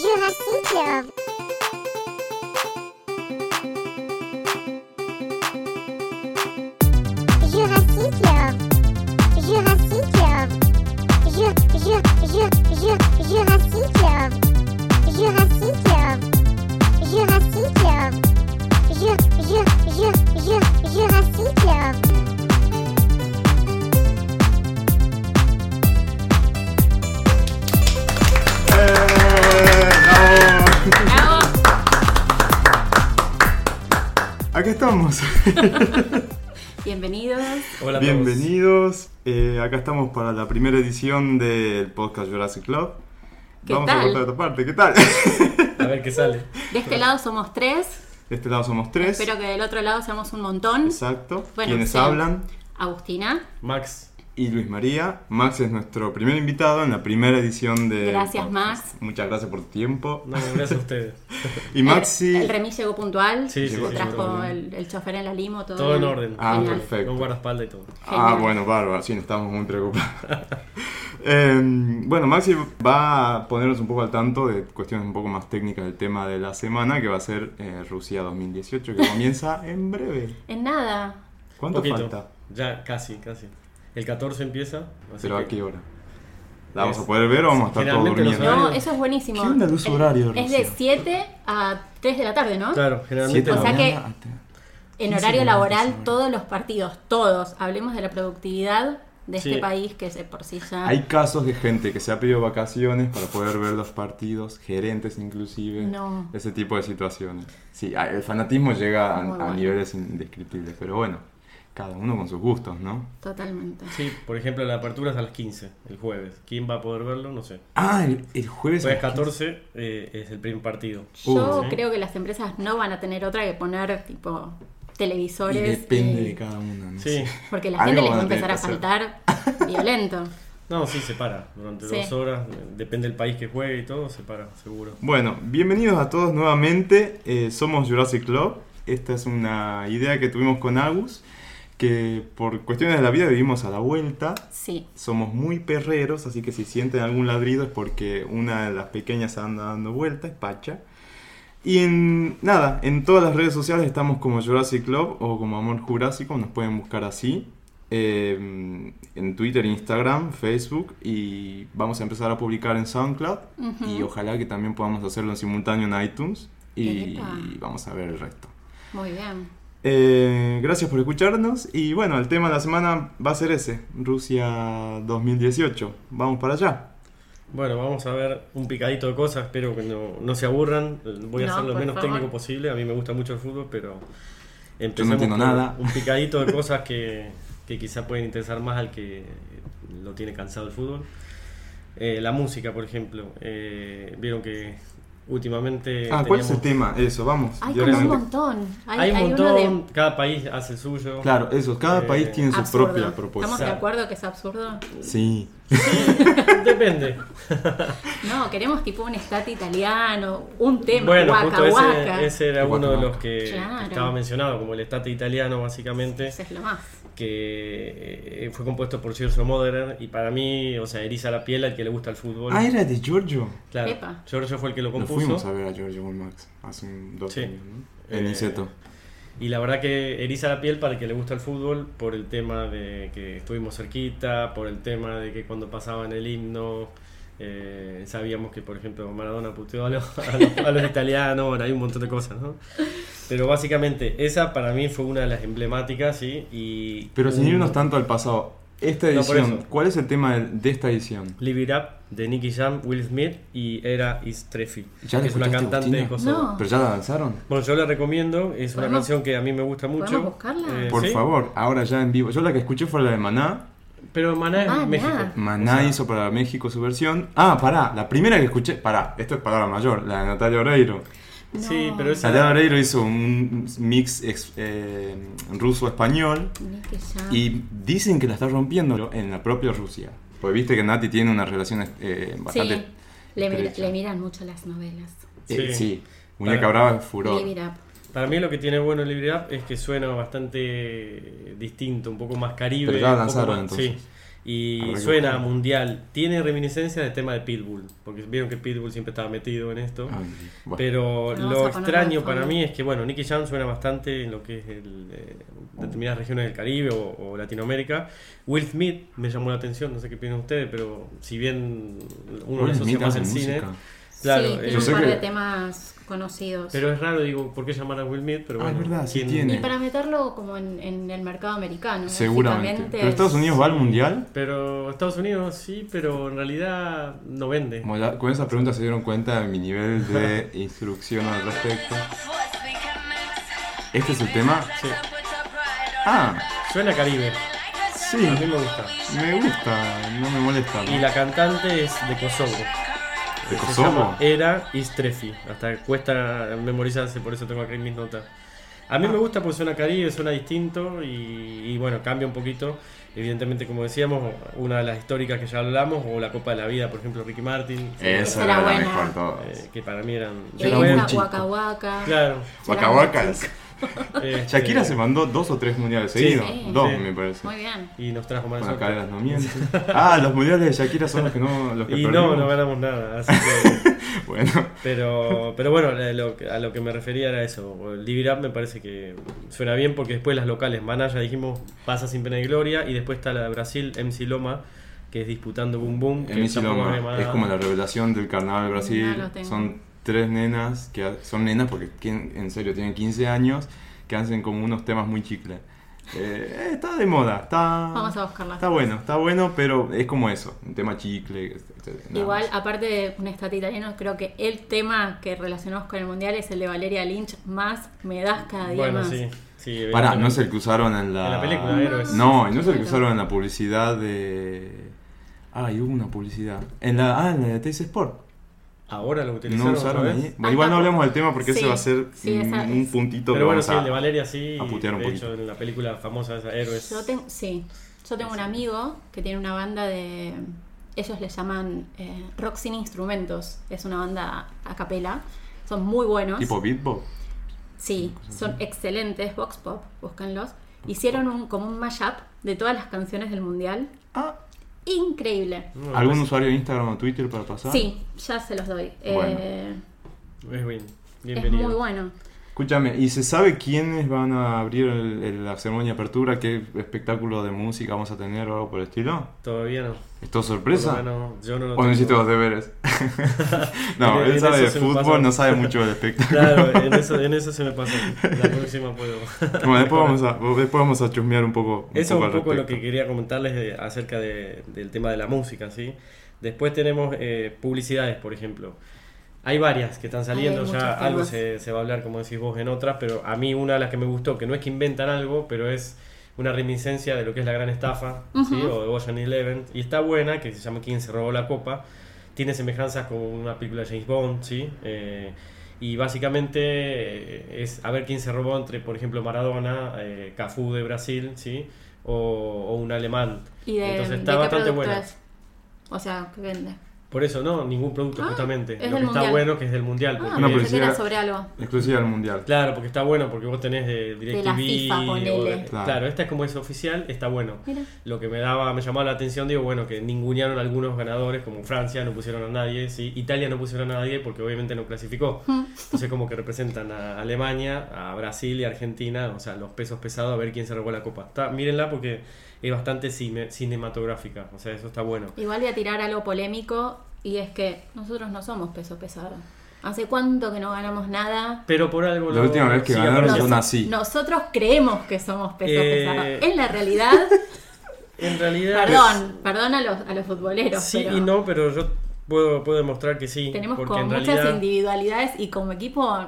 Jurassic Bienvenidos. Hola a todos. Bienvenidos. Eh, acá estamos para la primera edición del podcast Jurassic Club. ¿Qué Vamos tal? a cortar esta parte. ¿Qué tal? A ver qué sale. De este lado somos tres. De este lado somos tres. Espero que del otro lado seamos un montón. Exacto. Bueno, Quienes sí. hablan. Agustina. Max. Y Luis María. Max es nuestro primer invitado en la primera edición de. Gracias, Max. Muchas gracias por tu tiempo. No, gracias a ustedes. Y Maxi. El, el remis llegó puntual. Sí, sí, sí, Trajo el, el chofer en la limo, todo, Todo en orden. Ah, Genial. perfecto. Con guardaespaldas y todo. Ah, bueno, bárbaro, sí, estamos muy preocupados. Eh, bueno, Maxi va a ponernos un poco al tanto de cuestiones un poco más técnicas del tema de la semana, que va a ser eh, Rusia 2018, que comienza en breve. En nada. ¿Cuánto Poquito. falta? Ya, casi, casi. El 14 empieza. así ¿Pero que- a qué hora? ¿La vamos Es- a poder ver o vamos a estar todos durmiendo? No, eso es buenísimo. ¿Qué onda horario de Es de Rusia? 7 a 3 de la tarde, ¿no? Claro, generalmente. O sea que- En 15 horario laboral, todos los partidos, todos. Hablemos de la productividad de Sí. este país que es de por sí ya. Hay casos de gente que se ha pedido vacaciones para poder ver los partidos, gerentes inclusive, No. ese tipo de situaciones. Sí, el fanatismo llega a, Muy a bueno. niveles indescriptibles, pero bueno, cada uno con sus gustos, ¿no? Totalmente. Sí, por ejemplo, la apertura es a las 15, el jueves. ¿Quién va a poder verlo? No sé. Ah, el, el jueves. Jueves a las 14 eh, es el primer partido. Yo Uh, sí. creo que las empresas no van a tener otra que poner tipo 15. televisores. Y depende y- de cada uno. ¿no? Sí. Porque la gente les va van a empezar a faltar violento. No, sí, se para. Durante Sí. dos horas. Depende del país que juegue y todo, se para, seguro. Bueno, bienvenidos a todos nuevamente. Eh, somos Jurassic Club. Esta es una idea que tuvimos con Agus, que por cuestiones de la vida vivimos a la vuelta. Sí. Somos muy perreros, así que si sienten algún ladrido es porque una de las pequeñas anda dando vuelta, es Pacha. Y en nada, en todas las redes sociales estamos como Jurassic Club o como Amor Jurásico, nos pueden buscar así. Eh, en Twitter, Instagram, Facebook y vamos a empezar a publicar en SoundCloud y ojalá que también podamos hacerlo en simultáneo en iTunes y vamos a ver el resto. Muy bien. Eh, gracias por escucharnos y bueno, el tema de la semana va a ser ese, Rusia 2018. Vamos para allá. Bueno, vamos a ver un picadito de cosas. Espero que no, no se aburran. Voy a No, hacer lo menos favor. técnico posible. A mí me gusta mucho el fútbol, pero Yo empecemos no nada. Un picadito de cosas que, que quizá pueden interesar más al que lo tiene cansado el fútbol. Eh, la música, por ejemplo. Eh, Vieron que últimamente. Ah, ¿cuál es el tema? Eso, vamos. Hay Yo como un montón. Hay, Hay un hay montón, uno de cada país hace el suyo. Claro, eso, cada Eh, país tiene su absurdo. propia propuesta. ¿Estamos de acuerdo que es absurdo? Sí. Depende. No, queremos tipo un estate italiano, un tema, Bueno, Waka justo ese, ese era uno de los que Claro. estaba mencionado, como el estate italiano, básicamente. Ese es lo más. Que eh, fue compuesto por Giorgio Moderer y para mí, o sea, eriza la piel al que le gusta el fútbol. Ah, era de Giorgio. claro, Epa. Giorgio fue el que lo Lo compuso. fuimos a ver a Giorgio con Max hace un, dos Sí. años, ¿no? En Eh, Iseto. Y la verdad que eriza la piel para el que le gusta el fútbol por el tema de que estuvimos cerquita, por el tema de que cuando pasaban el himno eh, sabíamos que, por ejemplo, Maradona puteó a los, a los- a los italianos, bueno, hay un montón de cosas, ¿no? Pero básicamente esa para mí fue una de las emblemáticas, ¿sí? Y Pero sin un- irnos tanto al pasado, esta No, edición, eso. ¿cuál es el tema de, de esta edición? Live It Up de Nicky Jam, Will Smith y Era Istrefi. ¿Ya la es una cantante de? Kosovo. No. ¿Pero ya la lanzaron? Bueno, yo la recomiendo, es una ¿Podemos- canción que a mí me gusta mucho. Eh, Por ¿sí? favor, ahora ya en vivo. Yo la que escuché fue la de Maná. Pero Maná es Maná. México. Maná O sea, hizo para México su versión. Ah, pará, la primera que escuché, pará, esto es palabra mayor, la de Natalia Oreiro. Sí, pero esa- Natalia Oreiro hizo un mix ex- eh, ruso-español y dicen que la está rompiendo en la propia Rusia. Pues viste que Nati tiene una relación eh, bastante... Sí, le, mira- estrecha. le miran mucho las novelas. Eh, Sí. sí, Muñeca Brava es furor. Para mí lo que tiene bueno Libre Up es que suena bastante distinto, un poco más caribe. Pero ya lanzaron, más- entonces. Sí. Y suena buscar. mundial. Tiene reminiscencia del tema de Pitbull, porque vieron que Pitbull siempre estaba metido en esto. Ay, bueno. Pero lo extraño para fondo. mí es que, bueno, Nicky Jam suena bastante en lo que es el, eh, determinadas regiones del Caribe o, o Latinoamérica. Will Smith me llamó la atención, no sé qué piensan ustedes, pero si bien uno le asocia más cine, música. claro, sí, eh, un par que- de temas conocidos. pero es raro, digo, ¿por qué llamar a Will Smith? Pero Ah, bueno, es verdad, sí ¿quién- tiene. y para meterlo como en, en el mercado americano. Seguramente. Pero Estados es- Unidos va al mundial. Pero Estados Unidos sí, pero en realidad no vende. Como ya- con esa pregunta se dieron cuenta de mi nivel de instrucción al respecto. ¿Este es el tema? Sí. Ah, Suena Caribe, sí. a mí me gusta. Me gusta, no me molesta. Y la cantante es de Kosovo. ¿De Se Kosovo? llama Era Istrefi. Hasta cuesta memorizarse, por eso tengo aquí mis notas. A mí me gusta porque suena caribe, suena distinto y, y bueno, cambia un poquito. Evidentemente, como decíamos, una de las históricas que ya hablamos, o la Copa de la Vida, por ejemplo, Ricky Martin. Esa Era era la buena. mejor todas. eh, que para mí eran. Era. Waka Waka. Claro. Waka Waka. este, Shakira se mandó dos o tres mundiales seguidos. Sí. Dos, Sí. me parece. Muy bien. Y nos trajo suerte. caderas no. Ah, los mundiales de Shakira son los que no los que Y no, perdimos. no ganamos nada. Así que. Bueno, Pero, pero bueno, a lo, que- a lo que me refería era eso. Live Up me parece que suena bien porque después las locales, Maná ya dijimos, pasa sin pena y gloria. Y después está la de Brasil, MC Loma, que es disputando Boom Boom. que MC tampoco Loma es como la revelación del carnaval de Brasil. No lo tengo. son tres nenas que son nenas porque en serio tienen 15 años que hacen como unos temas muy chicle. Eh, está de moda, está Vamos a buscarla. Está bueno, está bueno, pero es como eso, un tema chicle. Igual, más. aparte de un estate italiano, creo que el tema que relacionamos con el mundial es el de Valeria Lynch, más me das cada día Bueno, más. sí. sí Pará, no es el que usaron en la. En la película, Héroes. No, y no es el que usaron en la publicidad de. Ah, y hubo una publicidad. En la, ah, en la de Taste Sport. Ahora lo No utilizaron. usaron otra vez. ahí. Bueno, igual no hablemos del tema porque Sí, ese va a ser sí, un, puntito Pero que bueno, sí, el de Valeria sí. a putear un de poquito. hecho, en la película famosa esa Héroes. Yo tengo, sí, yo tengo un amigo que tiene una banda de, ellos le llaman eh, rock sin instrumentos, es una banda a capela, son muy buenos, Tipo beatbox. sí, son excelentes, Vox Pop, búscanlos, hicieron un, como un mashup de todas las canciones del mundial, Ah, increíble, ¿Algún pues, usuario de Instagram o Twitter para pasar? sí, ya se los doy, Bueno. Eh, Es bien. es Bienvenido. muy bueno. Escúchame, ¿y se sabe quiénes van a abrir el- el- la ceremonia de apertura? ¿Qué espectáculo de música vamos a tener o algo por el estilo? Todavía no. ¿Es todo sorpresa? menos yo no lo ¿O no hiciste los deberes? no, En- él sabe de fútbol, no sabe mucho del espectáculo. Claro, en eso, en eso se me pasó. La próxima puedo. Bueno, después vamos a, después vamos a chusmear un poco. un Eso es un poco lo que quería comentarles acerca de- del tema de la música, ¿sí? Después tenemos eh, publicidades, por ejemplo. Hay varias que están saliendo, ya algo se, se va a hablar, como decís vos, en otras, pero a mí una de las que me gustó, que no es que inventan algo, pero es una reminiscencia de lo que es la gran estafa, ¿sí? O de Ocean Eleven, y está buena, que se llama ¿Quién se robó la copa? Tiene semejanzas con una película de James Bond, ¿sí? Eh, y básicamente eh, es a ver quién se robó entre, por ejemplo, Maradona, eh, Cafú de Brasil, ¿sí? O, o un alemán. ¿Y de, Entonces de está qué bastante buena. es? O sea, ¿qué vende? Por eso, no, ningún producto Ah, justamente. es Lo que está bueno que es del mundial. Ah, Una publicidad- sobre algo. Exclusiva del mundial. Claro, porque está bueno, porque vos tenés de DirecTV. la FIFA, o ponele. de- Claro. claro. esta es como es oficial, está bueno. Mira. Lo que me daba, me llamaba la atención, digo, bueno, que ningunearon algunos ganadores, como Francia, no pusieron a nadie, ¿sí? Italia no pusieron a nadie porque obviamente no clasificó. Mm. Entonces como que representan a Alemania, a Brasil y a Argentina, o sea, los pesos pesados, a ver quién se robó la copa. Está, mírenla porque es bastante cine- cinematográfica, o sea, eso está bueno. Igual voy a tirar algo polémico y es que nosotros no somos peso pesado. ¿Hace cuánto que no ganamos nada? Pero por algo... La lo- última vez que sigue ganaron yo nací. Nosotros creemos que somos peso Eh, pesado. En la realidad, En realidad... perdón, perdón a los, a los futboleros, Sí pero y no, pero yo puedo, puedo demostrar que sí. tenemos porque como en muchas realidad, individualidades y como equipo,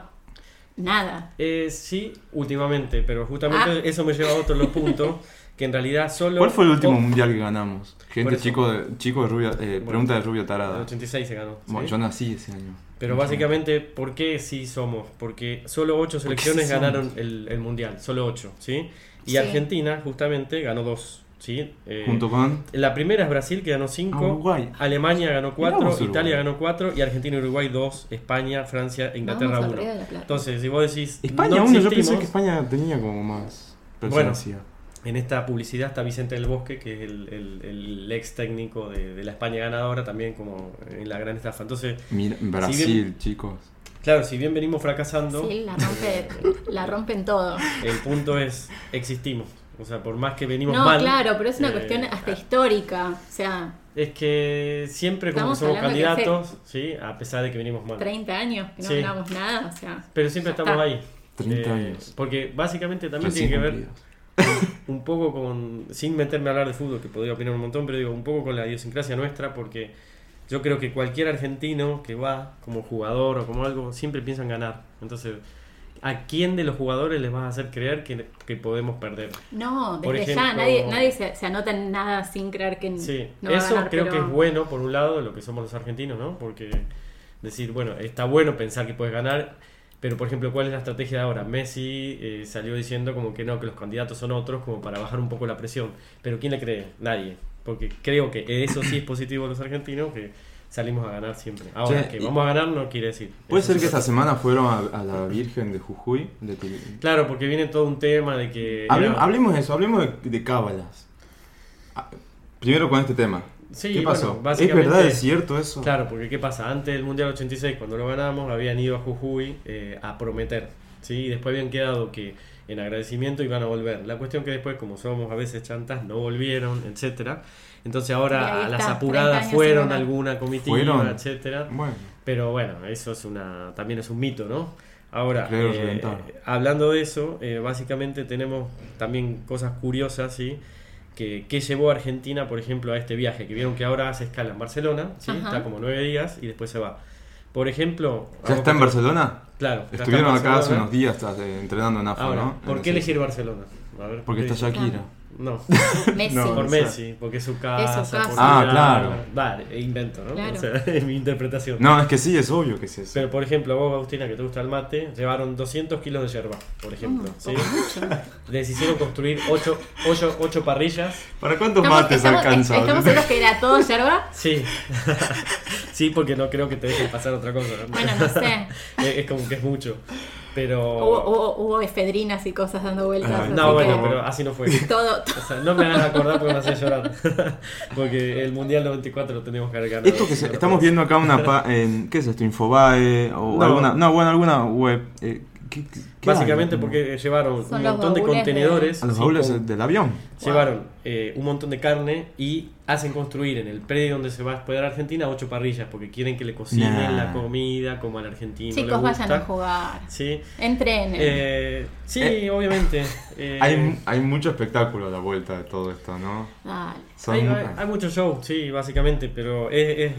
nada. eh, sí, últimamente, pero justamente Ah. eso me lleva a otro los puntos, que en realidad solo... ¿Cuál fue el último Oh, mundial que ganamos? Gente, chico de, chico de rubia, eh, pregunta de rubio En tarada. el 86 se ganó. Bueno, ¿sí? yo nací ese año. Pero básicamente, ¿por qué sí somos? Porque solo ocho Porque selecciones sí ganaron el, el mundial, solo ocho, ¿sí? Y Sí. Argentina justamente ganó dos, ¿sí? Eh, Junto con. La primera es Brasil, que ganó cinco. Ah, Uruguay. Alemania ganó cuatro, Mirá vos, Uruguay. Italia ganó cuatro y Argentina y Uruguay dos, España, Francia e Inglaterra Vamos al uno. Río de la Plata. Entonces, si vos decís España no uno, yo pensé que España tenía como más presencia. En esta publicidad está Vicente del Bosque, que es el, el- el ex técnico de, de la España ganadora, también como en la gran estafa. Entonces, Mira, Brasil, Si bien- chicos. claro, si bien venimos fracasando, Sí, la rompe, la rompen todo. el punto es, existimos. O sea, por más que venimos No, mal. claro, pero es una eh, cuestión hasta histórica. O sea, Es que siempre como somos candidatos, ¿sí? a pesar de que venimos mal. 30 años que no Sí. ganamos nada. O sea, Pero siempre estamos está. ahí. 30 Eh, años. Porque básicamente también Recién tiene que ver cumplidos. un poco con, sin meterme a hablar de fútbol, que podría opinar un montón, pero digo, un poco con la idiosincrasia nuestra, porque yo creo que cualquier argentino que va como jugador o como algo, siempre piensa en ganar. Entonces, ¿a quién de los jugadores les vas a hacer creer que, que podemos perder? no, desde Por ya ejemplo- nadie, nadie se, se anota en nada sin creer que Sí, no va a eso ganar, creo pero- que es bueno, por un lado, lo que somos los argentinos, ¿no? Porque decir, bueno, está bueno pensar que puedes ganar, pero por ejemplo, ¿cuál es la estrategia de ahora? Messi eh, salió diciendo como que no, que los candidatos son otros, como para bajar un poco la presión. Pero ¿quién le cree? Nadie. Porque creo que eso sí es positivo a los argentinos, que salimos a ganar siempre. Ahora, que vamos a ganar no quiere decir. ¿Puede ser que esta semana fueron a, a la Virgen de Jujuy? De tu- Claro, porque viene todo un tema de que... Era- Hablemos de eso, hablemos de, de cábalas. Ah, Primero con este tema. Sí, ¿Qué pasó? bueno, ¿Es básicamente- verdad, es cierto eso? Claro, porque ¿qué pasa? Antes del Mundial 86, cuando lo ganamos, habían ido a Jujuy eh, a prometer, ¿sí? Y después habían quedado que en agradecimiento iban a volver. La cuestión que después, como somos a veces chantas, no volvieron, etcétera. Entonces ahora a las está, 30 apuradas fueron alguna comitiva, ¿Fueron? etcétera. Bueno, Pero bueno, eso es una también es un mito, ¿no? Ahora, Creo eh, hablando de eso, eh, básicamente tenemos también cosas curiosas, ¿sí? Que, que llevó a Argentina, por ejemplo, a este viaje, que vieron que ahora hace escala en Barcelona. Está como nueve días y después se va. Por ejemplo... ¿ya está en Barcelona? Claro. Estuvieron acá hace unos días estás, eh, entrenando en AFA, Ahora, ¿no? ¿por En qué ese- elegir Barcelona? A ver, Porque ¿por está? Shakira. No, Messi. No, por Messi, porque es su casa. casa. por Ah, claro. Vale, invento, ¿no? Claro. O sea, es mi interpretación. No, es que sí, es obvio que es eso. Pero por ejemplo, vos, Agustina, que te gusta el mate, llevaron 200 kilos de yerba, por ejemplo. Mm, ¿sí? Les hicieron construir 8, parrillas. ¿Para cuántos Estamos, mates estamos- alcanza? estamos seguros que era todo yerba. Sí. sí, porque no creo que te dejen pasar otra cosa. ¿no? Bueno, no sé. es, es como que es mucho. Pero. Hubo, hubo, hubo efedrinas y cosas dando vueltas. Ah, no, que bueno, pero así no fue. Todo, O sea, no me hagas acordar porque me hace llorar. porque el Mundial 94 lo tenemos ganado. Esto que se- estamos viendo acá una pa- en ¿qué es esto? Infobae o No. alguna no, bueno, alguna web. eh, ¿qué- qué- qué Básicamente hay? porque llevaron Son un montón de contenedores. a los sí, baúles con- del avión. Llevaron eh, un montón de carne y hacen construir en el predio donde se va a hospedar Argentina ocho parrillas porque quieren que le cocinen Nah. la comida como al argentino le chicos, gusta. vayan a jugar. Sí, Entrenen. Eh, sí, Eh, obviamente. Eh, Hay, hay mucho espectáculo a la vuelta de todo esto, ¿no? Son- hay, hay- hay mucho show, sí, básicamente, pero es, es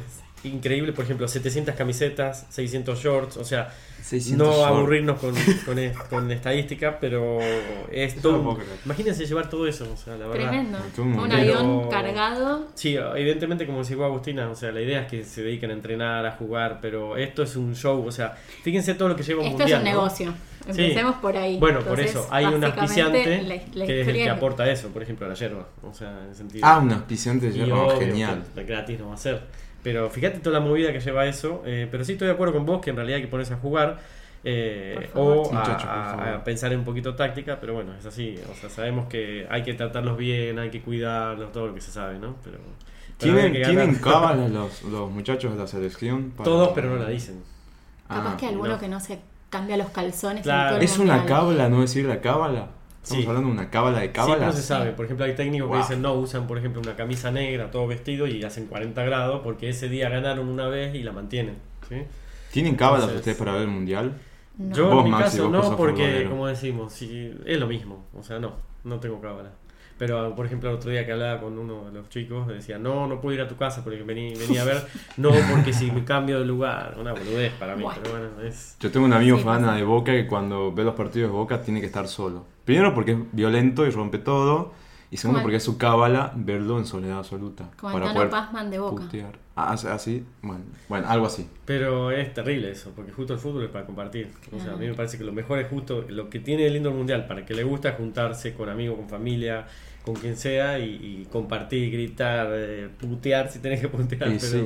increíble, por ejemplo, 700 camisetas, 600 shorts, o sea, 600 no aburrirnos con, con, es- con estadística, pero es todo. Imagínense llevar todo eso, o sea, la verdad. Tremendo. Un avión cargado. Sí, evidentemente como decía Agustina, o sea, la idea es que se dediquen a entrenar, a jugar, pero esto es un show, o sea, fíjense todo lo que lleva un Esto mundial. es un ¿no? negocio. Empecemos por ahí. Bueno, por eso, hay un auspiciante la- la que es el que aporta eso, por ejemplo, la yerba, o sea, en el sentido... Ah, un auspiciante de Y hierro, obvio, genial. gratis no va a ser. Pero fíjate toda la movida que lleva eso. eh, pero sí estoy de acuerdo con vos que en realidad hay que ponerse a jugar. eh, favor. o a, a- pensar en un poquito táctica, pero bueno, es así. O sea, sabemos que hay que tratarlos bien, hay que cuidarlos, todo lo que se sabe, ¿no? Pero, ¿Tienen, que ganar. ¿tienen cábalas los, los muchachos de la selección? para- Todos, pero no la dicen. Capaz Ah, que alguno no. que no se cambia los calzones. en Claro. todo el ¿Es una cábala, no decir la cábala? Estamos Sí. hablando de una cábala de Sí, pero cábalas. se sabe. Por ejemplo, hay técnicos Wow. que dicen no, usan por ejemplo una camisa negra, todo vestido y hacen 40 grados porque ese día ganaron una vez y la mantienen. ¿sí? ¿Tienen cábalas Entonces- ustedes para ver el mundial? No. Yo en mi Maxi, caso no, porque futbolero. como decimos, sí, es lo mismo. O sea, no, no tengo cábala. Pero, por ejemplo, el otro día que hablaba con uno de los chicos, decía, no, no puedo ir a tu casa porque vení, venía a ver, no, porque si me cambio de lugar, una boludez para mí, pero bueno, es... Yo tengo un amigo Sí, fan de Boca que cuando ve los partidos de Boca tiene que estar solo. Primero porque es violento y rompe todo. Y segundo Como el- porque es su cábala verlo en soledad absoluta. Como el Tano Pazman de Boca. putear. Ah, así, bueno, bueno, algo así. Pero es terrible eso, porque justo el fútbol es para compartir. O sea, a mí me parece que lo mejor es justo, lo que tiene el lindo el mundial, para que le gusta es juntarse con amigos, con familia, con quien sea y, y compartir, gritar, eh, putear si tenés que putear, Y pero sí.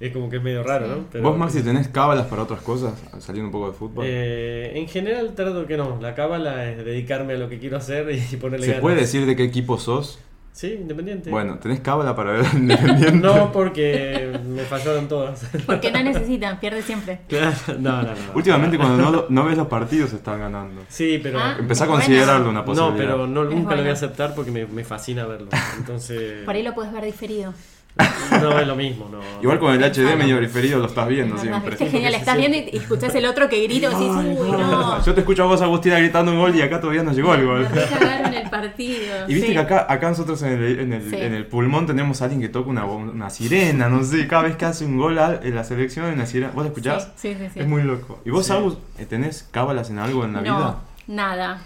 es como que es medio raro, Sí. ¿no? Pero- ¿Vos, Maxi, tenés cábalas para otras cosas? Saliendo un poco de fútbol. Eh, en general trato que no, la cábala es dedicarme a lo que quiero hacer y ponerle ¿Se ganas. puede decir de qué equipo sos? Sí, independiente. Bueno, ¿tenés cábala para ver Independiente? No, porque me fallaron todas. Porque no necesitan, pierde siempre. Claro, no, no, no. Últimamente cuando no, no ves los partidos están ganando. Sí, pero... Ah. Empezá a Bueno. considerarlo una posibilidad. No, pero no, nunca lo voy a aceptar porque me, me fascina verlo. Entonces, Por ahí lo puedes ver diferido. No es lo mismo. No, Igual con el HD medio referido lo estás viendo Es verdad, siempre. viste, genial, porque estás viendo y escuchás el otro que grita y decís, uy, no. no. Yo te escucho a vos, Agustina, gritando un gol y acá todavía no llegó el gol. Me recagaron el partido. Y viste sí. que acá, acá nosotros en el, en, el, Sí. en el pulmón tenemos a alguien que toca una, una sirena, no sé, cada vez que hace un gol en la selección hay una sirena. ¿Vos la escuchás? Sí, sí, sí. sí. Es muy loco. ¿Y vos, Sí. Agus, eh, tenés cábalas en algo en la no, vida? nada.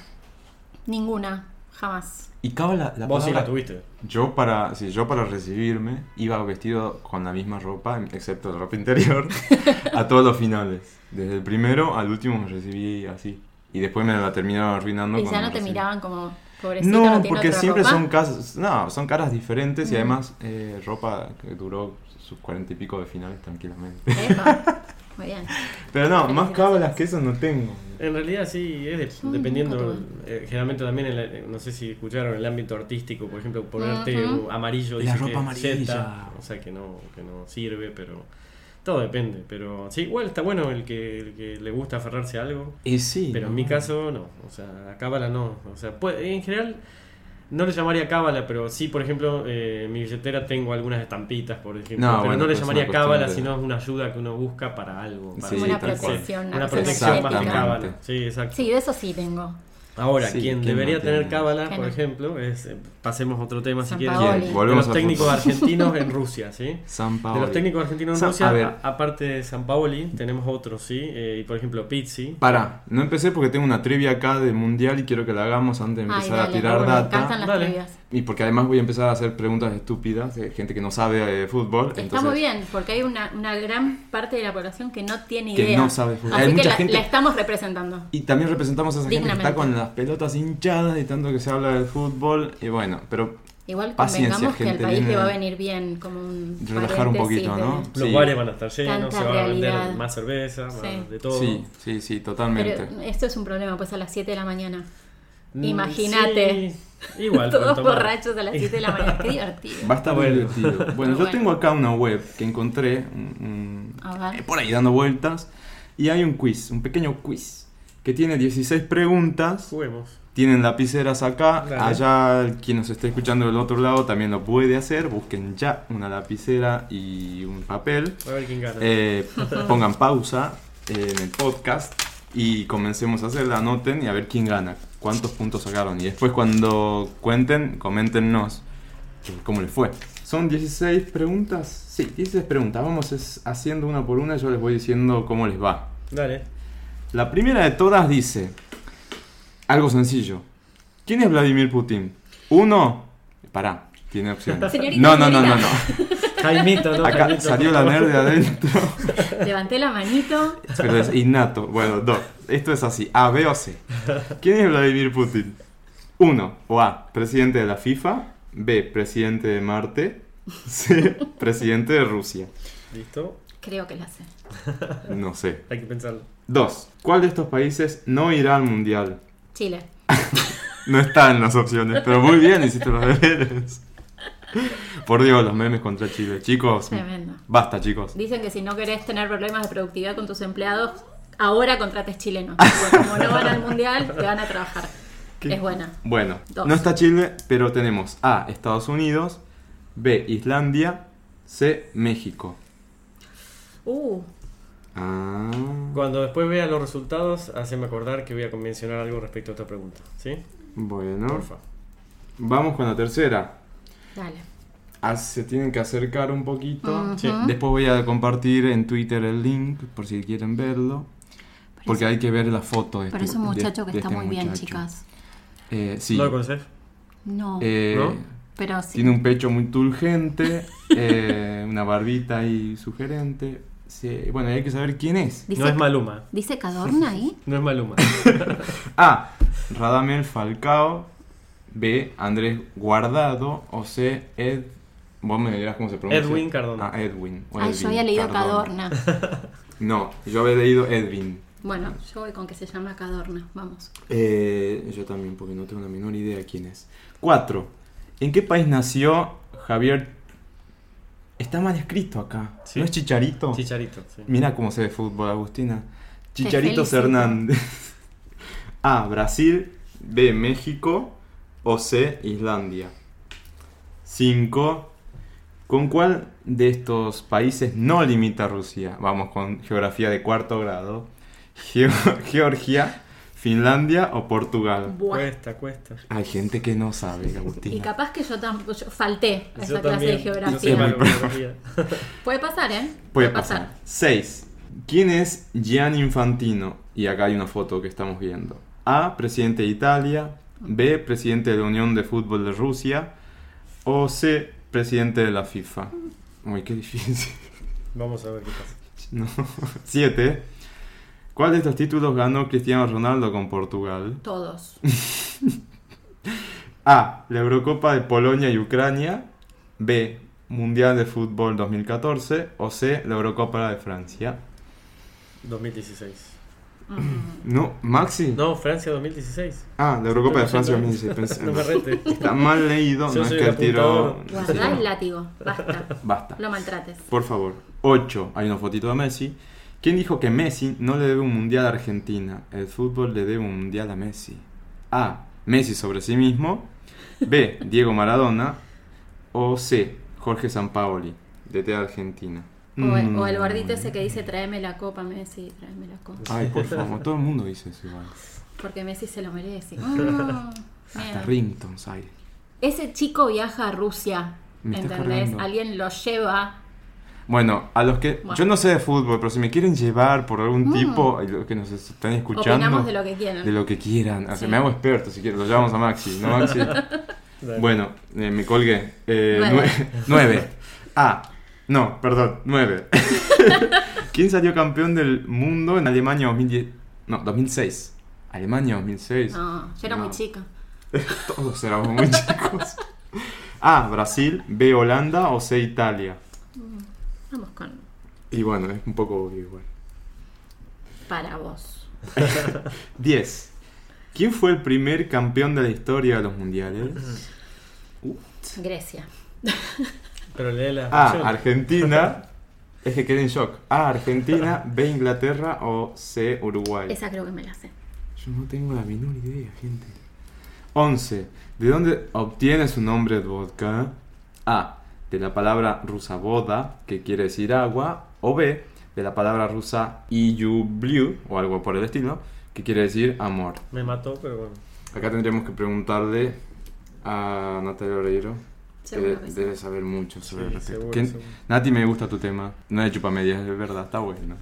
Ninguna. Jamás. Y cábala, la Vos sí la tuviste. Yo para, sí, yo para recibirme iba vestido con la misma ropa, excepto la ropa interior, a todos los finales. Desde el primero al último me recibí así. Y después me la terminaron arruinando. y ya no te recibí. miraban como pobrecito, no, porque siempre ropa. son caras, no, son caras diferentes y además eh, ropa que duró sus cuarenta y pico de finales tranquilamente. Epa. Muy bien. Pero no, más cábalas que eso no tengo. En realidad sí, es de- dependiendo, eh, generalmente también, en la- no sé si escucharon, en el ámbito artístico, por ejemplo, ponerte amarillo La dice ropa que amarilla. Zeta, o sea que no, que no sirve, pero todo depende. Pero sí, igual está bueno el que, el que le gusta aferrarse a algo, Y sí. pero en mi caso no, o sea, a cábala no, o sea, puede- en general no le llamaría cábala, pero sí, por ejemplo, eh, en mi billetera tengo algunas estampitas, por ejemplo, No, pero bueno, no le pues es llamaría cábala, de- sino es una ayuda que uno busca para algo. Para Sí, una protección, una protección más que cábala. Sí, exacto. Sí, de eso sí tengo. Ahora, Sí, quien ¿quién debería no tener cábala, ¿Quién por no? ejemplo, es. eh, Pasemos a otro tema si quieren. Paoli. ¿Quién? De Volvemos los técnicos argentinos en Rusia, ¿sí? San De Paolo. los técnicos argentinos en San- Rusia, a ver. a- aparte de San Paoli, tenemos otros, ¿sí? Eh, y por ejemplo, Pizzi. Para, no empecé porque tengo una trivia acá de mundial y quiero que la hagamos antes de Ay, empezar dale, a tirar me data. encantan las Dale. trivias. Y porque además voy a empezar a hacer preguntas estúpidas de gente que no sabe de fútbol. Está entonces- muy bien, porque hay una, una gran parte de la población que no tiene Que idea. no sabe fútbol. Así Hay que mucha la, gente- la estamos representando. Y también representamos a esa gente que está con las pelotas hinchadas y tanto que se habla del fútbol. Y bueno, pero Igual Paciencia, convengamos que al gente, país le va a venir bien como un Relajar un poquito, de- ¿no? Los Sí. bares van a estar llenos, se va a vender más cerveza, más Sí. de todo. sí, sí, sí, totalmente. Pero esto es un problema, pues a las 7 de la mañana. Mm, Imagínate. sí, igual. Todos borrachos a las 7 de la mañana. Qué divertido. Va a estar muy divertido. Bueno, yo Bueno. tengo acá una web que encontré eh, por ahí dando vueltas y hay un quiz, un pequeño quiz que tiene 16 preguntas. Juguemos. Tienen lapiceras acá, Dale. allá quien nos esté escuchando del otro lado también lo puede hacer. Busquen ya una lapicera y un papel. A ver quién gana. Eh, pongan pausa eh, en el podcast y comencemos a hacerla, anoten y a ver quién gana, cuántos puntos sacaron. Y después cuando cuenten, coméntenos eh, cómo les fue. ¿Son 16 preguntas? Sí, 16 preguntas. Vamos es- haciendo una por una y yo les voy diciendo cómo les va. Dale. La primera de todas dice, algo sencillo. ¿Quién es Vladimir Putin? Uno, pará, tiene opciones. Señorita, No, no, no, no, no. Jaimito, ¿no? Acá Jaimito, salió la nerd de adentro. Levanté la manito. Pero es innato. Bueno, dos. Esto es así. A, B o C. ¿Quién es Vladimir Putin? Uno. O A. Presidente de la FIFA. B. Presidente de Marte. C. Presidente de Rusia. Listo. Creo que la sé. No sé. Hay que pensarlo. Dos. ¿Cuál de estos países no irá al mundial? Chile. No está en las opciones, pero muy bien hiciste los deberes. Por Dios, los memes contra Chile. Chicos, Tremendo. basta, chicos. Dicen que si no querés tener problemas de productividad con tus empleados, ahora contrates chilenos. Porque como no van al mundial, te van a trabajar. ¿Qué? Es buena. Bueno, Dos. no está Chile, pero tenemos A. Estados Unidos. B. Islandia. C. México. Uh, Ah. Cuando después vea los resultados, haceme acordar que voy a mencionar algo respecto a esta pregunta. ¿Sí? Bueno, Porfa. vamos con la tercera. Dale. Ah, se tienen que acercar un poquito. Después voy a compartir en Twitter el link por si quieren verlo. Porque hay que ver la foto de Pero este, es un de- muchacho que de está este muy bien, chicas. Eh, sí. ¿No lo conoces? No. Eh, ¿No? Pero sí. Tiene un pecho muy turgente, eh, una barbita ahí sugerente. Sí, Bueno, hay que saber quién es. Dice, No es Maluma. ¿Dice Cadorna ahí? No es Maluma. A. Radamel Falcao. B. Andrés Guardado. O C. Ed. Vos me dirás cómo se pronuncia. Edwin Cardona. Ah, Edwin. o Ay, Edwin yo había leído Cardona. Cadorna. No, yo había leído Edwin. Bueno, yo voy con que se llama Cadorna. Vamos. Eh, yo también, porque no tengo la menor idea quién es. 4. ¿En qué país nació Javier? Está mal escrito acá. Sí. ¿No es Chicharito? Chicharito, sí. Mira cómo se ve fútbol, Agustina. Chicharitos felicito. Hernández. A. Brasil. B. México. O C. Islandia. 5. ¿Con cuál de estos países no limita Rusia? Vamos con geografía de cuarto grado. Geo- Georgia, Finlandia o Portugal. Buah. Cuesta, cuesta. Hay gente que no sabe, Y Agustina. capaz que yo tampoco falté a esa Yo clase de también. Geografía. Puede pasar, ¿eh? Puede pasar. 6. ¿Quién es Gian Infantino? Y acá hay una foto que estamos viendo. A. Presidente de Italia. B. Presidente de la Unión de Fútbol de Rusia. O C. Presidente de la FIFA. Uy, qué difícil. Vamos a ver qué pasa. No. 7. ¿Cuál de estos títulos ganó Cristiano Ronaldo con Portugal? Todos. A. La Eurocopa de Polonia y Ucrania. B. Mundial de Fútbol 2014. O C. La Eurocopa de Francia. 2016. No, Maxi. No, Francia 2016. Ah, la Eurocopa de Francia haciendo- 2016. pensé- No me rete. Está mal leído, Yo no es que el tiro. Guardá el látigo. Basta. Basta. Lo maltrates. Por favor. 8. Hay una fotito de Messi. ¿Quién dijo que Messi no le debe un mundial a Argentina? El fútbol le debe un mundial a Messi. A. Messi sobre sí mismo. B. Diego Maradona. O C. Jorge Sampaoli, DT de Argentina. O, el- o el Mm. gordito ese que dice tráeme la copa, Messi, tráeme la copa. Ay, por favor, todo el mundo dice eso igual. Porque Messi se lo merece. Hasta miedo. ringtones hay. Ese chico viaja a Rusia, Me ¿entendés? Alguien lo lleva. Bueno, a los que. Bueno. Yo no sé de fútbol, pero si me quieren llevar por algún Mm. tipo, los que nos están escuchando. Opinamos de lo que quieran. de lo que quieran. O sea, Sí. Me hago experto si quieren. Lo llevamos a Maxi, ¿no, Maxi? Bueno, eh, me colgué. Eh, Nueve. nue- nueve. Ah, no, perdón, nueve. ¿Quién salió campeón del mundo en Alemania 2010? No, 2006. Alemania 2006. No, yo era No. muy chica. Todos éramos muy chicos. A, Brasil, B, Holanda o C, Italia. Vamos con Y bueno, es un poco obvio igual. para vos. 10. ¿Quién fue el primer campeón de la historia de los mundiales? Grecia. Pero lee la A, opción. Argentina. Es que quedé en shock. A, Argentina, B, Inglaterra o C, Uruguay. Esa creo que me la sé. Yo no tengo la menor idea, gente. 11. ¿De dónde obtiene su nombre de vodka? A. De la palabra rusa boda, que quiere decir agua. O B. De la palabra rusa blue o algo por el estilo, que quiere decir amor. Me mató, pero bueno. Acá tendríamos que preguntarle a Natalia Oreiro. Que Seguro de- que sí. debe saber mucho sobre el Sí, respecto. seguro, ¿Quién- seguro. Nati, me gusta tu tema. No es de chupamedias, es verdad, está bueno.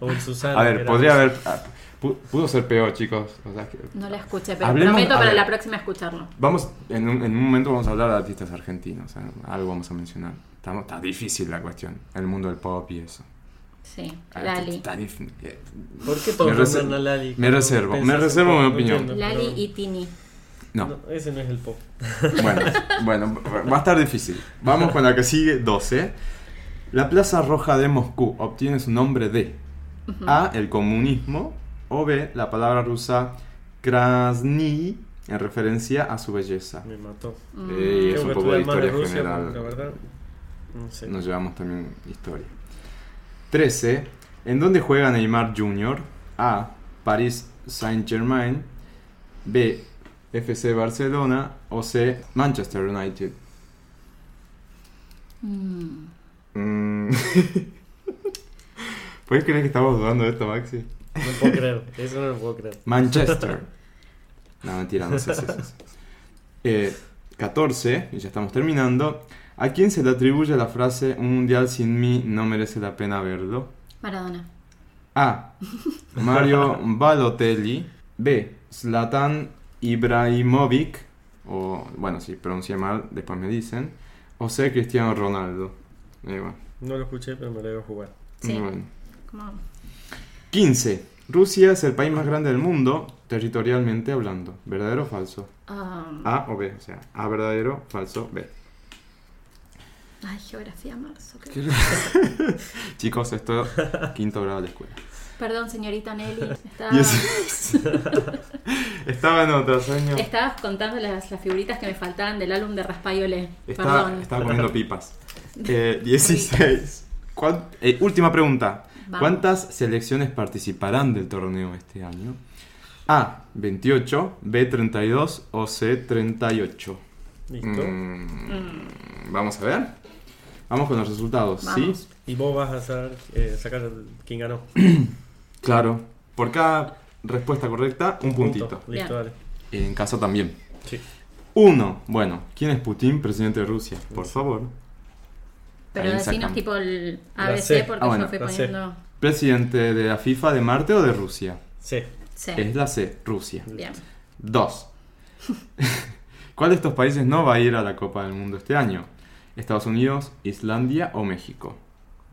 O el Susana. A ver, podría haber. ah, pu- Pudo ser peor, chicos. O sea, que- No la escuché, pero Hablemos- prometo para ver. la próxima escucharlo. Vamos, en un, en un momento vamos a hablar de artistas argentinos, ¿eh? algo vamos a mencionar. Estamos, está difícil la cuestión, el mundo del pop y eso. Sí, Ah, Lali. está eh, ¿Por qué todos Me reser- nombran a Lali? me reservo, me reservo mi opinión. Lali y Tini. No, No, ese no es el pop. bueno, bueno, va a estar difícil. Vamos con la que sigue, 12. La Plaza Roja de Moscú obtiene su nombre de A, el comunismo, o B, la palabra rusa Krasny, en referencia a su belleza. Me mató. Eh, es un que poco de historia Rusia, general. porque la verdad. No sé. Nos llevamos también historia. 13. ¿En dónde juega Neymar Jr.? A. Paris Saint-Germain. B. FC Barcelona. O C. Manchester United. Mm. Mm. ¿Puedes creer que estamos dudando de esto, Maxi? No puedo creer. Eso no lo puedo creer. Manchester. No, mentira, no sé si es eso. Eh, 14, y ya estamos terminando. ¿A quién se le atribuye la frase Un mundial sin mí no merece la pena verlo? Maradona. A. Mario Balotelli. B. Zlatan Ibrahimovic. o bueno, si pronuncié mal, después me dicen, o C. Cristiano Ronaldo. Eh, bueno, No lo escuché, pero me lo iba a jugar. Sí. bueno. Como- 15. Rusia es el país más grande del mundo, territorialmente hablando. ¿Verdadero o falso? um, A o B, o sea, A verdadero, falso, B. Ay, geografía marzo. qué- ¿Qué- Chicos, esto es quinto grado de escuela. Perdón, señorita Nelly. Estaba, en otros años. Estabas contando las, las figuritas que me faltaban del álbum de Raspayole. Estaba, Perdón. estaba comiendo pipas. Eh, 16. ¿Cuán- eh, última pregunta. Vamos. ¿Cuántas selecciones participarán del torneo este año? A. 28, B. 32 o C. 38. Listo. Mm, Vamos a ver. Vamos con los resultados, Vamos. ¿sí? Y vos vas a saber, eh, sacar quién ganó. Claro. Por cada respuesta correcta, un puntito. Punto. Listo, dale. En casa también. Sí. Uno. Bueno, ¿quién es Putin, presidente de Rusia? Por favor. Pero sacan. tipo el ABC porque Ah, bueno, yo fui poniendo. ¿Presidente de la FIFA de Marte o de Rusia? Sí. Sí. Es la C, Rusia. Bien. Dos. ¿Cuál de estos países no va a ir a la Copa del Mundo este año? ¿Estados Unidos, Islandia o México?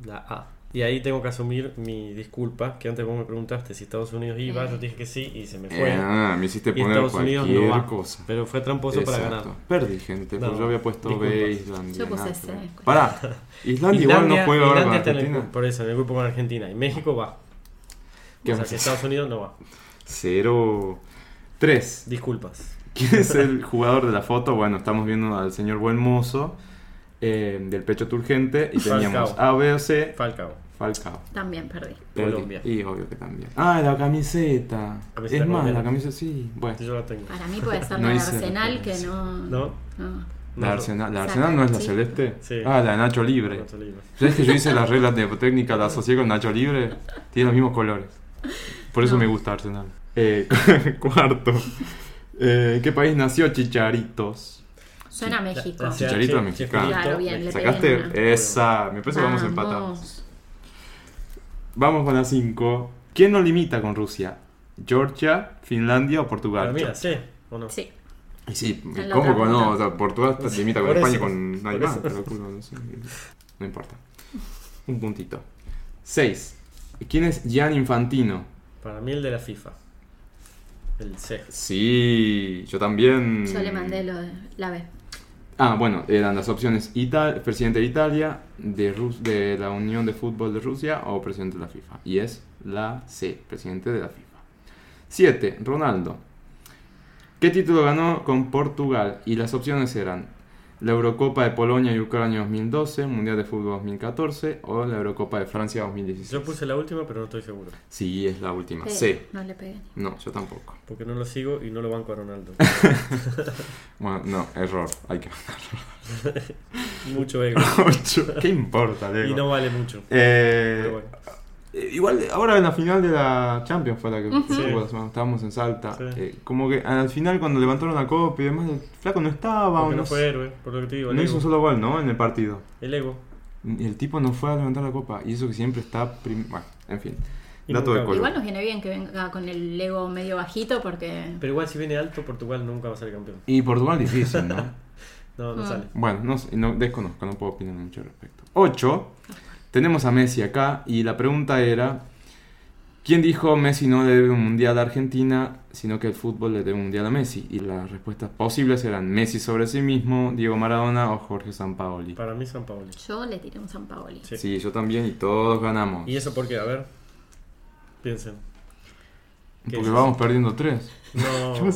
La A. Y ahí tengo que asumir mi disculpa, que antes vos me preguntaste si Estados Unidos iba, yo dije que sí y se me fue. Ah, me hiciste y poner Estados cualquier Unidos no va. cosa. Pero fue tramposo para Exacto. ganar. Perdí, gente, No, porque yo había puesto B. Islandia. Yo puse C. Pará, Islandia, igual no juega ahora con Islandia está en el Argentina. grupo- por eso, en el grupo con Argentina. Y México va. ¿Qué o sea que? Estados Unidos no va. Cero. Tres. Disculpas. ¿Quién es el jugador de la foto? Bueno, estamos viendo al señor Buen Mozo, eh, del pecho turgente, y teníamos Falcao. A, B o C, Falcao. Falcao. También perdí. Perdí. Colombia. Y obvio que también. Ah, la camiseta. Camiseta es más, colombiana. la camiseta sí. Bueno, yo la tengo. Para mí puede ser No la de hice Arsenal que no. ¿No? no. la Arsenal, la Arsenal no es la sí. celeste. Sí. Ah, la de Nacho Libre. te libre. ¿Sabes que yo hice las reglas de técnica, la asocié con Nacho Libre? Tiene los mismos colores. Por eso No. me gusta Arsenal. Eh, cuarto. Eh, ¿En qué país nació Chicharitos? Suena a México. La- la Chicharito CH, mexicano. Claro, bien, le pegué ¿Sacaste? una. Esa. Me parece que vamos Vamos. empatados. Vamos con la 5. ¿Quién nos limita con Rusia? ¿Georgia, Finlandia o Portugal? Pero mira, sí o no. Sí. Y sí, ¿cómo que no? O sea, Portugal te limita con Por España y con nadie más. eso. pero culo, no, sé. No importa. Un puntito. 6. ¿Quién es Gian Infantino? Para mí el de la FIFA. El C. Sí, yo también. Yo le mandé lo de la B. Ah, bueno, eran las opciones Ita- presidente de Italia, de, Rus- de la Unión de Fútbol de Rusia o presidente de la FIFA. Y es la C, presidente de la FIFA. 7. Ronaldo. ¿Qué título ganó con Portugal? Y las opciones eran la Eurocopa de Polonia y Ucrania 2012, Mundial de Fútbol 2014 o la Eurocopa de Francia 2016. Yo puse la última, pero no estoy seguro. Sí, es la última. C. No le pegué. No, yo tampoco. Porque no lo sigo y no lo banco a Ronaldo. Bueno, no, error. Hay que Mucho ego. 8. ¿Qué importa, Lego? Y no vale mucho. Eh, Pero bueno. eh, igual, ahora en la final de la Champions fue la que hubo la semana, estábamos en Salta. Sí. eh, como que al final, cuando levantaron la copa y demás, el flaco no estaba. No no fue héroe, por lo que te digo. El, no ego. hizo un solo gol, ¿no? En el partido. el ego. Y el tipo no fue a levantar la copa. Y eso que siempre está. prim- Bueno, en fin. Y Dato de nunca- color. Igual nos viene bien que venga con el ego medio bajito porque. Pero igual si viene alto, Portugal nunca va a ser campeón. Y Portugal difícil, ¿no? No, no Ah. sale. Bueno, no, desconozco, no puedo opinar mucho al respecto. 8. Tenemos a Messi acá y la pregunta era, ¿quién dijo Messi no le debe un mundial a Argentina, sino que el fútbol le debe un mundial a Messi? Y las respuestas posibles eran Messi sobre sí mismo, Diego Maradona o Jorge Sampaoli. Para mí San Paoli. Yo le tiré un San Paoli. Sí. Sí, yo también y todos ganamos. ¿Y eso por qué? A ver. Piensen. ¿Qué Porque vamos perdiendo 3. No.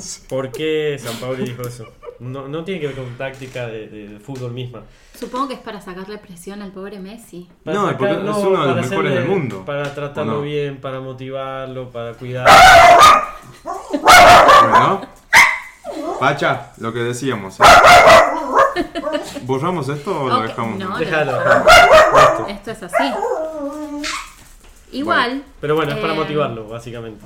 ¿por qué San Paoli dijo eso? No, no tiene que ver con táctica de, de- de fútbol misma. Supongo que es para sacarle presión al pobre Messi. Para No, porque es uno de los mejores hacerle- del mundo, Para tratarlo ¿o no? bien, para motivarlo, para cuidar. Bueno. Pacha, lo que decíamos. ¿eh? ¿Borramos esto o lo dejamos? no. Déjalo. Esto es así. Igual. Pero bueno, es para eh, motivarlo, básicamente.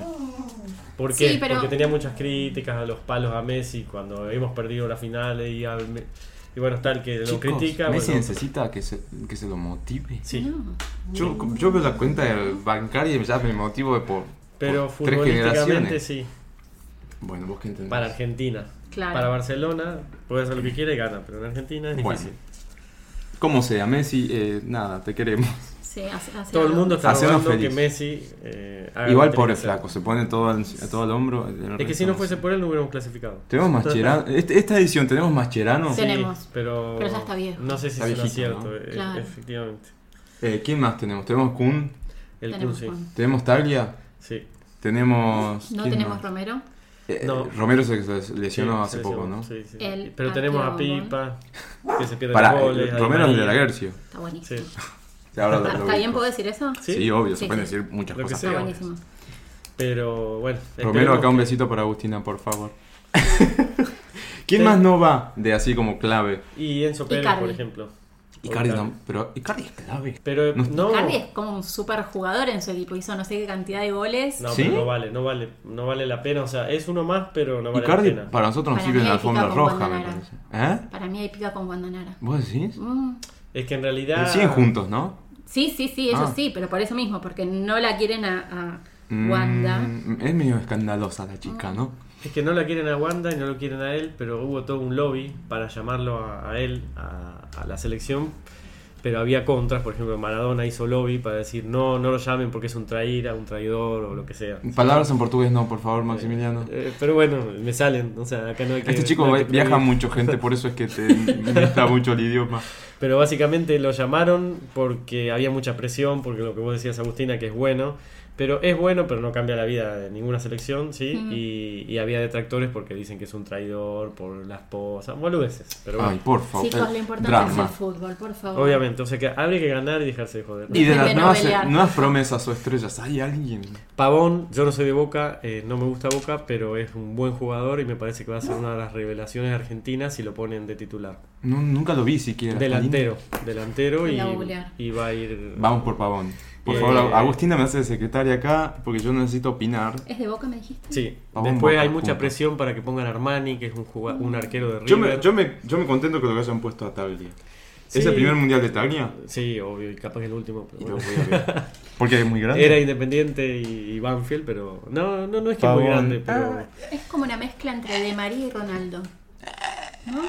¿Por qué? Sí, pero- Porque tenía muchas críticas a los palos a Messi cuando hemos perdido las finales y, al Me- y bueno, está el que lo Chicos, critica. Messi bueno, necesita que se, que se lo motive. sí, No. Yo, yo veo la cuenta del bancaria y ya me motivo de por, pero por tres generaciones. sí. Bueno, vos qué entendés. Para Argentina. Claro. Para Barcelona puede hacer lo que quiera y gana, pero en Argentina es Bueno. difícil. Como sea, Messi, eh, nada, te queremos. Sí, hace- hace Todo el mundo está rogando que feliz. Messi eh, Igual pobre flaco, se pone todo al, todo al hombro. el Es que si no fuese por él no hubiéramos clasificado. Tenemos Mascherano. Este- esta edición tenemos Mascherano. Sí. Tenemos. pero, Pero ya está viejo. No sé si Está será viejito, cierto, ¿no? eh, Claro. efectivamente. Eh, ¿Quién más tenemos? Tenemos Kun, El Tenemos Kun, sí. Tenemos Taglia, Sí. tenemos. No ¿quién tenemos más? Romero. Eh, No. Romero se lesionó Sí, hace se poco, ¿no? Sí, sí. El Pero tenemos a Pipa, que se pierde Para, a Di Romero es de la. Gercio. Está buenísimo. Ahora lo- ¿Está, bien ubico. puedo decir eso? Sí, Sí. obvio, Sí, se pueden sí. decir muchas Lo que cosas. sea. Está buenísimo. Pero bueno. Romero, acá un besito para Agustina, por favor. ¿Quién Sí. más no va de así como clave? Y Enzo Pérez, Icardi. por ejemplo. Icardi no, pero Icardi es clave. Pero No. no. Icardi es como un super jugador en su equipo. Hizo no sé qué cantidad de goles. No, ¿Sí? pero no vale, no vale, no vale la pena. O sea, es uno más, pero no vale Icardi la pena. para nosotros nos sirve en la alfombra roja, me parece. ¿Eh? Para mí hay pica con Guandanara. ¿Vos decís? Mm. Es que en realidad. Pero siguen juntos, ¿no? Sí, sí, sí, ellos Ah. sí, pero por eso mismo, porque no la quieren a, a Mm, Wanda. es medio escandalosa la chica, ¿no? Es que no la quieren a Wanda y no lo quieren a él, pero hubo todo un lobby para llamarlo a, a él, a, a la selección. Pero había contras, por ejemplo, Maradona hizo lobby para decir no, no lo llamen porque es un traíra, un traidor o lo que sea. Palabras en portugués no, por favor, Maximiliano. Eh, pero bueno, me salen, o sea, acá no hay que... Este chico no que viaja mucho, gente, por eso es que te gusta mucho el idioma. Pero básicamente lo llamaron porque había mucha presión, porque lo que vos decías, Agustina, que es bueno. Pero es bueno, pero no cambia la vida de ninguna selección, ¿sí? Y, y había detractores porque dicen que es un traidor por la esposa, boludeces. Pero bueno, Ay, por favor. Chicos, lo importante es drama. el fútbol, por favor. obviamente, o sea que habría que ganar y dejarse de joder. Y de las nuevas, novelear. nuevas promesas o estrellas, ¿hay alguien? Pavón, yo no soy de Boca, eh, no me gusta Boca, pero es un buen jugador y me parece que va a ser una de las revelaciones argentinas si lo ponen de titular. No, nunca lo vi siquiera. Delantero, delantero y, va a ir... Vamos por Pavón. Por Eh, favor, Agustina me hace de secretaria acá porque yo necesito opinar. ¿Es de Boca, me dijiste? Sí, después Boca, hay mucha punto. presión para que pongan a Armani, que es un, juga- un arquero de River. Yo me, yo, me, yo me contento con lo que hayan puesto a Taglia. ¿Es el primer mundial de Taglia? Sí, obvio, y capaz que el último. pero bueno. Porque es muy grande. Era Independiente y, y Banfield, pero no, no, no es que es muy grande, pero Es como una mezcla entre De María y Ronaldo. ¿No?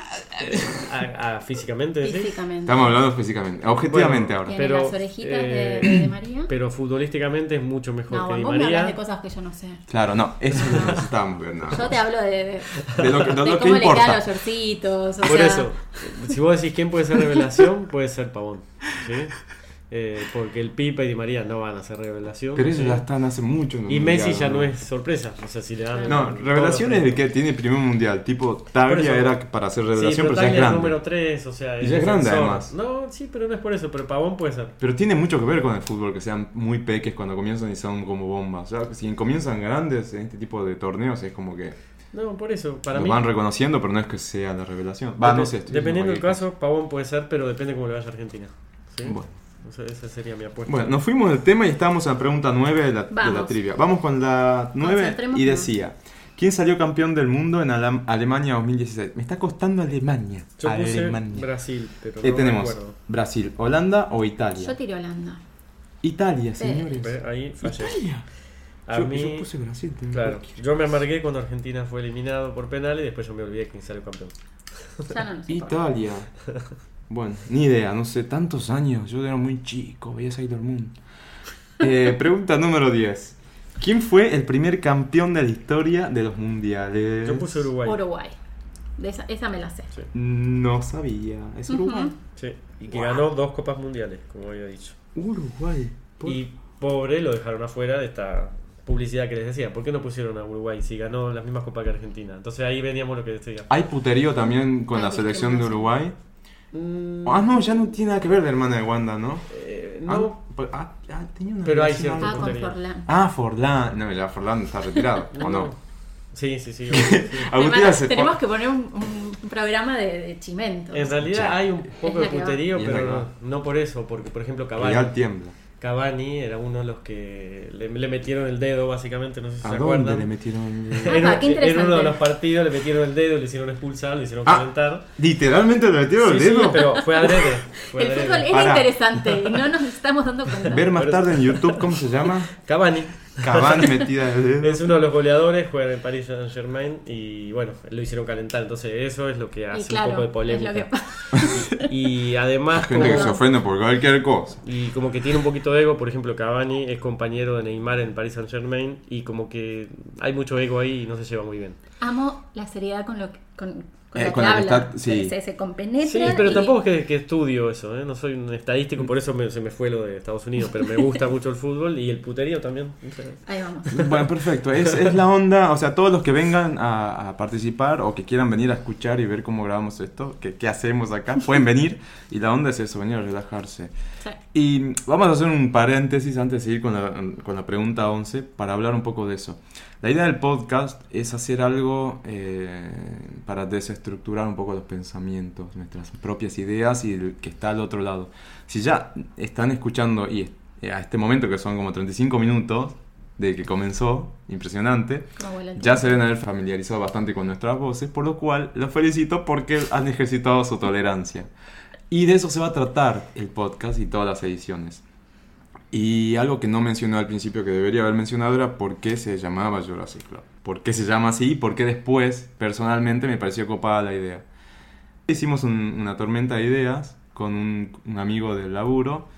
a- a- físicamente, sí. Físicamente. Estamos hablando físicamente, objetivamente Bueno, ahora. Pero, las orejitas eh, de, de María. Pero futbolísticamente es mucho mejor no, que Di María. de cosas que yo no sé. Claro, no, eso lo necesitábamos ver. no. Yo te hablo de, de, De lo que, de de lo que cómo le importa. quedan los shortcitos. O Por sea, eso, si vos decís quién puede ser revelación, puede ser Pavón. ¿sí? Eh, porque el Pipa y Di María no van a ser revelación. Pero ellos ya están hace mucho. en el Y Messi ya no es sorpresa. O sea, si le dan. No, revelación es el que tiene el primer mundial. Tipo, eso- era para hacer Sí, revelación, pero ya es grande. número 3, o sea. Y ya es grande, además. No, sí, pero no es por eso. Pero Pavón puede ser. Pero tiene mucho que ver con el fútbol, que sean muy peques cuando comienzan y son como bombas. O sea, si comienzan grandes en este tipo de torneos es como que No, por eso. Para lo mí. van reconociendo, pero no es que sea la revelación. Va, no sé. dependiendo del caso, Pavón puede ser, pero depende cómo le vaya a Argentina. Bueno. O sea, esa sería mi apuesta. Bueno, nos fuimos del tema y estábamos en la pregunta 9 de la, de la trivia. Vamos con la 9 y decía: ¿Quién salió campeón del mundo en Alemania 2016? Me está costando Alemania. Yo puse Alemania. Brasil, pero Eh, no tenemos. Brasil, Holanda o Italia. Yo tiro Holanda. Italia, señores. Ve, Ahí fallé. Italia. A yo, mí, yo puse Brasil. claro, yo me amargué cuando Argentina fue eliminado por penal y después yo me olvidé quién salió campeón. Ya no. Italia. Bueno, ni idea, no sé, tantos años. Yo era muy chico, veía Sailor Moon. Eh, pregunta número 10. ¿Quién fue el primer campeón de la historia de los mundiales? Yo puse Uruguay. Uruguay. De esa, esa me la sé. Sí, No sabía. ¿Es Uruguay? Ujú. sí. Y que ganó dos copas mundiales, como había dicho. Uruguay. Por- Y pobre lo dejaron afuera de esta publicidad que les decía. ¿Por qué no pusieron a Uruguay si ganó las mismas copas que Argentina? Entonces ahí veníamos lo que decía. ¿Hay puterío también con la selección de. Uruguay? Mm, Ah, no, ya no tiene nada que ver la hermana de Wanda, ¿no? eh, Ah, no, pues- ah, ah, tenía una Pero hay cierto Ah, con. Forlán. Ah, Forlán. No, ya Forlán está retirado, ¿o no? Sí, sí, sí. obvio, sí. Agustina Además, se tenemos que poner un, un programa de, de chimentos. En realidad Ya. hay un poco de la puterío, la pero no, no por eso, porque por ejemplo Cavani, tiembla. Cavani era uno de los que le, le metieron el dedo básicamente, no sé si ¿A se dónde acuerdan. le metieron el Ah, dedo? En, en uno de los partidos le metieron el dedo, le hicieron expulsar, le hicieron Ah, calentar. ¿Literalmente le metieron Sí, el sí, dedo? pero fue adrede. Fue El adrede. fútbol es Pará. interesante y no nos estamos dando cuenta. Ver más Pero- tarde en YouTube cómo se llama. Cavani. Cavani metida dedo. Es uno de los goleadores, juega en el Paris Saint Germain y bueno, lo hicieron calentar, entonces eso es lo que hace claro, un poco de es polémica. lo que Y además, Gente que se ofende por cualquier cosa. y como que tiene un poquito de ego, por ejemplo, Cavani es compañero de Neymar en Paris Saint Germain y como que hay mucho ego ahí y no se lleva muy bien. Amo la seriedad con lo que, con, con Eh, lo con que la que habla. está- sí. Se, se compenetra. Sí, pero y- tampoco es que, que estudio eso, ¿eh? no soy un estadístico, por eso me- se me fue lo de Estados Unidos, pero me gusta mucho el fútbol y el puterío también. Ahí vamos. Bueno, perfecto. Es, es la onda, o sea, todos los que vengan a, a participar o que quieran venir a escuchar y ver cómo grabamos esto, que, qué hacemos acá, pueden venir. Y la onda es eso, venir a relajarse. Y vamos a hacer un paréntesis antes de seguir con la, con la pregunta 11 para hablar un poco de eso. La idea del podcast es hacer algo eh, para desestructurar un poco los pensamientos, nuestras propias ideas y el que está al otro lado. Si ya están escuchando y eh, a este momento que son como 35 minutos de que comenzó, impresionante, ya se deben haber familiarizado bastante con nuestras voces, por lo cual los felicito porque han ejercitado su tolerancia. Y de eso se va a tratar el podcast y todas las ediciones. Y algo que no mencionó al principio que debería haber mencionado era por qué se llamaba Jurassic Club. ¿Por qué se llama así? y ¿Por qué después, personalmente, me pareció copada la idea? Hicimos un- una tormenta de ideas con un, amigo del laburo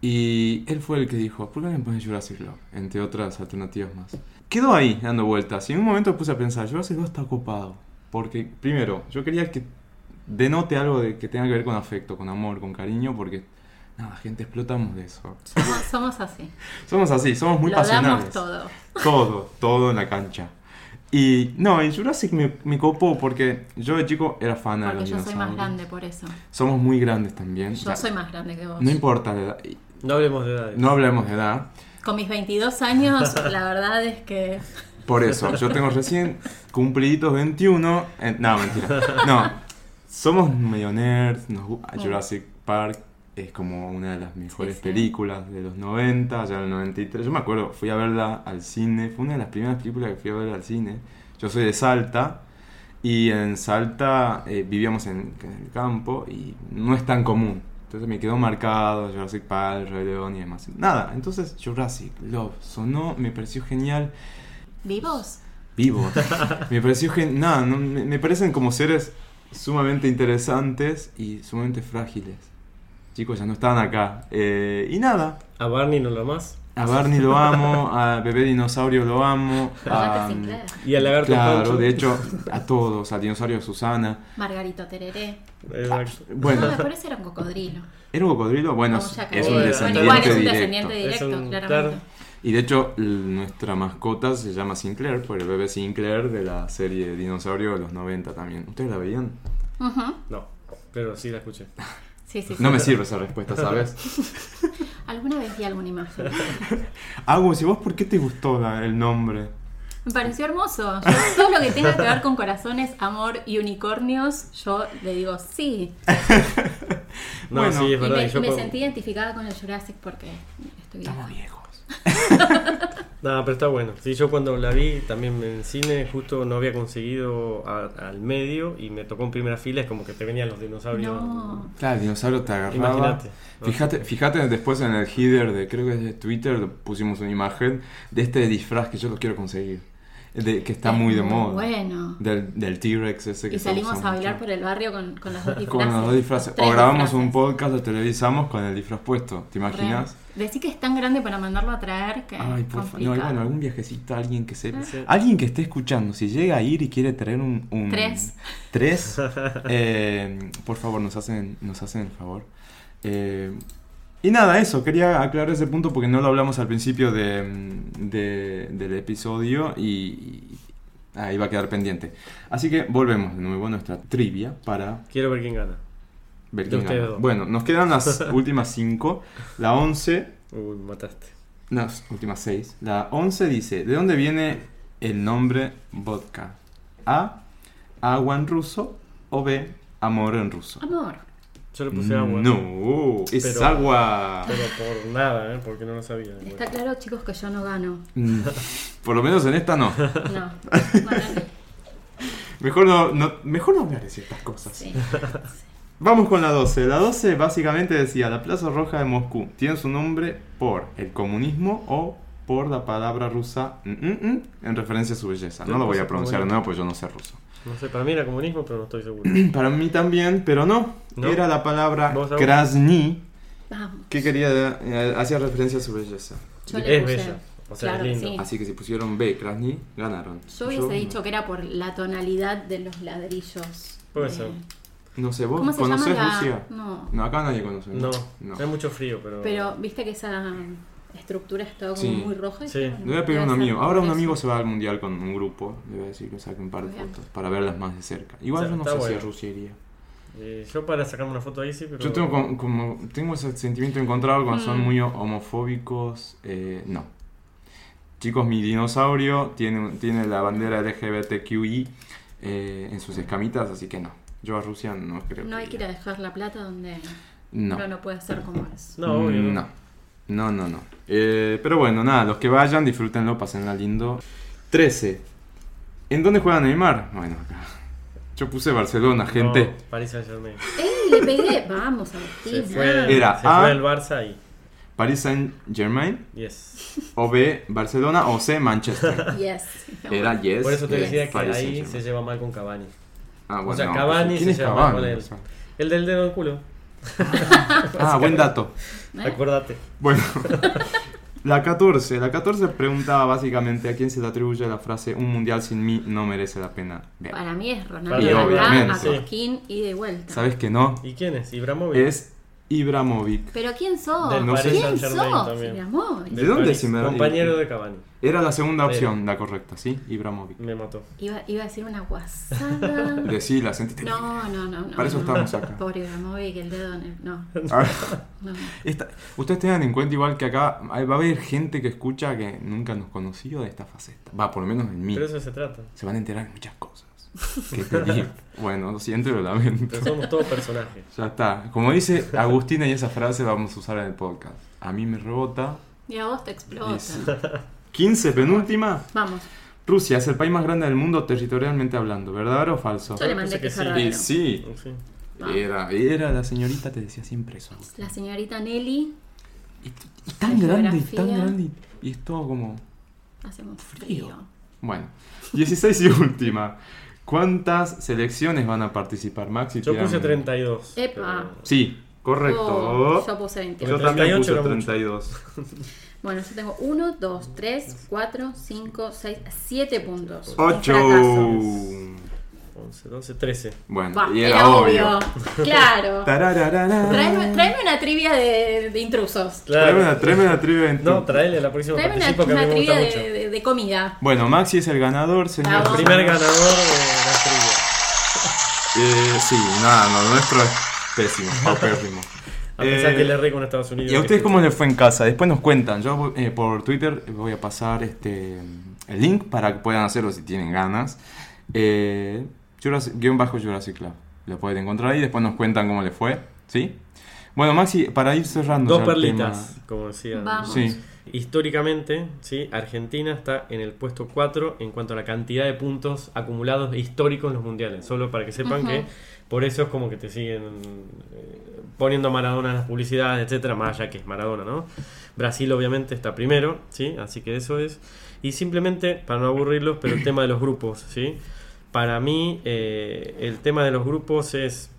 y él fue el que dijo, ¿por qué no pones Jurassic Club? Entre otras alternativas más. Quedó ahí dando vueltas y en un momento puse a pensar, Jurassic Club está copado. Porque, primero, yo quería que denote algo de que tenga que ver con afecto, con amor, con cariño, porque, nada, gente, explotamos de eso. Somos, somos así. Somos así, somos muy Lo pasionales. damos todo. Todo, todo en la cancha. Y no, en Jurassic me, me copó porque yo de chico era fan de Porque los yo soy más dinosaurios. grande por eso. Somos muy grandes también. Yo Ya, soy más grande que vos. No importa la edad. No hablemos de edades. No hablemos de edad. Con mis 22 años, la verdad es que Por eso, yo tengo recién cumpliditos 21. eh, no, mentira. No, somos medio nerds. Nos, Jurassic Park es como una de las mejores sí. películas de los 90, ya en el 93. Yo me acuerdo, fui a verla al cine. Fue una de las primeras películas que fui a ver al cine. Yo soy de Salta. Y en Salta eh, vivíamos en, en el campo y no es tan común. Entonces me quedó marcado Jurassic Park, Rey León y demás. Nada, entonces Jurassic Love sonó, me pareció genial vivos. vivos. me pareció gen... Nada, no, me, me parecen como seres sumamente interesantes y sumamente frágiles. Chicos, ya no estaban acá. Eh, y nada, A Barney no lo más. a Barney lo amo, a Bebé Dinosaurio lo amo. A. Y al lagarto claro, Pancho. de hecho, a todos, al dinosaurio Susana. Margarito Tereré. Exacto. Bueno, No, me parece era un cocodrilo. ¿era un cocodrilo? Bueno, es, un Bueno, descendiente igual es un directo. descendiente directo, Es un- claramente. claro. Y de hecho, nuestra mascota se llama Sinclair, por el bebé Sinclair de la serie Dinosaurio de los 90 también. ¿Ustedes la veían? No, pero sí la escuché. Sí, sí, sí. No me sirve esa respuesta, ¿sabes? Alguna vez vi alguna imagen. Agus, ¿y vos por qué te gustó la- el nombre? Me pareció hermoso. Yo, todo lo que tenga que ver con corazones, amor y unicornios, yo le digo sí. No, Bueno, sí, es Y verdad. me, yo sentí identificada con el Jurassic porque estoy Estamos vieja. viejos. No, pero está bueno. Sí, yo cuando la vi también en cine justo no había conseguido a- al medio y me tocó en primera fila, es como que te venían los dinosaurios. No. Claro, el dinosaurio te agarraba. Imagínate. Fíjate, fíjate después en el header de, creo que es de Twitter, pusimos una imagen de este disfraz que yo lo quiero conseguir. De, que está Es muy de muy moda. bueno. Del, del T-Rex ese que Y salimos a bailar mucho. por el barrio con, con los dos disfraces. Con los dos disfraces. Tres O grabamos disfraces. un podcast, lo televisamos con el disfraz puesto. ¿Te imaginas? Decí que es tan grande para mandarlo a traer que Ay, por favor. No, bueno, algún viajecito, alguien que sepa. Alguien que esté escuchando, si llega a ir y quiere traer un. un- Tres. Tres. eh, por favor, nos hacen, nos hacen el favor. Eh, y nada, eso, quería aclarar ese punto porque no lo hablamos al principio de, de- del episodio y, y ahí va a quedar pendiente. Así que volvemos de nuevo a nuestra trivia para Quiero ver quién gana. ver quién gana. Bueno, nos quedan las últimas cinco. La once Uy, mataste. las últimas seis. La 11 dice, ¿de dónde viene el nombre vodka? A, agua en ruso o B, amor en ruso. Amor. Yo le puse agua. No, es Pero- agua. Pero por nada, ¿eh? porque no lo sabía. Está claro, chicos, que yo no gano. Mm, Por lo menos en esta no. No. Bueno, Mejor no, no- mejor no hablar de ciertas cosas. sí. Vamos con la 12. La 12 básicamente decía, la Plaza Roja de Moscú tiene su nombre por el comunismo o por la palabra rusa mm, mm, mm, en referencia a su belleza. No lo voy puse a pronunciar de nuevo porque yo no sé ruso. No sé, para mí era comunismo, pero no estoy seguro. Para mí también, pero no. ¿No? Era la palabra krasny que quería eh, hacía referencia a su belleza. Yo le es puse- bella. O sea, Claro es lindo. sí. Así que si pusieron B, krasny, ganaron. Yo hubiese dicho que era por la tonalidad de los ladrillos. Puede Eh, ser. No sé, ¿vos ¿Cómo se llama conocés la...? Rusia? No. No, acá nadie conoce. No, no. hay mucho frío, pero. Pero viste que esa estructura es todo como Sí. muy roja. y Sí. bueno, Le voy a pedir a un amigo. Ahora un eso. amigo se va al mundial con un grupo. Le voy a decir que saque un par de bien. fotos para verlas más de cerca. Igual yo no sé si a. Rusia iría. Eh, yo para sacarme una foto ahí sí, pero. Yo tengo como, como- tengo ese sentimiento encontrado cuando son Mm. muy homofóbicos. eh, no. Chicos, mi dinosaurio tiene, tiene la bandera LGBTQI eh, en sus escamitas, así que no. Yo a Rusia no creo No hay que ir a dejar la plata donde No. uno no puede ser como es. No, obvio, no. No. No, no, no. Eh, pero bueno, nada, los que vayan, disfrútenlo, pasenla lindo. 13. ¿En dónde juega Neymar? Bueno, acá. Yo puse Barcelona, gente. No, Paris Saint Germain. ¡Ey! Le pegué. Vamos, Se Agustín. fue, Era se A. fue el Barça y. Paris Saint Germain, Yes. o B, Barcelona, o C, Manchester. Yes. Era yes. Por eso te yes, decía que Paris ahí se lleva mal con Cavani. Ah, o sea, no, Cavani ¿quién se es lleva Cavani? con él. El del dedo del culo. Ah, buen dato. ¿Eh? Acuérdate. Bueno, la 14. La 14 preguntaba básicamente a quién se le atribuye la frase un mundial sin mí no merece la pena. ver". Para mí es Ronaldo acá obviamente. a. Cosquín y de vuelta. ¿Sabes que no? ¿Y quién es? Ibrahimovic. Es Ibrahimovic. ¿Pero quién sos? Del No sé. Paris ¿Quién sos? también. Amor. ¿De dónde se me- Compañero de Cavani. Era la segunda Pero- opción, la correcta, ¿sí? Ibrahimovic. Me mató. Iba, iba a decir una guasada. Decí, la sentiste. No, no, no, no. Para eso no. estamos acá. Pobre Ibrahimovic, el dedo en el... No, Ah, no. esta- ustedes tengan en cuenta igual que acá va a haber gente que escucha que nunca nos conoció de esta faceta. Va, por lo menos en mí. Pero eso se trata. Se van a enterar de muchas cosas. Que pedí. bueno, lo siento y lo lamento. Pero somos todos personajes. Ya está. Como dice Agustina y esa frase vamos a usar en el podcast. A mí me rebota. Y a vos te explota. Y sí. 15, penúltima. Vamos. Rusia es el país más grande del mundo territorialmente hablando. ¿Verdadero o falso? Yo le mandé que sí. Y sí. Sí. Ah. Era, era la señorita, te decía siempre eso. La señorita Nelly Y, y tan grande, y tan grande. y- Y es todo como. hace mucho Frío. frío. Bueno. 16 y última. ¿Cuántas selecciones van a participar, Maxi? Yo puse Tírame. 32. Epa. Sí, correcto. Oh, yo puse 28. Yo también 38 puse era mucho. 32. Bueno, yo tengo 1, 2, 3, 4, 5, 6, 7 puntos. 8. Fracasos. 11, 12, 13. Bueno, y era, era, obvio. Claro. Tarararara. Tráeme, tráeme una trivia de, de intrusos. Tráeme una, tráeme una trivia en tu- No, traele la próxima Tráeme una, una me trivia gusta de, mucho. de- de comida. Bueno, Maxi es el ganador, señor. Vamos. Primer ganador de la trivia. Eh, sí, nada, no, nuestro es pésimo, paupérrimo. A pesar Eh, que le re con Estados Unidos. ¿Y a ustedes cómo les fue en casa? Después nos cuentan. Yo eh, por Twitter voy a pasar este el link para que puedan hacerlo si tienen ganas. Eh, Jurassic- guion bajo Jurassic Club. Lo pueden encontrar ahí y después nos cuentan cómo les fue. ¿Sí? Bueno, Maxi, para ir cerrando. Dos perlitas, tema- como decía. Vamos. Sí. Históricamente, ¿sí? Argentina está en el puesto 4 en cuanto a la cantidad de puntos acumulados históricos en los mundiales. Solo para que sepan Ujú. que por eso es como que te siguen eh, poniendo a Maradona en las publicidades, etcétera, más allá que es Maradona, ¿no? Brasil obviamente está primero, ¿sí? Así que eso es. Y simplemente, para no aburrirlos, pero el tema de los grupos, ¿sí? Para mí, eh, el tema de los grupos es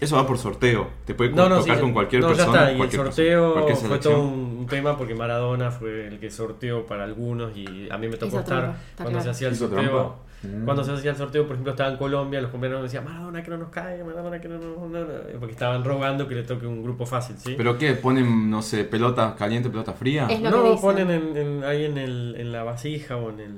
Eso va por sorteo. Te puede no, no, tocar sí, con cualquier no, persona. ya está. Y el persona, sorteo fue todo un tema porque Maradona fue el que sorteó para algunos y a mí me tocó Hizo estar trampa, cuando se hacía el Hizo sorteo. trampa. Mm. Cuando se hacía el sorteo, por ejemplo, estaba en Colombia, los compañeros me decían, Maradona que no nos caiga, Maradona que no nos... no, no", porque estaban rogando que le toque un grupo fácil, ¿sí? ¿Pero qué? ¿Ponen, no sé, pelota caliente, pelota fría? No, ponen en, en- ahí en, el, en la vasija o en el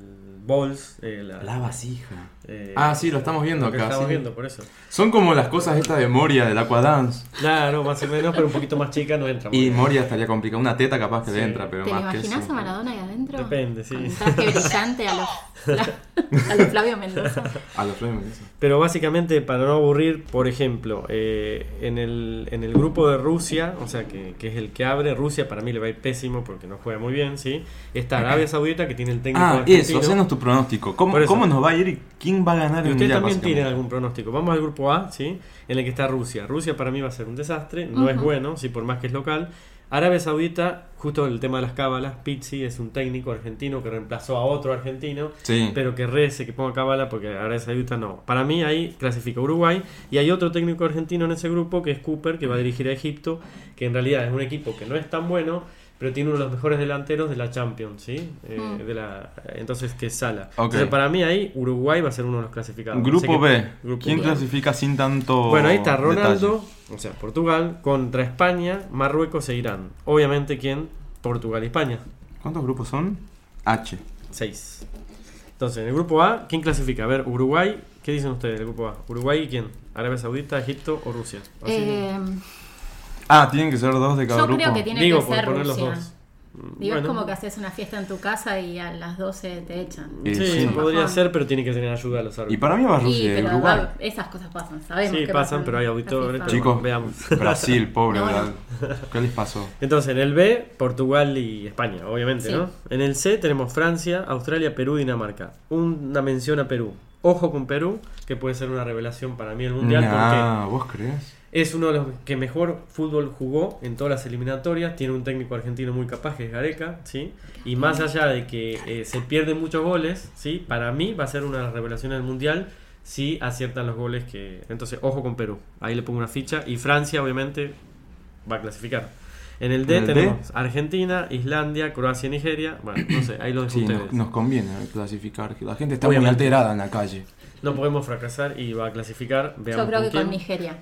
bowls. eh, la, La vasija. Eh, Ah, sí, lo estamos viendo lo que acá. estamos sí. viendo, por eso. Son como las cosas estas de Moria del Aquadance. Claro, más o menos, pero un poquito más chica no entra. muy Y. Moria estaría complicada. Una teta capaz que Sí. le entra, pero ¿Te más que imaginas eso. a Maradona ahí adentro? Depende, sí. Traje brillante a los, a los Flavio Mendoza. A los Flames, eso. Pero básicamente, para no aburrir, por ejemplo, eh, en, el, en el grupo de Rusia, o sea, que, que es el que abre, Rusia para mí le va a ir pésimo porque no juega muy bien, ¿sí? Está Arabia Saudita, que tiene el técnico Ah, argentino. eso, hacenos tu pronóstico. ¿Cómo, eso. cómo nos va a ir y quién va a ganar el Ustedes mundial? también tienen básicamente? algún pronóstico. Vamos al grupo A, ¿sí? En el que está Rusia. Rusia para mí va a ser un desastre, no es bueno, sí, por más que es local. Arabia Saudita, justo el tema de las cábalas, Pizzi es un técnico argentino que reemplazó a otro argentino, Sí. pero que rece, que ponga cábala, porque Arabia Saudita no. Para mí ahí clasifica Uruguay y hay otro técnico argentino en ese grupo que es Cooper, que va a dirigir a Egipto, que en realidad es un equipo que no es tan bueno, pero tiene uno de los mejores delanteros de la Champions, ¿sí? Eh, Mm. de la, entonces, que es Sala. Entonces, para mí ahí Uruguay va a ser uno de los clasificados. Grupo que- B. Grupo ¿Quién B. clasifica sin tanto Bueno, ahí está detalle? Ronaldo, o sea, Portugal, contra España, Marruecos e Irán. Obviamente, ¿quién? Portugal y España. ¿Cuántos grupos son? H. Seis. Entonces, en el grupo A, ¿quién clasifica? A ver, Uruguay, ¿qué dicen ustedes del grupo A? ¿Uruguay y quién? ¿Arabia Saudita, Egipto o Rusia? Así. Eh, Ah, tienen que ser dos de cada yo grupo. creo que tiene Digo, que por ser poner los Rusia. dos. Digo, Bueno. es como que haces una fiesta en tu casa y a las 12 te echan. Sí, sí. podría Bajón. ser, pero tiene que tener ayuda a los Y árbitros. para mí va Sí, Rusia y pero Uruguay. va- esas cosas pasan, sabemos Sí, que pasan, pero hay auditores. Chicos, veamos. Brasil, pobre, No. ¿Qué les pasó? Entonces, en el B, Portugal y España, obviamente, Sí. ¿no? En el C tenemos Francia, Australia, Perú, Dinamarca. Una mención a Perú. Ojo con Perú, que puede ser una revelación para mí en el Mundial, Nah, ¿vos crees? Es uno de los que mejor fútbol jugó en todas las eliminatorias. Tiene un técnico argentino muy capaz, que es Gareca, ¿sí? Y más allá de que eh, se pierden muchos goles, ¿sí? Para mí va a ser una de las revelaciones del Mundial si aciertan los goles que... Entonces, ojo con Perú. Ahí le pongo una ficha. Y Francia, obviamente, va a clasificar. En el D ¿En el D? tenemos Argentina, Islandia, Croacia y Nigeria. Bueno, no sé, ahí lo Sí, ustedes. nos, nos conviene eh, clasificar. La gente está Obviamente. muy alterada en la calle. No podemos fracasar y va a clasificar. Veamos Yo creo que quién. con Nigeria.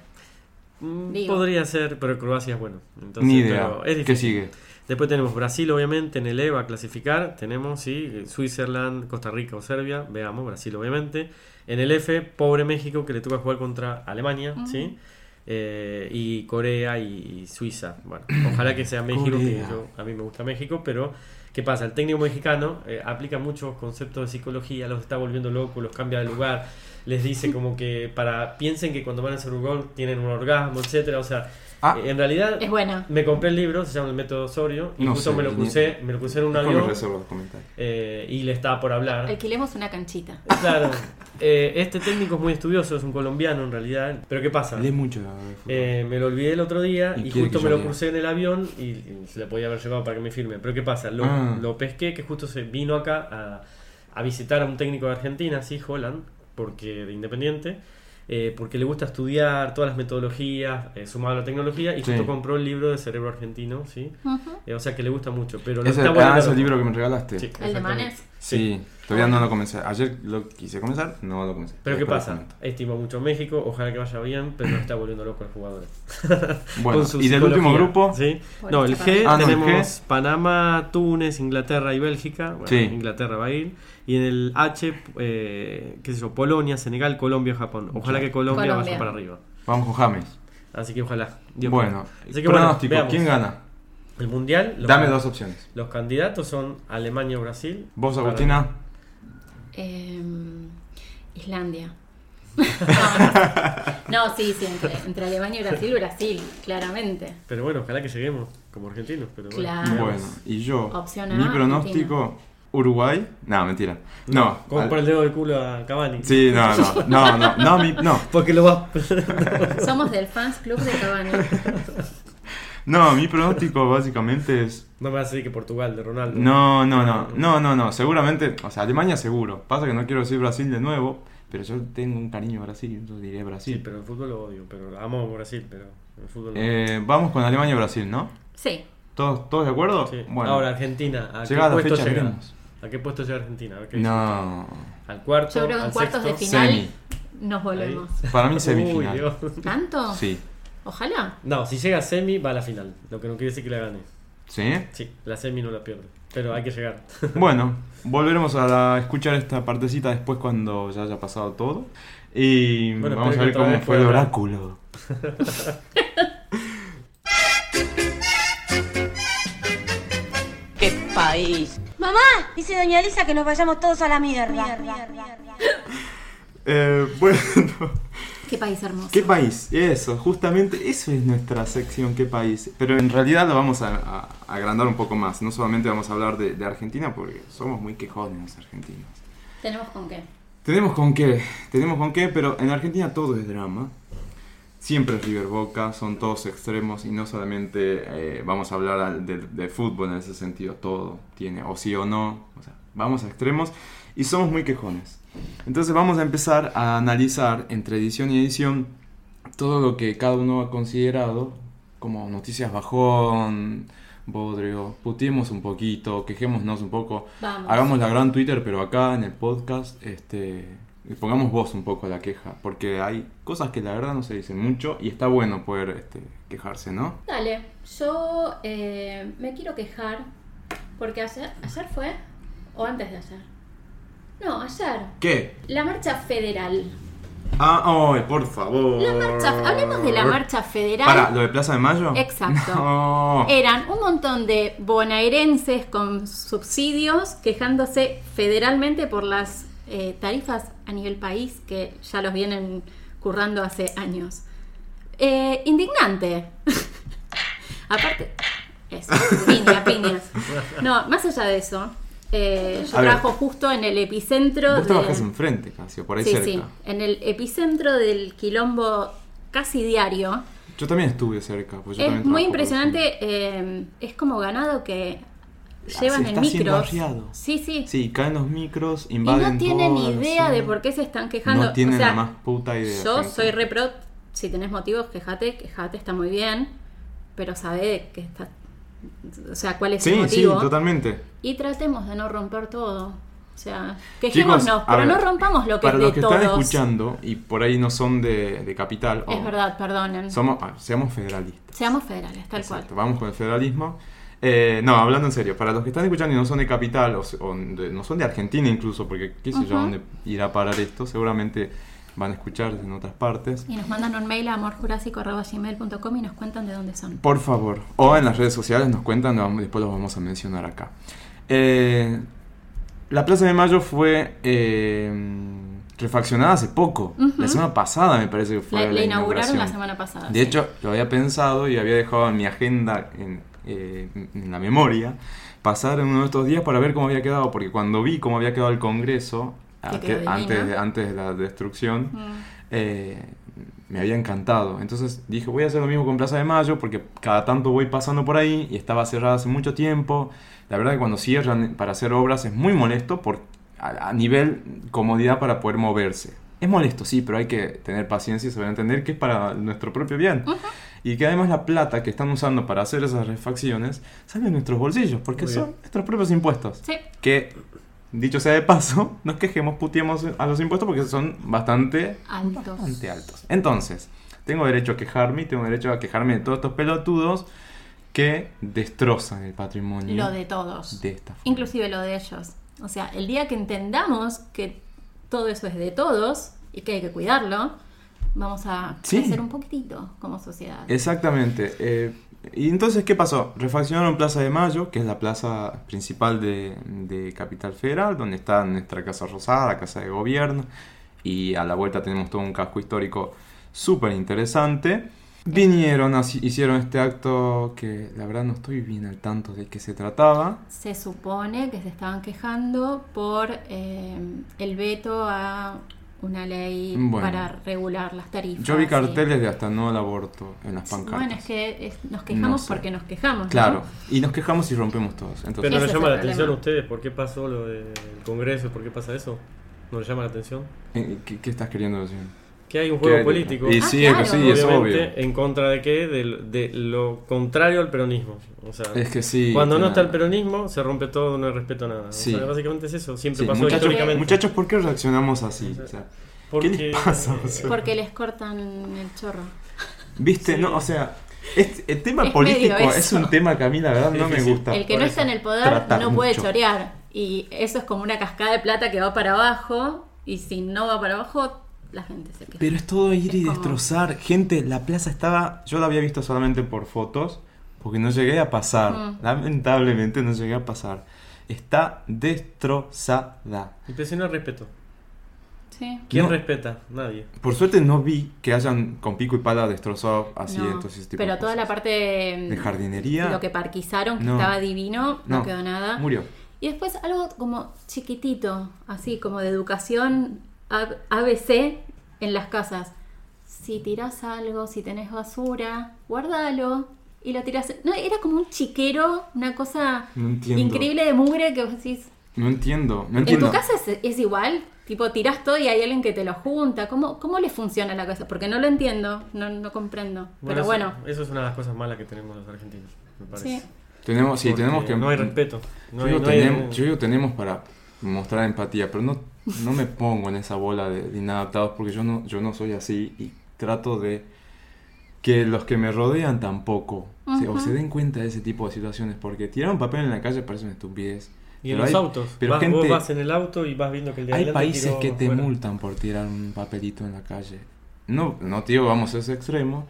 Mm, digo. Podría ser, pero Croacia es bueno. Entonces, Ni idea. pero es ¿Qué difícil. sigue? Después tenemos Brasil, obviamente, en el E va a clasificar. Tenemos, sí, Switzerland, Costa Rica o Serbia. Veamos, Brasil, obviamente. En el F, pobre México, que le toca jugar contra Alemania, ¿sí? Eh, y Corea y, Suiza. Bueno, ojalá que sea México, que yo, a mí me gusta México, pero ¿qué pasa? El técnico mexicano eh, aplica muchos conceptos de psicología, los está volviendo locos, los cambia de lugar, les dice como que para piensen que cuando van a hacer un gol tienen un orgasmo, etcétera, o sea, Ah. eh, en realidad Es me compré el libro, se llama El método Osorio, y No justo sé, me lo crucé, me lo crucé en un avión reservo los comentarios. eh, y le estaba por hablar. Alquilemos una canchita. Claro, eh, este técnico es muy estudioso, es un colombiano en realidad, pero ¿qué pasa? Lee mucho. Eh, me lo olvidé el otro día Y justo me lo crucé en el avión y, y se le podía haber llevado para que me firme. Pero ¿qué pasa? Lo, Ah. Lo pesqué que justo se vino acá a, a visitar a un técnico de Argentina, sí, Holland, porque de Independiente, eh, porque le gusta estudiar todas las metodologías eh, sumado a la tecnología y Sí. justo compró el libro de Cerebro Argentino, ¿sí? Eh, o sea que le gusta mucho. Pero lo Ese, está ah, ese loco. libro que me regalaste. Sí, ¿El de exactamente. Manes? Sí, todavía no lo comencé. Ayer lo quise comenzar, no lo comencé. Pero ¿qué pasa? Estimo mucho México, ojalá que vaya bien, pero no está volviendo loco el jugador. Bueno, Con su y del último grupo, ¿sí? No, el G. Ah, no, el tenemos Panamá, Túnez, Inglaterra y Bélgica. Bueno, Sí. Inglaterra va a ir. Y en el H, eh, qué sé yo, Polonia, Senegal, Colombia, Japón. Ojalá que Colombia, Colombia. vaya para arriba. vamos con James. Así que ojalá. Dios bueno. Así que pronóstico. ¿quién gana? El mundial. Los, Dame dos opciones. Los candidatos son Alemania o Brasil. ¿Vos, Agustina? Em, Islandia. No, no, sí, sí, entre, entre Alemania y Brasil, Brasil, claramente. Pero bueno, ojalá que lleguemos como argentinos. Pero bueno, Claro. veamos. Bueno, y yo, Opción A, mi pronóstico, Uruguay. No, mentira. No. Como al- por el dedo del culo a Cavani. Sí, no, no, no, no, no, mi- no, Porque lo va. Somos del fans club de Cavani. no, mi pronóstico básicamente es no me vas a decir que Portugal de Ronaldo. No, no, no, no, no, no, seguramente, o sea, Alemania seguro. Pasa que no quiero decir Brasil de nuevo, pero yo tengo un cariño a Brasil, entonces diré Sí, Brasil. pero el fútbol lo odio. Pero amo Brasil, pero el fútbol. Eh, vamos con Alemania y Brasil, ¿no? Sí, ¿Todos, todos de acuerdo? Sí. Bueno, Ahora, Argentina. ¿A qué llegada la puesto fecha llega? ¿A qué puesto llega Argentina? A ver qué dice. No, ¿Al cuarto? yo creo que en de final Semi. nos volvemos. para mí Uy, semifinal. Dios. ¿Tanto? Sí. Ojalá. No, si llega a semi, va a la final. Lo que no quiere decir que la gane. ¿Sí? Sí, la semi no la pierde. Pero hay que llegar. Bueno, volveremos a la- escuchar esta partecita después cuando ya haya pasado todo. Y Bueno, vamos a ver cómo fue el oráculo. ¡Qué país! Mamá, dice doña Elisa que nos vayamos todos a la mierda. Eh, bueno, Qué país hermoso. ¿qué país? Eso, justamente eso es nuestra sección, ¿qué país? Pero en realidad lo vamos a, a- a agrandar un poco más. No solamente vamos a hablar de, de Argentina, porque somos muy quejones los argentinos. ¿Tenemos con qué? Tenemos con qué, tenemos con qué, pero en Argentina todo es drama. Siempre es River Boca, son todos extremos y no solamente eh, vamos a hablar de, de fútbol en ese sentido, todo tiene o sí o no, o sea, vamos a extremos y somos muy quejones. Entonces vamos a empezar a analizar entre edición y edición todo lo que cada uno ha considerado como noticias bajón, bodrio, putiemos un poquito, quejémonos un poco, Vamos. hagamos la gran Twitter, pero acá en el podcast, este, pongamos voz un poco a la queja, porque hay cosas que la verdad no se dicen mucho y está bueno poder este, quejarse, ¿no? Dale, yo eh, me quiero quejar porque ayer, ayer fue o antes de ayer. No, ayer. ¿Qué? La marcha federal. Ah, ay, por favor. La marcha, hablemos de la marcha federal. Para, ¿lo de Plaza de Mayo? Exacto. No. Eran un montón de bonaerenses con subsidios quejándose federalmente por las eh, tarifas a nivel país que ya los vienen currando hace años. Eh, indignante. Aparte, eso, piña, piñas. No, más allá de eso, eh, yo A ver. trabajo justo en el epicentro Vos de... trabajás enfrente, casi, o por ahí Sí, cerca. sí, en el epicentro del quilombo casi diario. Yo también estuve cerca. pues yo Es muy impresionante, eh, es como ganado que llevan se en está haciendo micros. Sí, sí. Sí, caen los micros, Y invaden no tienen idea de por qué se están quejando. No tienen o sea, la más puta idea. Yo gente. soy repro, si tenés motivos, quejate, quejate, está muy bien, pero sabe que está, o sea, cuál es Sí, el sí, motivo. totalmente. y tratemos de no romper todo. O sea, quejémonos, Chicos, pero no rompamos lo que Para es los de que todos. están escuchando y por ahí no son de, de capital, Es verdad, perdonen. somos, ah, seamos federalistas. Seamos federales, tal Exacto, cual. Vamos con el federalismo. Eh, no, hablando en serio, para los que están escuchando y no son de capital, o, o de- no son de Argentina incluso, porque qué sé yo Ujú. dónde irá a parar esto, seguramente van a escuchar en otras partes. Y nos mandan un mail a amorjurásico.gmail.com y nos cuentan de dónde son. Por favor, o en las redes sociales nos cuentan, después los vamos a mencionar acá. Eh, la Plaza de Mayo fue eh, refaccionada hace poco, la semana pasada me parece que fue La, la, la inauguraron la semana pasada. De sí. hecho, lo había pensado y había dejado en mi agenda, en, eh, en la memoria, pasar en uno de estos días para ver cómo había quedado, porque cuando vi cómo había quedado el Congreso, Que a- quedó que- antes, de, antes de la destrucción, Mm. eh, me había encantado. Entonces dije, voy a hacer lo mismo con Plaza de Mayo, porque cada tanto voy pasando por ahí y estaba cerrada hace mucho tiempo. La verdad que cuando cierran para hacer obras es muy molesto por, a, a nivel comodidad para poder moverse. Es molesto, sí, pero hay que tener paciencia y saber entender que es para nuestro propio bien. Y que además la plata que están usando para hacer esas refacciones sale de nuestros bolsillos, porque son nuestros propios impuestos. Sí, Que, dicho sea de paso, nos quejemos, puteemos a los impuestos porque son bastante altos. bastante altos. Entonces, tengo derecho a quejarme y tengo derecho a quejarme de todos estos pelotudos que destrozan el patrimonio Lo de todos. de esta forma. Inclusive lo de ellos. O sea, el día que entendamos que todo eso es de todos y que hay que cuidarlo, vamos a Sí. crecer un poquitito como sociedad. Exactamente. eh, y entonces, ¿qué pasó? Refaccionaron Plaza de Mayo, que es la plaza principal de, Capital Federal, donde está nuestra Casa Rosada, Casa de Gobierno, y a la vuelta tenemos todo un casco histórico súper interesante. Vinieron, hicieron este acto que la verdad no estoy bien al tanto de qué se trataba. Se supone que se estaban quejando por eh, el veto a una ley Bueno. para regular las tarifas. Yo vi y- carteles de hasta no al aborto en las pancartas. Bueno, es que es- nos quejamos sé. porque nos quejamos. ¿no? Claro, y nos quejamos y rompemos todos. Entonces, Pero no les llama el la atención a ustedes por qué pasó lo del Congreso, por qué pasa eso. ¿No les llama la atención? eh, ¿qué, qué estás queriendo decir? Que hay un ¿Qué juego hay? político. Y Ah, sí, claro. es que sí, es obvio. ¿En contra de qué? De, de lo contrario al peronismo. O sea, Es que sí. cuando no está el peronismo, se rompe todo, no hay respeto a nada. Sí. O sea, básicamente es eso. Siempre Sí, pasó muchachos, históricamente. muchachos, ¿por qué reaccionamos así? O sea, Porque, ¿Qué les pasa? O sea, Porque les cortan el chorro. ¿Viste? Sí. No, o sea, este- el tema Es político es un tema que a mí la verdad Sí, no me gusta. El que no está en el poder no puede mucho. chorear. Y eso es como una cascada de plata que va para abajo. Y si no va para abajo, la gente se queja. Pero es todo ir y Es como- destrozar. Gente, la plaza estaba. Yo la había visto solamente por fotos. Porque no llegué a pasar. Mm. Lamentablemente no llegué a pasar. Está destrozada. Impresiona el respeto. Sí. ¿Quién No. respeta? Nadie. Por suerte no vi que hayan con pico y pala destrozado asientos No, y ese tipo pero de toda la parte de jardinería lo que parquizaron, que No. estaba divino, no, No. quedó nada. murió. Y después algo como chiquitito, así como de educación ABC en las casas. Si tirás algo, si tenés basura, guardalo y lo tirás. No, era como un chiquero, una cosa No increíble de mugre que vos decís. No entiendo, no ¿En entiendo. tu casa es, es igual? Tipo, tirás todo y hay alguien que te lo junta. ¿Cómo, cómo le funciona la cosa? Porque no lo entiendo, no, no comprendo. Pero eso- bueno, Eso es una de las cosas malas que tenemos los argentinos, me parece. sí. Tenemos, sí, tenemos que... No hay respeto. No yo, hay, digo no hay- tenemos, yo digo tenemos para mostrar empatía, pero no, no me pongo en esa bola de, de inadaptados porque yo no, yo no soy así y trato de que los que me rodean tampoco se, o se den cuenta de ese tipo de situaciones porque tirar un papel en la calle parece una estupidez. Y en Pero los hay- autos. pero Vas- gente- Vos vas en el auto y vas viendo que el de Hay países tiró que te multan por tirar un papelito en la calle. No, no digo vamos a ese extremo,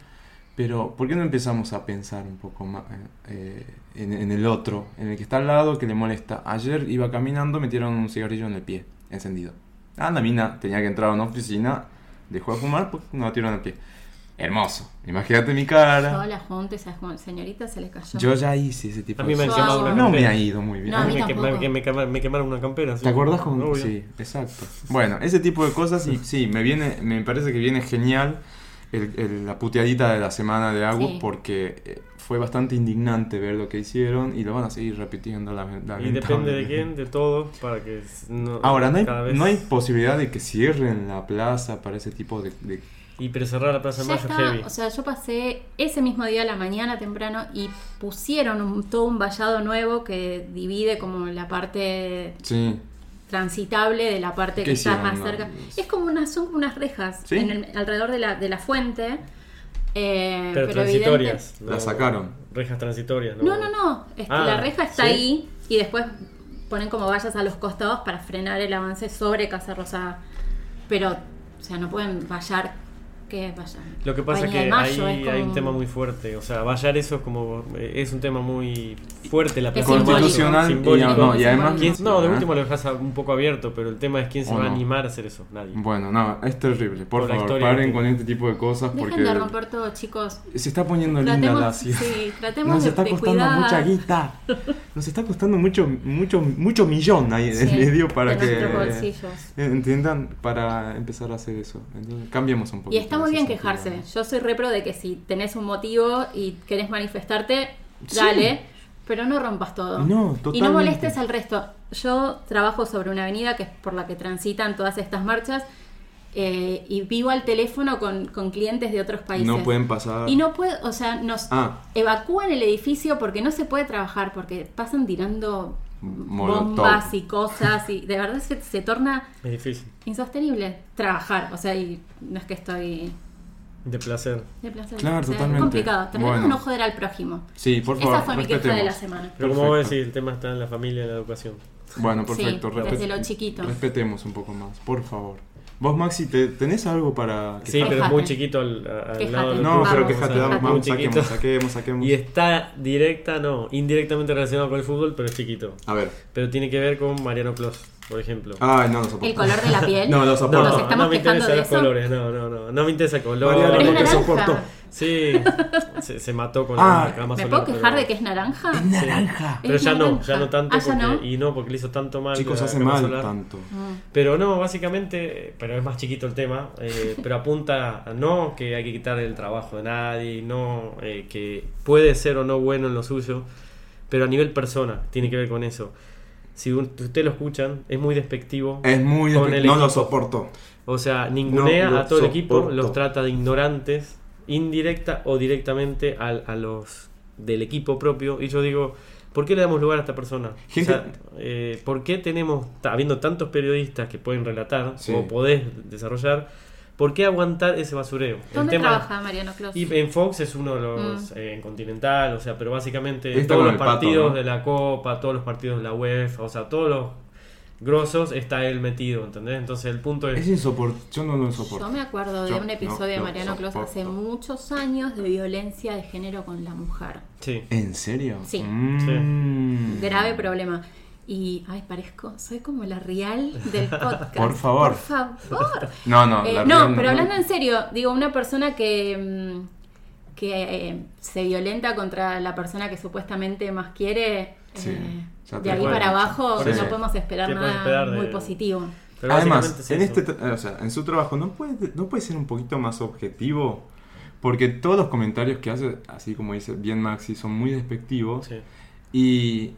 pero ¿por qué no empezamos a pensar un poco más eh, en, en el otro, en el que está al lado, que le molesta? Ayer iba caminando, me tiraron un cigarrillo en el pie, encendido. Ah, la mina tenía que entrar a una oficina, dejó de fumar, pues no la tiraron en el pie. Hermoso. Imagínate mi Yo cara. la junta, esa señorita se le cayó. Yo ya hice ese tipo A mí de me han Yo quemado una No me ha ido muy bien. No, a mí me, me, quema- me quemaron una campera. sí. ¿Te acuerdas con Obvio. Sí, exacto. Bueno, ese tipo de cosas y sí, me viene, me parece que viene genial el- el- la puteadita de la semana de Agus Sí. porque eh, fue bastante indignante ver lo que hicieron y lo van a seguir repitiendo la, Y depende de quién, de todos, para que no, Ahora, no hay, vez- no hay posibilidad de que cierren la plaza para ese tipo de... de- Y pero cerrar la Plaza está, heavy. o sea, yo pasé ese mismo día a la mañana temprano y pusieron un- todo un vallado nuevo que divide como la parte Sí, transitable de la parte ¿Qué que está más No, cerca. es- como unas, son como unas rejas ¿Sí? en el- alrededor de la, de la fuente. eh, pero, pero transitorias. La sacaron. Rejas transitorias. No, no, no. es que Ah, la reja está ¿sí? ahí y después ponen como vallas a los costados para frenar el avance sobre Casa Rosada. Pero, o sea, no pueden vallar. ¿Qué es vallar? Lo que pasa es que Mayo, ahí es como- hay un tema muy fuerte. O sea, vallar eso es como. eh, Es un tema muy fuerte la Mayo. Constitucional y, no, y además... ¿Quién- no, de ¿eh? último lo dejas un poco abierto, pero el tema es quién se ¿O va a animar a hacer eso. Nadie. Bueno, no, es terrible. Por Por la favor, historia paren que- con este tipo de cosas porque Dejen de romper todo, chicos. se está poniendo linda la ciudad. sí, tratemos Nos de, está costando cuidar. mucha guita. Nos está costando mucho, mucho, mucho millón ahí en Sí, el medio para de que bolsillos. entiendan para empezar a hacer eso. Entonces, cambiemos un poco. Y está muy bien quejarse. Yo soy repro de que si tenés un motivo y querés manifestarte, Sí. dale, pero no rompas todo. No, Y no molestes al resto. Yo trabajo sobre una avenida que es por la que transitan todas estas marchas eh, y vivo al teléfono con, con clientes de otros países. No pueden pasar. Y no puedo, o sea, nos Ah. evacúan el edificio porque no se puede trabajar, porque pasan tirando Molotov. bombas y cosas y de verdad se, se torna Es difícil. insostenible trabajar. O sea, y no es que estoy De placer. de placer. Claro, O sea, totalmente. Es complicado. Tratemos Bueno. no joder al prójimo. Sí, por favor. Esa fue mi queja de la semana. Pero como vos decís, el tema está en la familia y en la educación. Bueno, perfecto. Sí, desde lo chiquito. Respetemos un poco más, por favor. Vos, Maxi, ¿te- ¿tenés algo para Sí, quejarte? pero es muy chiquito al, al lado No, tuyo, pero Vamos, quejate, sea, vamos, muy vamos, chiquito. saquemos, saquemos, saquemos. Y está directa, no, indirectamente relacionado con el fútbol, pero es chiquito. A ver. Pero tiene que ver con Mariano Clos, por ejemplo. Ay, no lo soporto. El color de la piel. No, lo soporto. Nos estamos no me interesan los eso. colores, no, no, no, no me interesa el color. Mariano, no te soporto. Sí, se, se mató con Ah, la cama ¿Me solar, puedo quejar pero- de que es naranja? Es naranja. Pero Es ya no, ya no tanto Ah, ya porque, no. y no porque le hizo tanto mal. Chicos, hace mal solar. tanto. Mm. Pero no, básicamente, pero es más chiquito el tema, eh, pero apunta a no que hay que quitar el trabajo de nadie, no eh, que puede ser o no bueno en lo suyo, pero a nivel persona tiene que ver con eso. Si ustedes lo escuchan, es muy despectivo. Es muy... El no lo soporto. O sea, ningunea No a todo el equipo, los trata de ignorantes, indirecta o directamente al- a, los del equipo propio. Y yo digo, ¿por qué le damos lugar a esta persona? Gente- O sea, eh, ¿Por qué tenemos, habiendo tantos periodistas que pueden relatar Sí. o podés desarrollar, ¿por qué aguantar ese basureo? ¿Dónde trabaja Mariano Clos? Y en Fox es uno de los Mm. eh, en Continental, o sea, pero básicamente Está todos los Pato, partidos ¿no? de la Copa, todos los partidos de la UEFA, o sea, todos los grosos está él metido, ¿entendés? Entonces el punto es... Es insoportable. Yo no lo soporto. Yo me acuerdo de Yo un episodio no de Mariano Clos hace muchos años de violencia de género con la mujer. Sí. ¿En serio? Sí. Mm. Grave problema. Y, ay, parezco, soy como la real del podcast. Por favor. Por favor. No, no. Eh, la no, real pero hablando en serio, digo, una persona que, mm, que eh, se violenta contra la persona que supuestamente más quiere, Sí, eh, ya de ahí para abajo no podemos esperar ¿Qué puedes nada esperar de- muy positivo. Pero Además, en es este, o sea, en su trabajo no puede, no puede ser un poquito más objetivo, porque todos los comentarios que hace, así como dice bien Maxi, son muy despectivos. Sí. Y,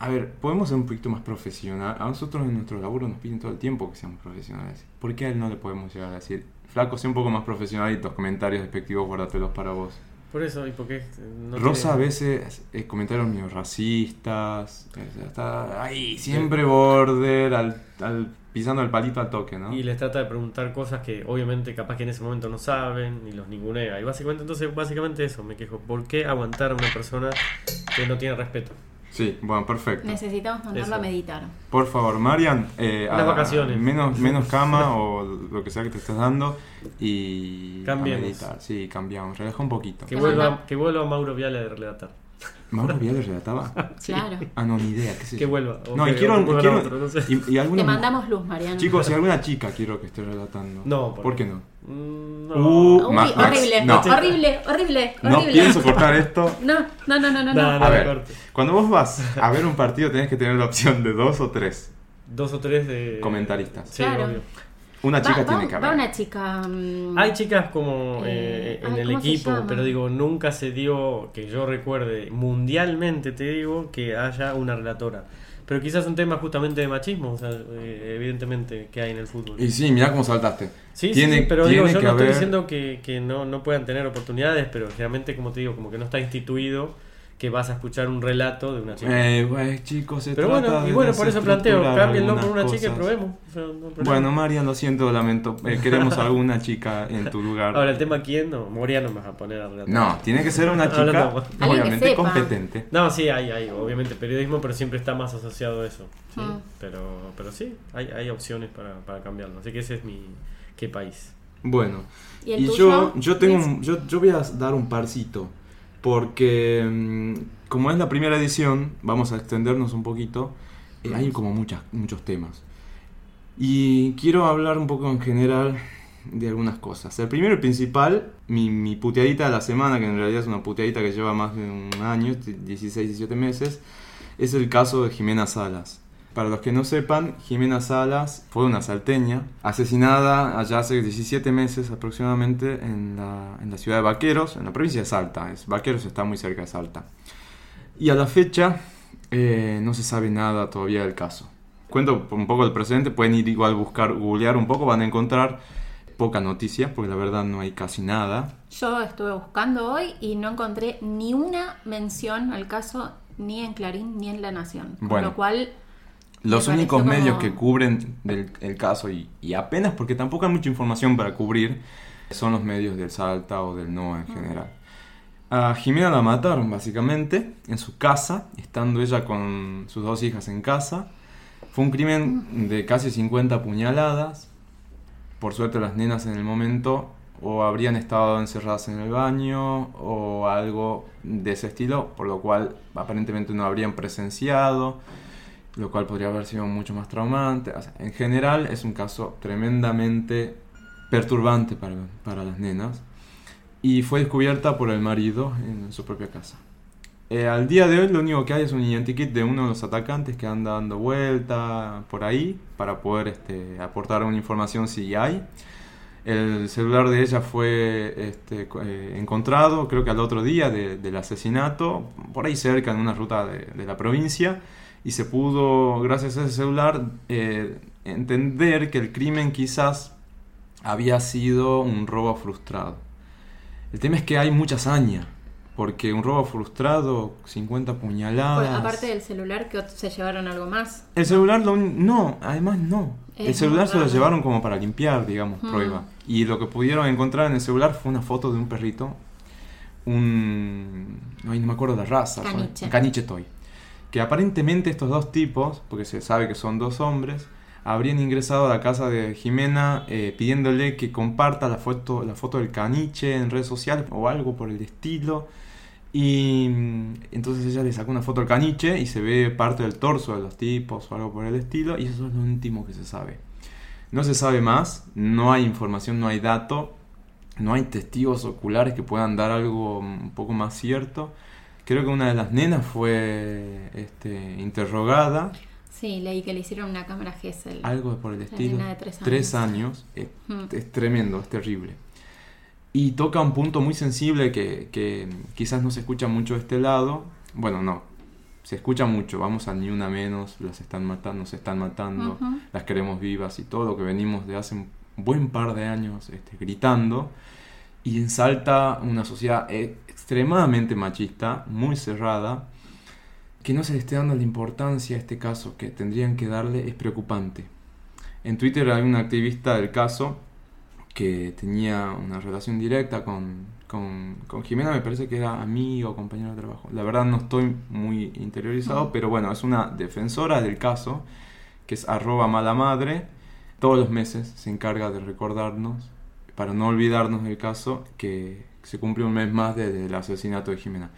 a ver, podemos ser un poquito más profesional. A nosotros en nuestro laburo nos piden todo el tiempo que seamos profesionales. ¿Por qué a él no le podemos llegar a decir, flaco, sé un poco más profesional y tus comentarios despectivos guárdatelos para vos? Por eso, y porque no Rosa a veces eh, comentarios medio racistas, está ahí, siempre border, al, al- pisando el palito al toque, ¿no? Y les trata de preguntar cosas que obviamente capaz que en ese momento no saben y los ningunea. Y básicamente entonces, básicamente eso, me quejo. ¿Por qué aguantar a una persona que no tiene respeto? Sí, bueno, perfecto. Necesitamos mandarlo a meditar. Por favor, Marian, eh, Unas a- vacaciones. Menos, menos cama o lo que sea que te estés dando y Cambiemos. a meditar. Sí, cambiamos. Relaja un poquito. Que vuelva, que vuelva Mauro Viale a relatar. ¿Mauro Viales relataba? Claro. Ah, no, ni idea. ¿qué sé Que vuelva. No, y quiero... quiero- otro, no sé. y, y alguna Te mandamos luz, Mariano. Chicos, y alguna chica quiero que esté relatando. No, ¿por, ¿por qué no? Mm, Uh, Uy, Ma- Max, horrible, no. horrible, horrible, No horrible. pienso cortar esto. No, no, no, no, no. No, no. no. A ver, corte. cuando vos vas a ver un partido tenés que tener la opción de dos o tres. Dos o tres de... Comentaristas. Sí, Claro. obvio. Una chica va, tiene va- que va haber. una chica. mm, Hay chicas como Eh, eh, en ay, el ¿cómo se equipo, pero digo, nunca se dio, que yo recuerde, mundialmente te digo, que haya una relatora. Pero quizás un tema justamente de machismo, o sea, eh, evidentemente, que hay en el fútbol. Y sí, mirá cómo saltaste. Sí, sí, Tiene- sí, pero digo, yo que no estoy diciendo que, que no, no puedan tener oportunidades, pero generalmente, como te digo, como que no está instituido que vas a escuchar un relato de una chica. Eh, pues, chicos, se pero trata bueno, y bueno, por eso planteo, cámbienlo por una chica y probemos. no. Bueno, Marian, lo siento, lamento. Eh, queremos alguna chica en tu lugar. Ahora, el tema quién, no, Moriano me vas a poner a relatar. No, tiene que ser una chica obviamente competente. No, sí, hay, hay, obviamente periodismo, pero siempre está más asociado a eso. ¿sí? Mm. Pero, pero sí, hay, hay opciones para, para cambiarlo. Así que ese es mi... ¿Qué país? Bueno, ¿Y yo, yo tengo un- yo, yo voy a dar un parcito. Porque mm, como es la primera edición, vamos a extendernos un poquito. eh, hay como muchas, muchos temas. Y quiero hablar un poco en general de algunas cosas. El primero y principal, mi, mi puteadita de la semana, que en realidad es una puteadita que lleva más de un año, 16, 17 meses, es el caso de Jimena Salas. Para los que no sepan, Jimena Salas fue una salteña asesinada allá hace 17 meses aproximadamente en la, en la ciudad de Vaqueros, en la provincia de Salta. Es, Vaqueros está muy cerca de Salta. Y a la fecha eh, no se sabe nada todavía del caso. Cuento un poco del presente, pueden ir igual a buscar, googlear un poco, van a encontrar poca noticia, porque la verdad no hay casi nada. Yo estuve buscando hoy y no encontré ni una mención al caso ni en Clarín ni en La Nación. Con Bueno. lo cual, Los Me únicos medios como- que cubren del, el caso, y, y apenas porque tampoco hay mucha información para cubrir, son los medios del Salta o del NOA en general. A Jimena la mataron básicamente en su casa, estando ella con sus dos hijas en casa. Fue un crimen de casi 50 puñaladas. Por suerte las nenas en el momento o habrían estado encerradas en el baño o algo de ese estilo, por lo cual aparentemente no habrían presenciado, lo cual podría haber sido mucho más traumante. O sea, en general es un caso tremendamente perturbante para, para las nenas y fue descubierta por el marido en su propia casa. Eh, al día de hoy lo único que hay es un identikit de uno de los atacantes que anda dando vuelta por ahí para poder este, aportar una información si hay. El celular de ella fue este, eh, encontrado creo que al otro día de- del asesinato, por ahí cerca en una ruta de, de la provincia, y se pudo, gracias a ese celular, eh, entender que el crimen quizás había sido un robo frustrado. El tema es que hay mucha hazaña, porque un robo frustrado, 50 por- puñaladas... aparte del celular, que se llevaron algo más. El celular lo no, además no. Es el celular se lo llevaron como para limpiar, digamos, Mm. prueba. Y lo que pudieron encontrar en el celular fue una foto de un perrito, un... Ay, no me acuerdo la raza. Caniche. caniche toy. Que aparentemente estos dos tipos, porque se sabe que son dos hombres, habrían ingresado a la casa de Jimena eh, pidiéndole que comparta la foto, la foto del caniche en redes sociales o algo por el estilo. Y mm, entonces ella le sacó una foto al caniche y se ve parte del torso de los tipos o algo por el estilo. Y eso es lo último que se sabe. No se sabe más, no hay información, no hay dato. no hay testigos oculares que puedan dar algo un poco más cierto. Creo que una de las nenas fue este, interrogada, Sí, leí que le hicieron una cámara Gesell. algo por el La estilo. nena de tres Tres años. años. Es, Mm. es tremendo, es terrible. Y toca un punto muy sensible que, que quizás no se escucha mucho de este lado. Bueno, no. Se escucha mucho. Vamos a ni una menos. Las están matando, nos están matando. Las queremos vivas y todo lo que venimos de hace un buen par de años este, gritando. Y en Salta una sociedad eh, extremadamente machista, muy cerrada, que no se le esté dando la importancia a este caso que tendrían que darle es preocupante. En Twitter hay un activista del caso que tenía una relación directa con, con, con Jimena, me parece que era amigo, compañero de trabajo. La verdad no estoy muy interiorizado, pero bueno, es una defensora del caso, que es arroba mala madre. Todos los meses se encarga de recordarnos, para no olvidarnos del caso, que se cumple un mes más desde el asesinato de Jimena.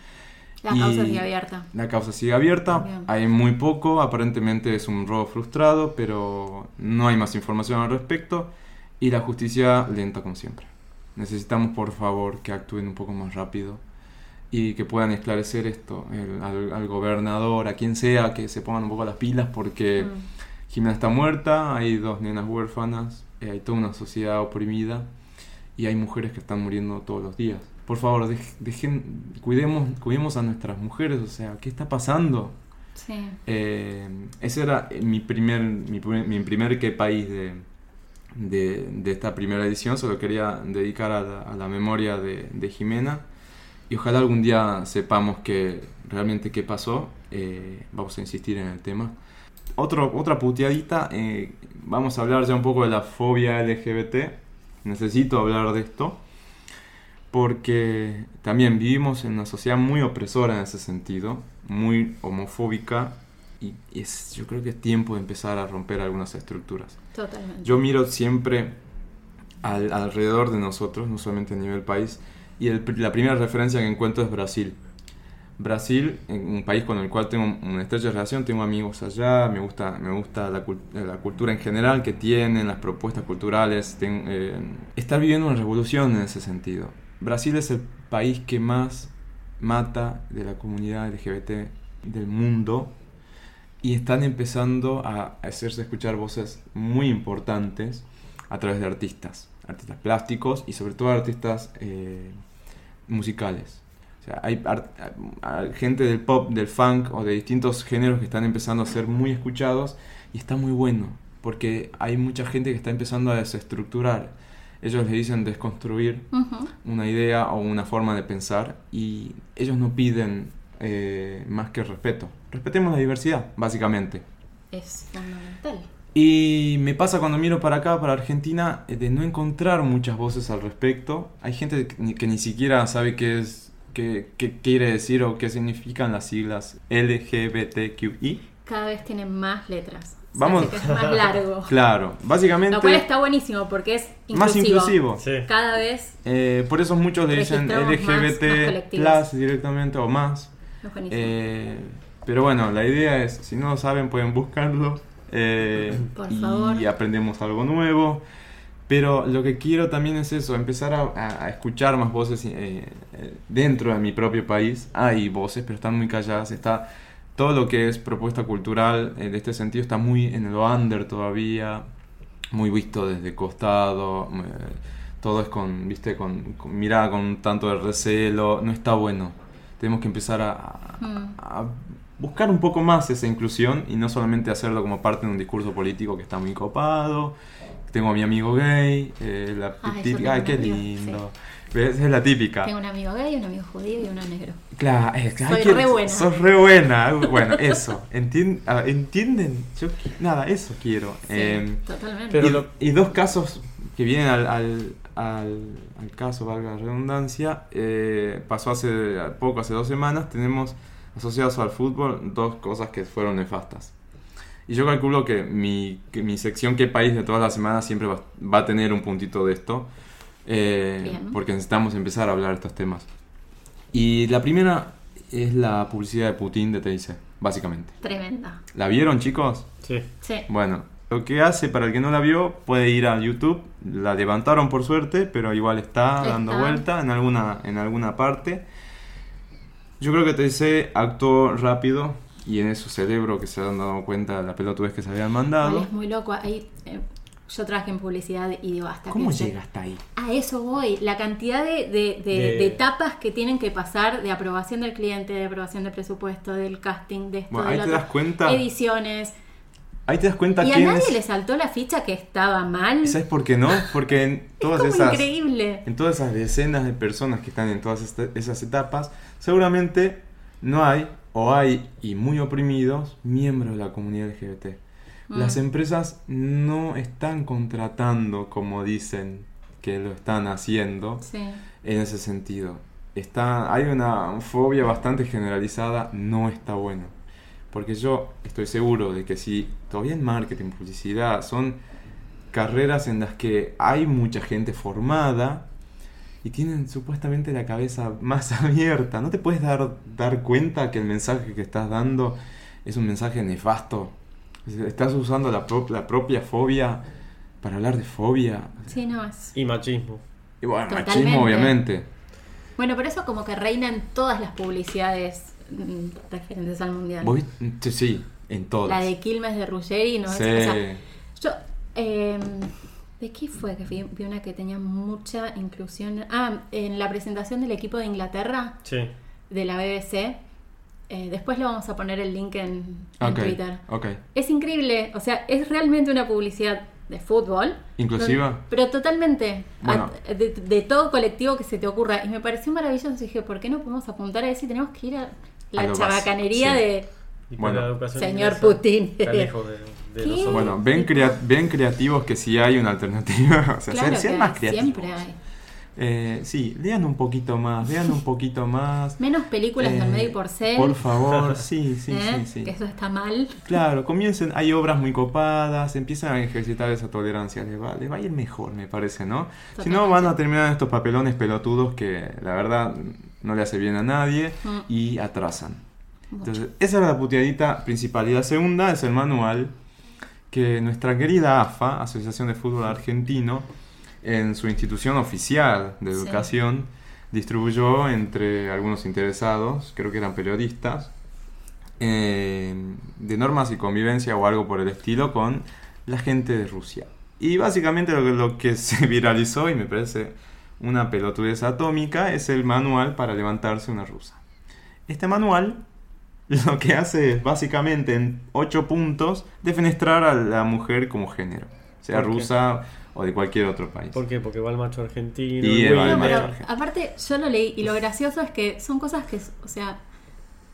La causa sigue abierta. La causa sigue abierta, Bien. hay muy poco, aparentemente es un robo frustrado, pero no hay más información al respecto y la justicia lenta como siempre. Necesitamos por favor que actúen un poco más rápido y que puedan esclarecer esto el- al, al gobernador, a quien sea, que se pongan un poco las pilas porque Mm. Jimena está muerta, hay dos nenas huérfanas, eh, hay toda una sociedad oprimida y hay mujeres que están muriendo todos los días. Por favor, dejen, cuidemos, cuidemos a nuestras mujeres, o sea, ¿qué está pasando? Sí. Eh, ese era mi primer, mi, primer- mi primer qué país de, de, de esta primera edición, se lo quería dedicar a la, a la memoria de, de Jimena y ojalá algún día sepamos que realmente qué pasó, eh, vamos a insistir en el tema. Otro, otra puteadita, eh, vamos a hablar ya un poco de la fobia LGBT, necesito hablar de esto porque también vivimos en una sociedad muy opresora en ese sentido, muy homofóbica, y, es, yo creo que es tiempo de empezar a romper algunas estructuras. Totalmente. Yo miro siempre al- alrededor de nosotros, no solamente a nivel país, y el la primera referencia que encuentro es Brasil. Brasil, un país con el cual tengo una estrecha relación, tengo amigos allá, me gusta, me gusta la, la cultura en general que tienen, las propuestas culturales. ten- eh, está viviendo una revolución en ese sentido. Brasil es el país que más mata de la comunidad LGBT del mundo y están empezando a hacerse escuchar voces muy importantes a través de artistas, artistas plásticos y sobre todo artistas eh, musicales. O sea, hay gente del pop, del funk o de distintos géneros que están empezando a ser muy escuchados y está muy bueno porque hay mucha gente que está empezando a desestructurar. Ellos le dicen desconstruir una idea o una forma de pensar y ellos no piden eh, más que respeto. Respetemos la diversidad, básicamente. Es fundamental. Y me pasa cuando miro para acá, para Argentina, eh, de no encontrar muchas voces al respecto. Hay gente que ni, que ni siquiera sabe qué es, qué, qué quiere decir o qué significan las siglas LGBTQI. Cada vez tienen más letras. Vamos. que es más largo. Claro, básicamente Lo cual está buenísimo porque es inclusivo. más inclusivo. Sí. Cada vez Eh, por eso muchos le dicen Registramos más- más LGBT directamente o más. Eh, pero bueno, la idea es, si no lo saben, pueden buscarlo. eh, Por y favor. aprendemos algo nuevo. Pero lo que quiero también es eso, empezar a, escuchar más voces eh, eh, dentro de mi propio país. Hay voces, pero están muy calladas. Está todo lo que es propuesta cultural en este sentido está muy en el under todavía, muy visto desde costado. eh, todo es con, viste, con, con mirada con un tanto de recelo. No está bueno. Tenemos que empezar a, a- Mm. a buscar un poco más esa inclusión y no solamente hacerlo como parte de un discurso político que está muy copado. Tengo a mi amigo gay, eh, la Ah, típica, ay, qué amigo, lindo. ¿Ves? Es la típica. Tengo un amigo gay, un amigo judío y uno negro. Claro, eh, ay, Soy re buena. Sos re buena. Bueno, eso. Entien- ¿Entienden? Yo, nada, eso quiero. Sí, Eh, totalmente. Pero y, lo- y dos casos que vienen al, al, al- al caso, valga la redundancia, eh, pasó hace poco, hace dos semanas, tenemos asociados al fútbol dos cosas que fueron nefastas. Y yo calculo que mi, que mi sección ¿Qué país? de todas las semanas siempre va, va a tener un puntito de esto, eh, Bien. porque necesitamos empezar a hablar de estos temas. Y la primera es la publicidad de Putin de TIC, básicamente. Tremenda. ¿La vieron chicos? Sí. Sí. Bueno, lo que hace, para el que no la vio, puede ir a YouTube. La levantaron por suerte, pero igual está dando Está. vuelta en alguna, en alguna parte. Yo creo que TC actuó rápido y en eso celebro que se han dado cuenta de la pelotudez que se habían mandado. Es muy loco. Ahí, eh, yo trabajé en publicidad y digo, hasta ¿Cómo que se- llega hasta ahí? A eso voy. La cantidad de, de- de- De- de etapas que tienen que pasar de aprobación del cliente, de aprobación del presupuesto, del casting, de esto, Bueno, ahí te otro, das cuenta- ediciones. Ahí te das cuenta Y a nadie es. le saltó la ficha que estaba mal. ¿Sabes por qué no? Porque en todas como esas increíble. en todas esas decenas de personas que están en todas este- esas etapas, seguramente no hay o hay y muy oprimidos miembros de la comunidad LGBT. Las Mm. empresas no están contratando como dicen que lo están haciendo Sí. en ese sentido. Está, hay una fobia bastante generalizada, no está bueno. Porque yo estoy seguro de que si todavía en marketing, publicidad, son carreras en las que hay mucha gente formada y tienen supuestamente la cabeza más abierta, ¿no te puedes dar, dar cuenta que el mensaje que estás dando es un mensaje nefasto? Estás usando la, pro- la propia fobia para hablar de fobia. Sí, no es. Y machismo. Y bueno, Totalmente. machismo obviamente. Bueno, pero eso como que reina en todas las publicidades mm, referentes al mundial. ¿Vos viste? Sí, en todas. La de Quilmes de Ruggeri, no Sí. es. o sea, yo. eh, ¿De qué fue que vi, vi una que tenía mucha inclusión? Ah, en la presentación del equipo de Inglaterra, Sí. de la BBC. eh, después le vamos a poner el link en, Twitter. ok. Es increíble, o sea, es realmente una publicidad de fútbol. ¿Inclusiva? Donde- Pero totalmente. Bueno. A- de, de todo colectivo que se te ocurra. Y me pareció maravilloso. Dije, ¿por qué no podemos apuntar a eso y tenemos que ir a la A chabacanería sí. de. Y Bueno. la educación Señor inglesa, Putin. Está lejos de, de ¿Qué? nosotros. Bueno, ven, crea- ven creativos que sí hay una alternativa. O sea, Claro sean, más hay, creativos. siempre hay. Eh, sí, lean un poquito más, vean un poquito más. Menos películas del Eh, medio por ser. Por favor, sí, sí, ¿eh? sí, sí. Que eso está mal. Claro, comiencen, hay obras muy copadas, empiezan a ejercitar esa tolerancia, les va, les va a ir mejor, me parece, ¿no? Si no, van a terminar estos papelones pelotudos que la verdad no le hace bien a nadie Mm. y atrasan. Entonces, esa es la puteadita principal. Y la segunda es el manual que nuestra querida AFA, Asociación de Fútbol Argentino, en su institución oficial de Sí. educación, distribuyó entre algunos interesados, creo que eran periodistas, eh, de normas y convivencia o algo por el estilo con la gente de Rusia. Y básicamente lo que, lo que se viralizó, y me parece una pelotudez atómica, es el manual para levantarse una rusa. Este manual lo que hace es básicamente en ocho puntos defenestrar a la mujer como género, sea rusa o de cualquier otro país. ¿Por qué? Porque va el macho argentino. Y el No, pero aparte, yo lo leí y lo gracioso es que son cosas que, o sea,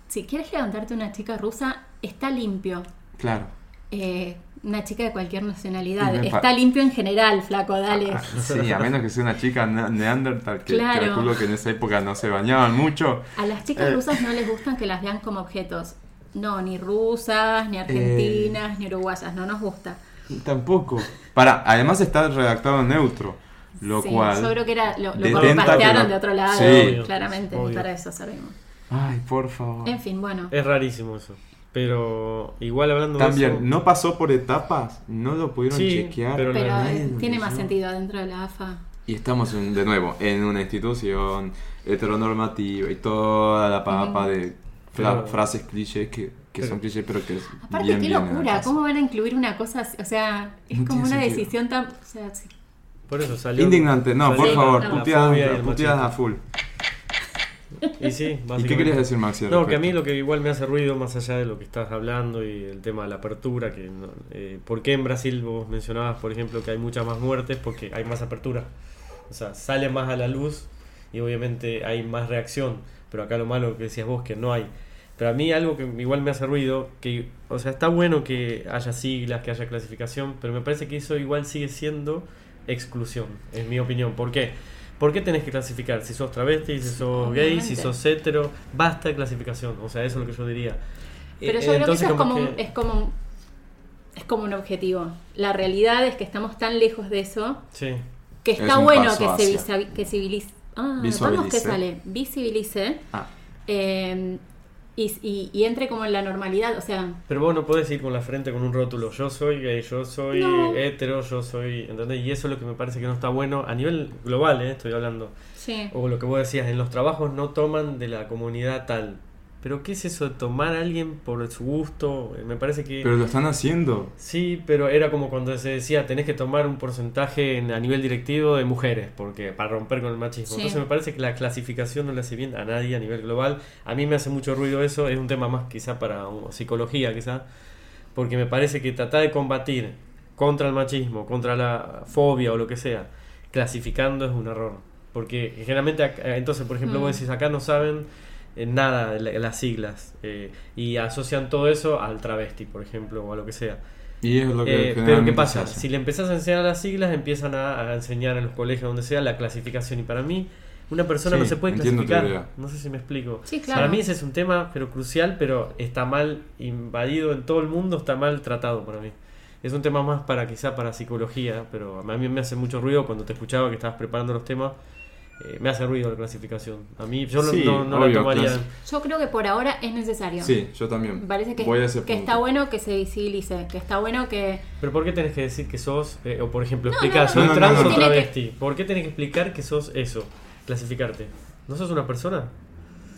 si quieres levantarte una chica rusa, está limpio. Claro. Eh, una chica de cualquier nacionalidad. Está limpio en general, flaco, dale. Ah, Sí, a menos que sea una chica ne- neandertal, que Claro. calculo que en esa época no se bañaban mucho. A las chicas Eh. rusas no les gustan que las vean como objetos. No, ni rusas, ni argentinas, ni uruguayas, no nos gusta. Tampoco. Para, además está redactado en neutro, lo Sí, cual... Yo creo que era, lo, lo lo- de otro lado, Sí. claramente, Obvio. y para eso servimos. Ay, por favor. En fin, bueno. Es rarísimo eso. Pero igual hablando de También, eso. no pasó por etapas, no lo pudieron Sí, chequear. pero eh, tiene más sentido dentro de la AFA. Y estamos en- de nuevo en una institución heteronormativa y toda la papa de fra- Pero- frases clichés que, que pero- son clichés, pero que Aparte, bien qué locura. ¿cómo van a incluir una cosa así? O sea, es No como una sentido. decisión tan... O sea, sí. Por eso salió. Indignante, no, salió por favor, puteadas, a full. Y sí, ¿Y qué querías decir, Maxi? No, que a mí lo que igual me hace ruido, más allá de lo que estás hablando y el tema de la apertura, que no- eh, ¿por qué en Brasil vos mencionabas, por ejemplo, que hay muchas más muertes? Porque hay más apertura. O sea, sale más a la luz y obviamente hay más reacción. Pero acá lo malo que decías vos, que no hay. Pero a mí algo que igual me hace ruido, que, o sea, está bueno que haya siglas, que haya clasificación, pero me parece que eso igual sigue siendo exclusión, en mi opinión. ¿Por qué? ¿Por qué tenés que clasificar? Si sos travesti, si sos gay, si sos hetero, basta de clasificación. O sea, eso es lo que yo diría. Pero Eh, yo creo que entonces eso es como, un, que- es, como un, es como un objetivo. La realidad es que estamos tan lejos de eso Sí, que Es está bueno que se, hacia. que civilice. Ah, vamos que sale. Visibilice Ah, eh, y, y- y entre como en la normalidad. O sea, Pero vos no podés ir con la frente con un rótulo. Yo soy gay, yo soy No. hetero, yo soy. ¿Entendés? Y eso es lo que me parece que no está bueno a nivel global, ¿eh? estoy hablando. sí. O lo que vos decías, en los trabajos no toman de la comunidad tal. Pero ¿qué es eso de tomar a alguien por su gusto? Eh, Me parece que... Pero lo están haciendo. Sí, pero era como cuando se decía, tenés que tomar un porcentaje en- a nivel directivo de mujeres, porque para romper con el machismo. Sí. Entonces me parece que la clasificación no le hace bien a nadie a nivel global. A mí me hace mucho ruido eso, es un tema más quizá para um, psicología quizá, porque me parece que tratar de combatir contra el machismo, contra la fobia o lo que sea, clasificando es un error. Porque generalmente, entonces, por ejemplo, Mm. vos decís, acá no saben eh, nada de la- las siglas eh, y asocian todo eso al travesti, por ejemplo, o a lo que sea. Y es lo que Eh, pero ¿qué pasa? Si le empezás a enseñar las siglas, empiezan a, a enseñar en los colegios donde sea la clasificación. Y para mí, una persona Sí, no se puede clasificar. No sé si me explico. Sí, claro. Para mí ese es un tema pero crucial, pero está mal invadido en todo el mundo, está mal tratado para mí. Es un tema más para quizá para psicología, pero a mí me hace mucho ruido cuando te escuchaba que estabas preparando los temas. Eh, me hace ruido la clasificación. A mí yo no- Sí, no, no la obvio, tomaría. Yo creo que por ahora es necesario. Sí, yo también. Me parece que, Voy a ese que punto. está bueno que se visibilice, que está bueno que... Pero ¿por qué tenés que decir que sos, eh, o por ejemplo, No, explicar, no, soy trans no, no. o que- travesti? ¿Por qué tenés que explicar que sos eso? Clasificarte. ¿No sos una persona?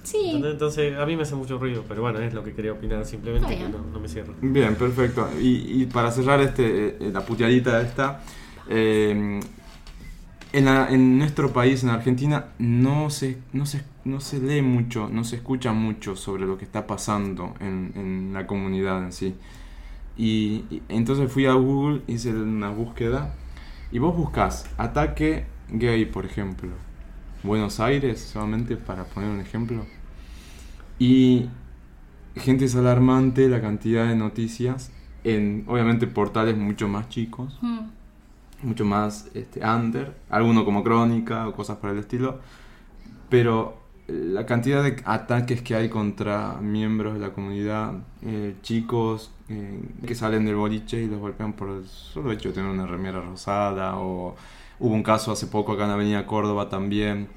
Sí. Entonces a mí me hace mucho ruido, pero bueno, es lo que quería opinar, simplemente que no, no me cierro. Bien, perfecto. Y, y para cerrar este, eh, la puteadita esta, eh, en, la- en nuestro país, en Argentina, no se, no, se, no se lee mucho, no se escucha mucho sobre lo que está pasando en, en la comunidad en sí. Y, entonces fui a Google, hice una búsqueda, y vos buscas ataque gay, por ejemplo. Buenos Aires, solamente para poner un ejemplo. Y gente es alarmante la cantidad de noticias en obviamente portales mucho más chicos, Mm. Mucho más este, under, alguno como crónica o cosas por el estilo, pero la cantidad de ataques que hay contra miembros de la comunidad, eh, chicos eh, que salen del boliche y los golpean por el solo hecho de tener una remera rosada, o hubo un caso hace poco acá en Avenida Córdoba también,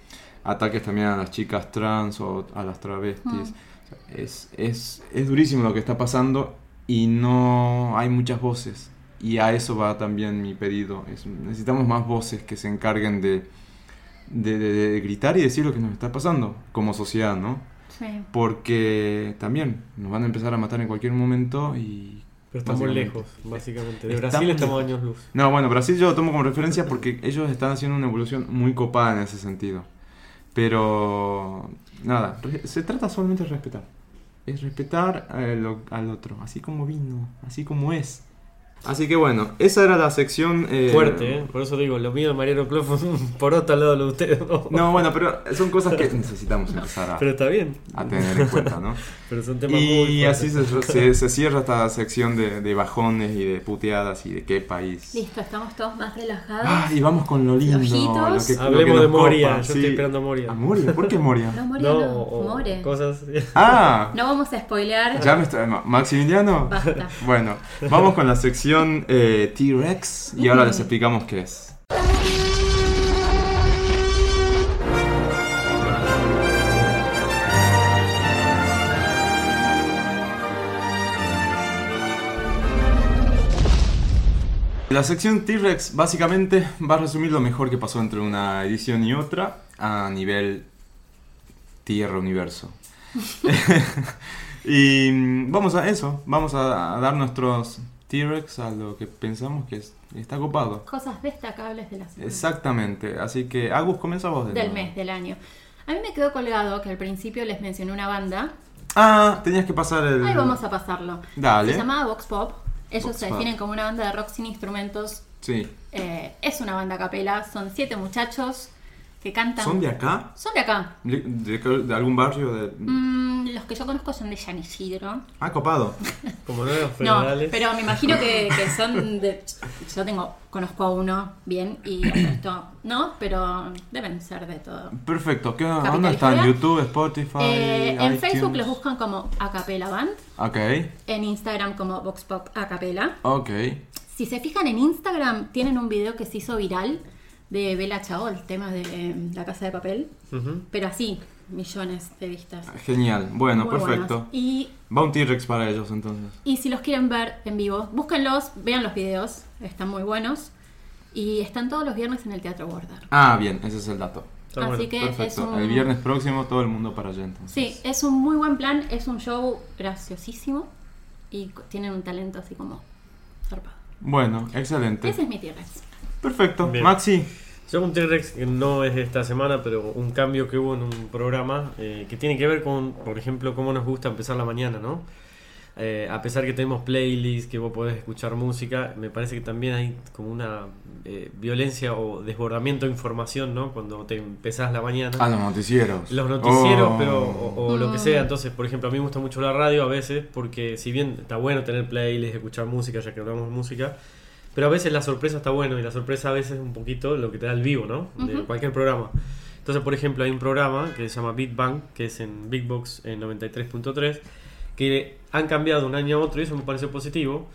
ataques también a las chicas trans o a las travestis. Es, es, es durísimo lo que está pasando y no hay muchas voces. Y a eso va también mi pedido. Es- necesitamos más voces que se encarguen de, de, de- de gritar y decir lo que nos está pasando como sociedad, ¿no? sí. Porque también nos van a empezar a matar en cualquier momento y... Pero estamos básicamente- lejos, básicamente. De Estamos Brasil estamos años luz. No, bueno, Brasil yo lo tomo como referencia porque ellos están haciendo una evolución muy copada en ese sentido. Pero nada, se trata solamente de respetar. Es respetar eh, lo- al otro, así como vino, así como es. Así que bueno, esa era la sección... eh, Fuerte, ¿eh? Por eso digo, lo mío de Mariano Clos fue por otro lado lo de ustedes. ¿no? No, bueno, pero son cosas que necesitamos empezar a, Pero está bien. a tener en cuenta, ¿no? Pero son temas muy Y así fuertes. se, se- se cierra esta sección de, de bajones y de puteadas y de qué país. Listo, estamos todos más relajados. Ah, y vamos con lo lindo. Lo que- lo que Hablemos de Moria, copa, yo sí. estoy esperando a Moria. ¿A Moria? ¿Por qué Moria? No, Moria No, no, more. cosas. Ah, No vamos a spoilear. ya me está... Ma- Maximiliano. Basta. Bueno, vamos con la sección eh, T-Rex y ahora les explicamos qué es. La sección T-Rex básicamente va a resumir lo mejor que pasó entre una edición y otra a nivel Tierra Universo. y vamos a eso, vamos a dar nuestros T-Rex a lo que pensamos que es- está copado. Cosas destacables de la semana. Exactamente, así que Agus, comienza vos. de Del nuevo. mes, del año. A mí me quedó colgado que al principio les mencioné una banda. Ah, tenías que pasar el... Ahí vamos a pasarlo. Dale. Se llamaba Vox Pop. Ellos Vox se Pop. definen como una banda de rock sin instrumentos. Sí. Eh, es una banda a capela. Son siete muchachos que cantan. ¿Son de acá? Son de acá. ¿De, de- de algún barrio? De... Mm, los que yo conozco son de San Isidro. Ah, copado. Como No, federales. pero me imagino que, que son de. Yo tengo, conozco a uno bien y el resto no, pero deben ser de todo. Perfecto. ¿Qué, ¿Dónde están? ¿YouTube, Spotify? Eh, en? Facebook los buscan como Acapela Band, Ok, en Instagram como Vox Pop Acapela. ok. Si se fijan en Instagram, tienen un video que se hizo viral de Bella Chao, el tema de eh, la casa de papel. Ujú. Pero así, millones de vistas. Genial. Bueno, Muy perfecto. buenos. Y, Va un T-Rex para ellos entonces. y si los quieren ver en vivo, búsquenlos, vean los videos, están muy buenos. Y están todos los viernes en el Teatro Border. Ah, bien, ese es el dato. Está Así bueno. que es Perfecto. un... El viernes próximo todo el mundo para allá entonces. Sí, es un muy buen plan, es un show graciosísimo y tienen un talento así como zarpado. Bueno, excelente. Ese es mi T-Rex. Perfecto. Bien. Maxi. Yo un T-Rex que no es de esta semana, pero un cambio que hubo en un programa eh, que tiene que ver con, por ejemplo, cómo nos gusta empezar la mañana, ¿no? Eh, a pesar que tenemos playlists, que vos podés escuchar música, me parece que también hay como una eh, violencia o desbordamiento de información, ¿no? Cuando te empezás la mañana. Ah, los noticieros. Los noticieros, Oh. pero o, o lo que Mm. sea. Entonces, por ejemplo, a mí me gusta mucho la radio a veces, porque si bien está bueno tener playlists, escuchar música, ya que hablamos de música, pero a veces la sorpresa está bueno y la sorpresa a veces es un poquito lo que te da el vivo, ¿no? De Ujú. cualquier programa. Entonces, por ejemplo, hay un programa que se llama Beat Bang, que es en Big Box en 93.3, que han cambiado un año a otro y eso me pareció positivo.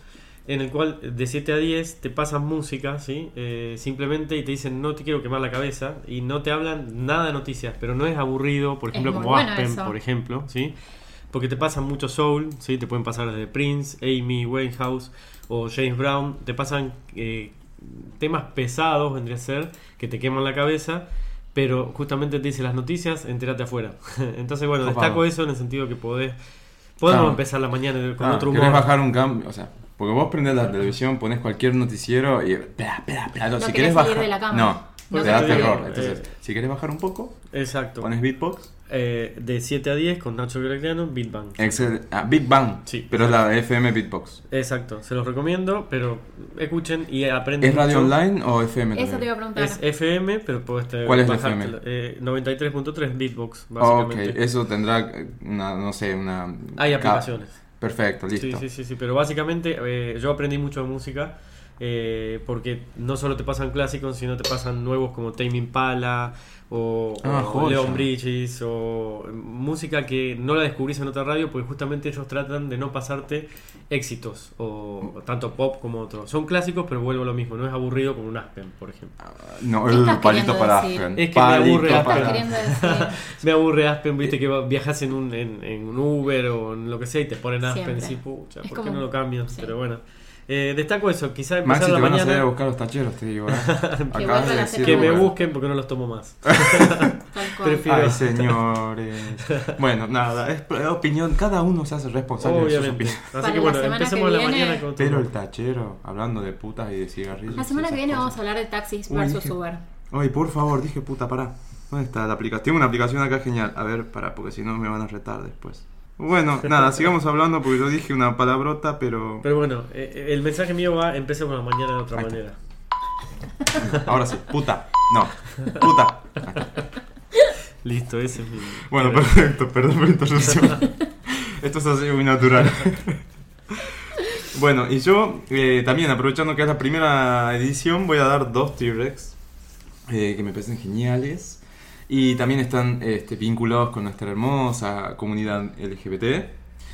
En el cual de 7 a 10 te pasan música, ¿sí? Eh, simplemente y te dicen no te quiero quemar la cabeza y no te hablan nada de noticias, pero no es aburrido, por ejemplo, como bueno Aspen, eso. por ejemplo, ¿sí? Porque te pasan mucho soul, ¿sí? Te pueden pasar desde Prince, Amy Winehouse o James Brown, te pasan eh, temas pesados, vendría a ser, que te queman la cabeza, pero justamente te dice las noticias, entérate afuera. Entonces, bueno, Copado. destaco eso en el sentido que podés, podemos Claro. empezar la mañana con Ah, otro ¿Querés humor. bajar un cambio? O sea, porque vos prendés la televisión, pones cualquier noticiero y. Espera, espera, espera. No si querés bajar. de la cama. No, No te da terror. Entonces, Eh. si querés bajar un poco, Exacto. pones beatbox. Eh, de 7 a 10 con Nacho Gregliano, Beat Bang. Excel, ah, Big Bang. Sí. Pero es la FM Beatbox. Exacto, se los recomiendo, pero escuchen y aprenden ¿Es radio mucho. online o FM Eso te iba a preguntar. Es FM, pero puedes te- ¿Cuál es la bajártelo. Eh, 93.3 Beatbox, ok, básicamente. eso tendrá eh, una, no sé, una... Hay ca- aplicaciones. Perfecto, Sí, listo. sí, sí, sí, pero básicamente eh, yo aprendí mucho de música eh, porque no solo te pasan clásicos, sino te pasan nuevos como Tame Impala o, Ah, o. Leon Bridges o eh, música que no la descubrís en otra radio porque justamente ellos tratan de no pasarte éxitos o tanto pop como otros. Son clásicos, pero vuelvo a lo mismo, no es aburrido como un Aspen, por ejemplo. No, ¿Qué el palito para decir? Aspen. Es que me Palito aburre ¿Qué Aspen. Me aburre Aspen, viste que va- viajas en un, en, en un Uber o en lo que sea y te ponen Aspen Siempre. y decís, pucha, ¿por qué como- no lo cambias? sí. Pero bueno. Eh, destaco eso, quizá empezar Maxi, la te van a salir a buscar los tacheros, te digo. ¿eh? Acabas vuelvan de a decir que me busquen porque no los tomo más. Prefiero- Ay, señores. bueno, nada, es opinión. Cada uno se hace responsable de sus opiniones. Así que bueno, empecemos que la mañana con Pero todo. el tachero, hablando de putas y de cigarrillos. La semana que viene cosas. vamos a hablar de taxis Uy, versus dije- Uber. Ay, por favor, dije puta, pará. ¿Dónde está la aplicación? Tengo una aplicación acá genial. A ver, pará, porque si no me van a retar después. Bueno, nada, sigamos hablando porque yo dije una palabrota, pero... Pero bueno, eh, el mensaje mío va, empecemos la mañana de otra Ahí manera. Ahora sí, puta. No, puta. Listo, ese es mi... Bueno, perfecto, perdón por la interrupción. Esto es así muy natural. Bueno, y yo eh, también, aprovechando que es la primera edición, voy a dar dos T-Rex eh, que me parecen geniales. Y también están este, vinculados con nuestra hermosa comunidad LGBT.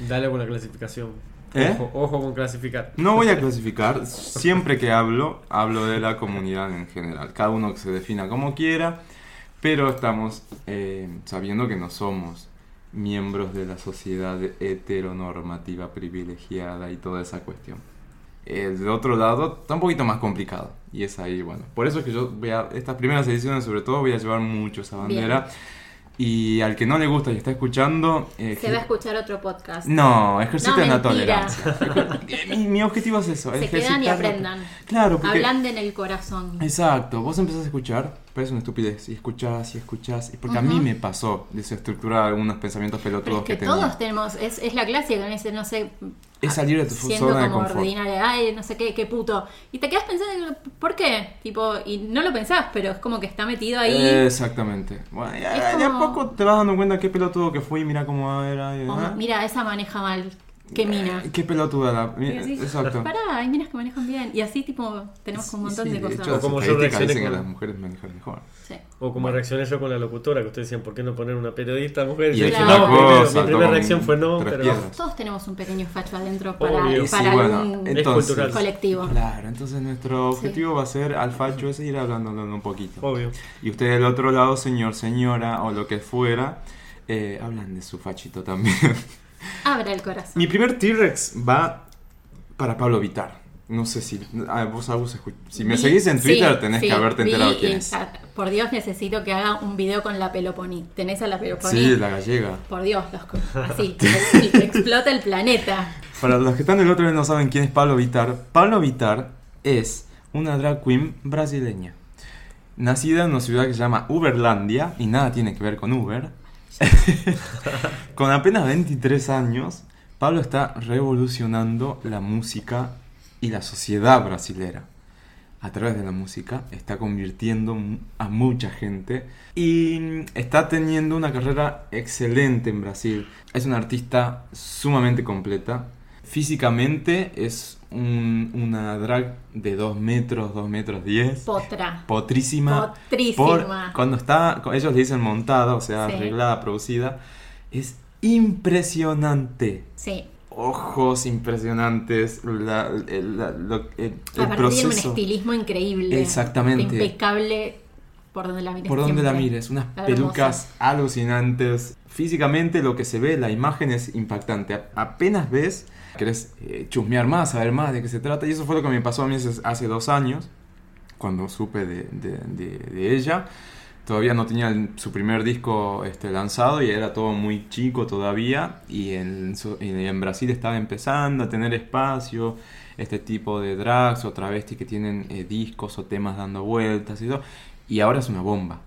Dale con la clasificación. ¿Eh? Ojo, ojo con clasificar. No voy a clasificar, siempre que hablo, hablo de la comunidad en general. Cada uno que se defina como quiera, pero estamos eh, sabiendo que no somos miembros de la sociedad heteronormativa privilegiada y toda esa cuestión. El de otro lado está un poquito más complicado. Y es ahí, bueno. Por eso es que yo voy a. Estas primeras ediciones, sobre todo, voy a llevar mucho esa bandera. Y al que no le gusta y está escuchando. eh, Se va a escuchar otro podcast. no, ejerciten No, la tolerancia. mi, mi objetivo es eso. Se quedan y la- aprendan. Claro, porque... Ablanden el corazón. Exacto, vos empezás a escuchar, parece una estupidez, y escuchás y escuchás, y porque a mí me pasó desestructurar algunos pensamientos pelotudos es que, tenía. todos tenemos, es, es la clásica, no sé, no sé, Es salir de tu siendo zona de como confort. ordinaria, ay, no sé qué, qué puto. Y te quedas pensando, ¿por qué? Tipo, y no lo pensás, pero es como que está metido ahí. Exactamente. Bueno, ya, poco te vas dando cuenta qué pelotudo que fui, mira cómo era. y mira, esa maneja mal, qué mina. Qué pelotuda la. Decís, Exacto. Pará, hay minas que manejan bien. Y así, tipo, tenemos un montón Sí, de cosas. hecho, O como yo reaccioné dicen que con- las mujeres manejan mejor. Sí. O como reaccioné yo con la locutora, que ustedes decían, ¿por qué no poner una periodista mujer? Y yo dije, no, primero, mi primera con reacción fue no, pero. Todos tenemos un pequeño facho adentro para, Obvio. Para bueno, un entonces- colectivo. Claro, entonces nuestro Sí. objetivo va a ser al facho ese ir hablando un poquito. obvio. Y usted del otro lado, señor, señora o lo que fuera, eh, hablan de su fachito también. Abra el corazón. Mi primer T-Rex va para Pablo Vitar. No sé si ah, vos, si me seguís en Twitter sí, tenés sí, que haberte enterado quién es. Por Dios, necesito que haga un video con la Peloponí. ¿Tenés a la Peloponí? Sí, la gallega. Por Dios, los, así, que explota el planeta. Para los que están del otro lado y no saben quién es Pablo Vitar, Pablo Vitar es una drag queen brasileña. Nacida en una ciudad que se llama Uberlandia y nada tiene que ver con Uber. con apenas 23 años, Pablo está revolucionando la música y la sociedad brasilera. A través de la música está convirtiendo a mucha gente y está teniendo una carrera excelente en Brasil. Es una artista sumamente completa. Físicamente es un- una drag de 2 metros, 2 metros 10. Potra. Potrísima. Potrísima. Por- cuando está, ellos le dicen montada, o sea, Sí. arreglada, producida, es impresionante. Sí. Ojos impresionantes, la- el, la- el- el Aparte tiene un proceso. estilismo increíble. Exactamente. Impecable por donde la mires. Por donde la mires, unas pelucas alucinantes. Físicamente lo que se ve, la imagen es impactante. Apenas ves, querés eh, chusmear más, saber más de qué se trata. Y eso fue lo que me pasó a mí hace, dos años, cuando supe de, de- de- de ella. Todavía no tenía el- su primer disco este, lanzado y era todo muy chico todavía. Y en, en Brasil estaba empezando a tener espacio este tipo de drags o travestis que tienen eh, discos o temas dando vueltas y todo. Y ahora es una bomba.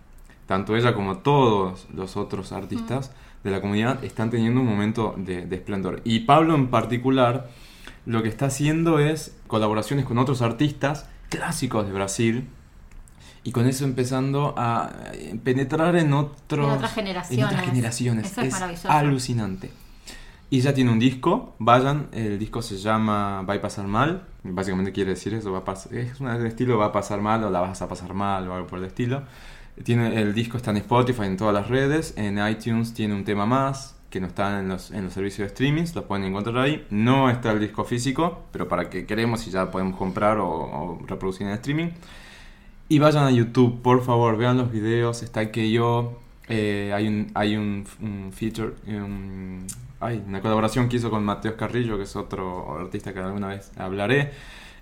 Tanto ella como todos los otros artistas de la comunidad están teniendo un momento de, de esplendor. Y Pablo en particular lo que está haciendo es colaboraciones con otros artistas clásicos de Brasil. Y con eso empezando a eh, penetrar en otros En otras generaciones. en otras generaciones. Eso es es maravilloso. alucinante. Y ya tiene un disco, vayan, el disco se llama Va a pasar mal, básicamente quiere decir eso, va a pas- es un estilo va a pasar mal o la vas a pasar mal o algo por el estilo. Tiene, el disco está en Spotify, en todas las redes, en iTunes tiene un tema más que no está en los, en los servicios de streaming, lo pueden encontrar ahí. No está el disco físico, pero para que queremos y ya podemos comprar o, reproducir en streaming. Y vayan a YouTube, por favor, vean los videos, está que yo, eh, hay un, hay un, feature, hay una colaboración que hizo con Mateo Carrillo, que es otro artista que alguna vez hablaré,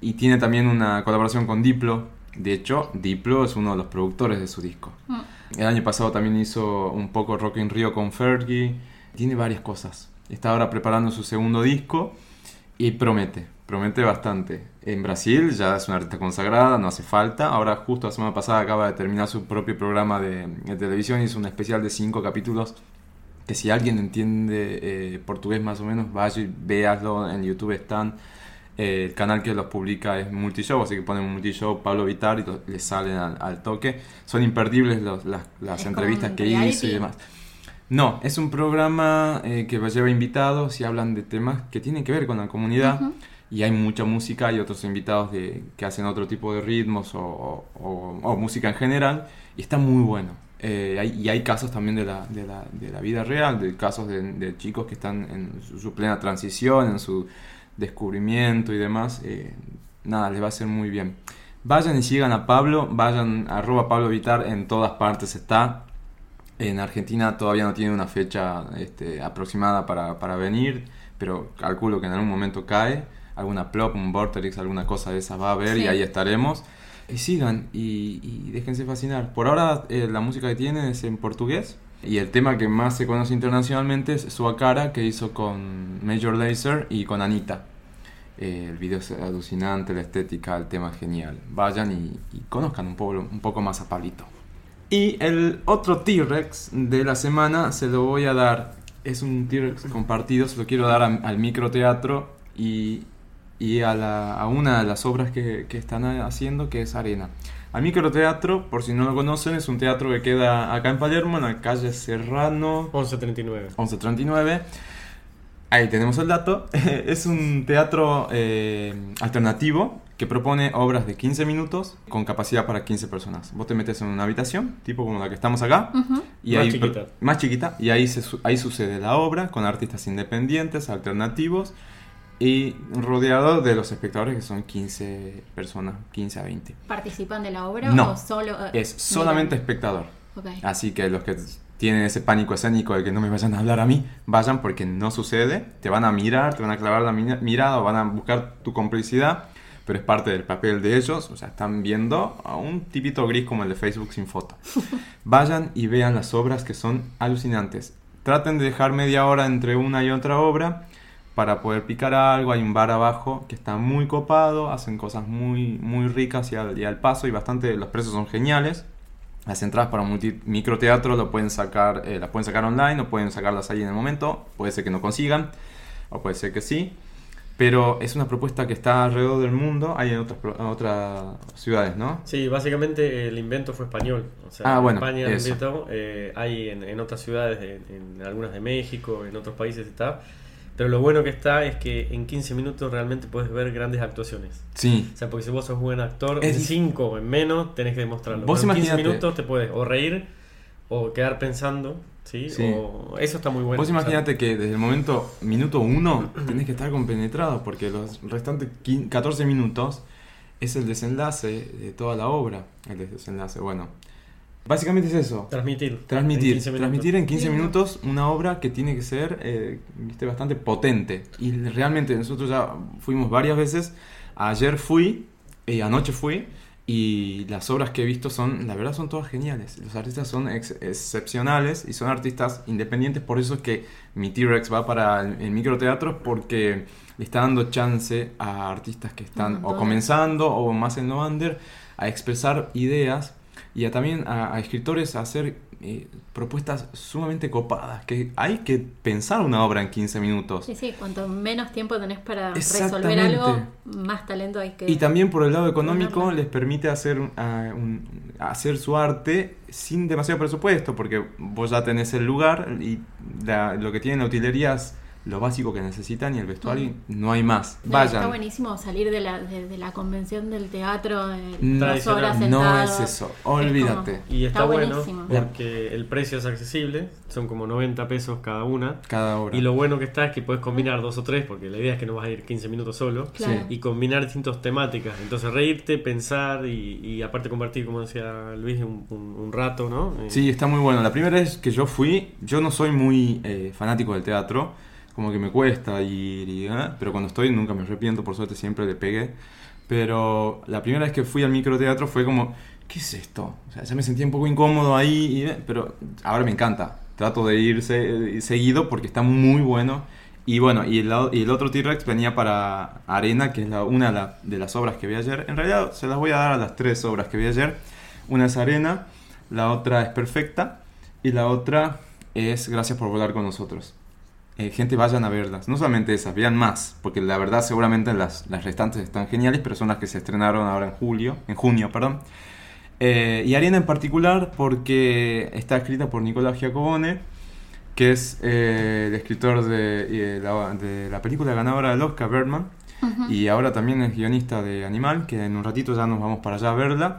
y tiene también una colaboración con Diplo, de hecho, Diplo es uno de los productores de su disco. Mm. El año pasado también hizo un poco Rock in Rio con Fergie, tiene varias cosas. Está ahora preparando su segundo disco y promete, promete bastante. En Brasil ya es una artista consagrada, no hace falta. Ahora justo la semana pasada acaba de terminar su propio programa de, de televisión, hizo un especial de cinco capítulos que si alguien entiende eh, portugués más o menos, vaya y véaslo, en YouTube están. Eh, el canal que los publica es Multishow, así que ponen Multishow Pablo Vitar y les salen al, al toque. Son imperdibles los- las, entrevistas que hizo reality. y demás. No, es un programa eh, que lleva invitados y hablan de temas que tienen que ver con la comunidad. Y hay mucha música y otros invitados de, que hacen otro tipo de ritmos o, o- o- o música en general. Y está muy bueno. Eh, hay- y hay casos también de la, de la, de la vida real, de casos de, de chicos que están en su, su plena transición, en su descubrimiento y demás. Eh, nada, les va a hacer muy bien. Vayan y sigan a Pablo, vayan arroba Pablo Vitar, en todas partes está. En Argentina todavía no tiene una fecha este, aproximada para, para venir, pero calculo que en algún momento cae. Alguna plop, un vortex, alguna cosa de esas va a haber y Sí. ahí estaremos. Y sigan y, y déjense fascinar. Por ahora eh, la música que tiene es en portugués y el tema que más se conoce internacionalmente es Sua Cara que hizo con Major Lazer y con Anita. Eh, el video es alucinante, la estética, el tema es genial. Vayan y, y conozcan un poco, un poco más a Pablito. Y el otro T-Rex de la semana se lo voy a dar. Es un T-Rex compartido, se lo quiero dar a- al microteatro y, y a, la- a una de las obras que, que están haciendo, que es Arena. Al microteatro, por si no lo conocen, es un teatro que queda acá en Palermo, en la calle Serrano 11.39. 1139. Ahí tenemos el dato. es un teatro eh, alternativo que propone obras de 15 minutos con capacidad para 15 personas. Vos te metes en una habitación, tipo como la que estamos acá, y Más ahí, chiquita. más chiquita, y ahí, se ahí sucede la obra con artistas independientes, alternativos, y rodeado de los espectadores que son 15 personas, 15 a 20. ¿Participan de la obra No, o solo.? eh, Es solamente miran? espectador. Ok. Así que los que tienen ese pánico escénico de que no me vayan a hablar a mí, vayan porque no sucede, te van a mirar, te van a clavar la mi- mirada, o van a buscar tu complicidad, pero es parte del papel de ellos, o sea, están viendo a un tipito gris como el de Facebook sin foto. Vayan y vean las obras que son alucinantes. Traten de dejar media hora entre una y otra obra para poder picar algo. Hay un bar abajo que está muy copado, hacen cosas muy, muy ricas y al, y al paso y bastante, los precios son geniales. Las entradas para multi- microteatro lo pueden sacar, eh, las pueden sacar online o pueden sacarlas ahí en el momento. Puede ser que no consigan o puede ser que sí. Pero es una propuesta que está alrededor del mundo. Hay en otras, en otras ciudades, ¿no? Sí, básicamente el invento fue español. O sea, Ah, bueno, en España invento, eh, hay en, en otras ciudades, en, en algunas de México, en otros países está. Pero lo bueno que está es que en 15 minutos realmente puedes ver grandes actuaciones. Sí. O sea, porque si vos sos buen actor, Es en dif- 5 o en menos tenés que demostrarlo. Vos en 15 imaginate- minutos te puedes o reír o quedar pensando, ¿sí? Sí. O, eso está muy bueno. Vos o sea, imagínate que desde el momento, minuto uno, tenés que estar compenetrado porque los restantes 15 14 minutos es el desenlace de toda la obra. El desenlace, bueno. Básicamente es eso. transmitir. en Transmitir, 15 minutos. transmitir en 15 Lindo. minutos una obra que tiene que ser eh, viste, bastante potente. Y realmente nosotros ya fuimos varias veces. Ayer fui, eh, anoche fui, y las obras que he visto son, la verdad, son todas geniales. Los artistas son ex- excepcionales y son artistas independientes. Por eso es que mi T-Rex va para el, el microteatro porque le está dando chance a artistas que están o comenzando o más en lo under a expresar ideas y a también a, a escritores a hacer eh, propuestas sumamente copadas, que hay que pensar una obra en 15 minutos. Sí, sí, cuanto menos tiempo tenés para resolver algo, más talento hay que... Y también por el lado económico les permite hacer, un- a- un- hacer su arte sin demasiado presupuesto, porque vos ya tenés el lugar y la- lo que tienen la utilería es lo básico que necesitan y el vestuario no hay más. No, Está buenísimo salir de la, de, de la convención del teatro, de No, dos horas no sentados. es eso, Es como- olvídate. Y está, bueno buenísimo. porque el precio es accesible, son como 90 pesos cada una. Cada hora. Y lo bueno que está es que puedes combinar dos o tres, porque la idea es que no vas a ir 15 minutos solo. Claro. Sí. Y combinar distintas temáticas. Entonces reírte, pensar y, y aparte compartir, como decía Luis, un, un- un rato, ¿no? Eh, Sí, está muy bueno. La primera vez que yo fui, yo no soy muy eh, fanático del teatro, como que me cuesta ir, y, ¿eh? pero cuando estoy nunca me arrepiento, por suerte siempre le pegué. Pero la primera vez que fui al microteatro fue como, ¿qué es esto? O sea, ya me sentía un poco incómodo ahí, y, ¿eh? pero ahora me encanta. Trato de ir se- seguido porque está muy bueno. Y bueno, y el, y el otro T-Rex venía para Arena, que es la- una de, la- de las obras que vi ayer. En realidad se las voy a dar a las tres obras que vi ayer. Una es Arena, la otra es Perfecta y la otra es Gracias por volar con nosotros. Eh, gente, vayan a verlas. No solamente esas, vean más, porque la verdad seguramente las, las restantes están geniales, pero son las que se estrenaron ahora en julio, en junio, perdón. Eh, y Arena en particular porque está escrita por Nicolás Giacobone, que es eh, el escritor de, eh, la, de la película ganadora del Oscar, Birdman, y ahora también es guionista de Animal, que en un ratito ya nos vamos para allá a verla.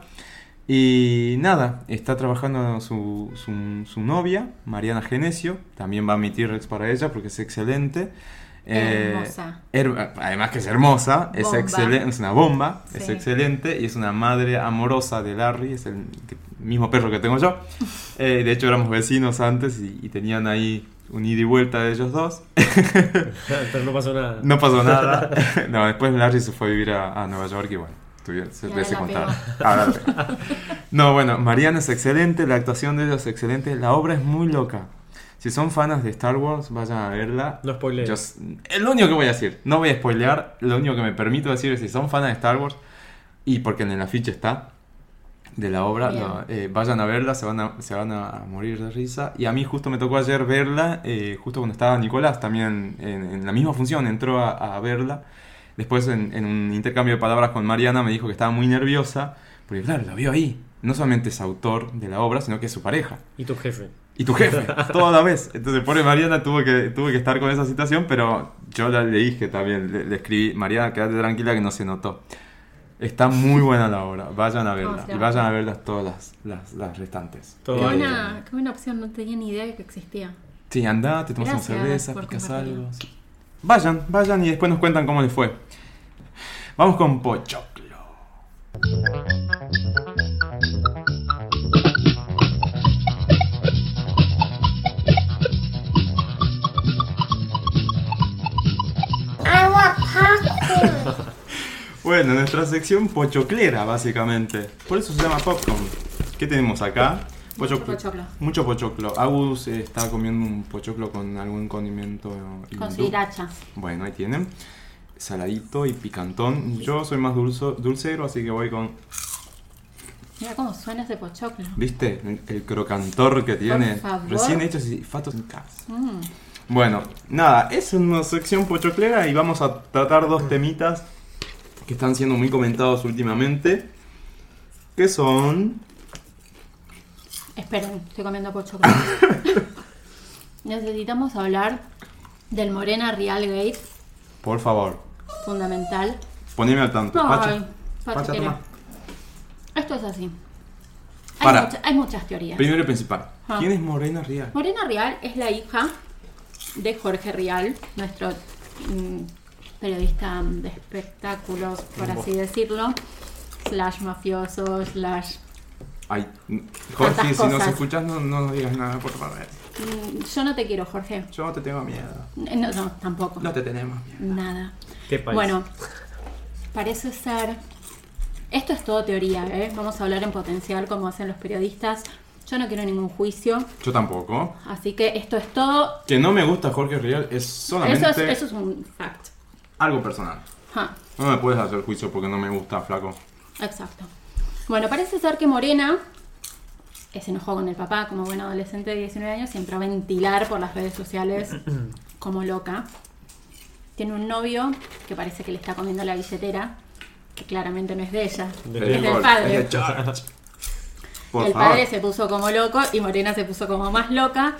Y nada, está trabajando su, su, su novia, Mariana Genesio, también va a mi T-Rex para ella porque es excelente. Eh, Hermosa. her- además que es hermosa, es, excelente, es una bomba, es excelente y es una madre amorosa de Larry, es el mismo perro que tengo yo. Eh, de hecho éramos vecinos antes y, y tenían ahí un ida y vuelta de ellos dos. Pero no pasó nada. No pasó nada. no, después Larry se fue a vivir a, a Nueva York y bueno, se. Ahora pegó. No, bueno, Mariana es excelente, la actuación de ella es excelente, la obra es muy loca. Si son fanas de Star Wars, vayan a verla. No spoilees. Yo es lo único que voy a decir. No voy a spoilear. Lo único que me permito decir es si son fanas de Star Wars y porque en el afiche está de la obra, no, eh, vayan a verla, se van a, se van a morir de risa. Y a mí justo me tocó ayer verla, eh, justo cuando estaba Nicolás también en, en la misma función, entró a, a verla. Después en, en un intercambio de palabras con Mariana me dijo que estaba muy nerviosa, porque claro, la vio ahí. No solamente es autor de la obra, sino que es su pareja. Y tu jefe. Y tu jefe, toda la vez. Entonces, pobre Mariana tuvo que, tuvo que estar con esa situación, pero yo la- le dije también, le, le escribí, Mariana, quédate tranquila que no se notó. Está muy buena la obra, vayan a verla. Y vayan a verlas todas las, las, las restantes. Qué buena, qué buena opción, no tenía ni idea de que existía. Sí, anda, te tomas una cerveza, picas algo. Vayan, vayan y después nos cuentan cómo les fue. Vamos con Pochoclo. bueno, nuestra sección pochoclera, básicamente. Por eso se llama popcorn. ¿Qué tenemos acá? Mucho pochoclo. Mucho pochoclo. Agus eh, está comiendo un pochoclo con algún condimento. Con hindú. sriracha. Bueno, ahí tienen. Saladito y picantón. Yo soy más dulzo, dulcero, así que voy con. Mira cómo suena ese pochoclo. ¿Viste? El, el crocantor que tiene. favor. Recién hechos y fatos en casa. Mm. Bueno, nada, es una sección pochoclera y vamos a tratar dos temitas que están siendo muy comentados últimamente. Que son. Esperen, estoy comiendo pochoclo. Necesitamos hablar del Morena Real Gate, Por favor, fundamental. poneme al tanto. Pacha, Pacha, Pacha, toma. Esto es así. Hay, Para. mucha- hay muchas teorías. Primero y principal. Ah. ¿Quién es Morena Real? Morena Real es la hija de Jorge Real, nuestro mm, periodista de espectáculos, por así decirlo, slash mafioso, slash... Ay, Jorge, si nos escuchas, no, no nos digas nada, por favor. mm, yo no te quiero, Jorge. Yo no te tengo miedo. Eh, No, no, tampoco. No te tenemos miedo. Nada. ¿Qué país? Bueno, parece ser... Esto es todo teoría, ¿eh? Vamos a hablar en potencial como hacen los periodistas. Yo no quiero ningún juicio, Yo tampoco. así que esto es todo... Que no me gusta Jorge Real es solamente Eso es, eso es un fact. algo personal. No me puedes hacer juicio porque no me gusta, flaco. Exacto. Bueno, parece ser que Morena se enojó con el papá como buen adolescente de 19 años y entró a ventilar por las redes sociales como loca. Tiene un novio que parece que le está comiendo la billetera, que claramente no es de ella, De es del padre. de el favor. padre se puso como loco y Morena se puso como más loca.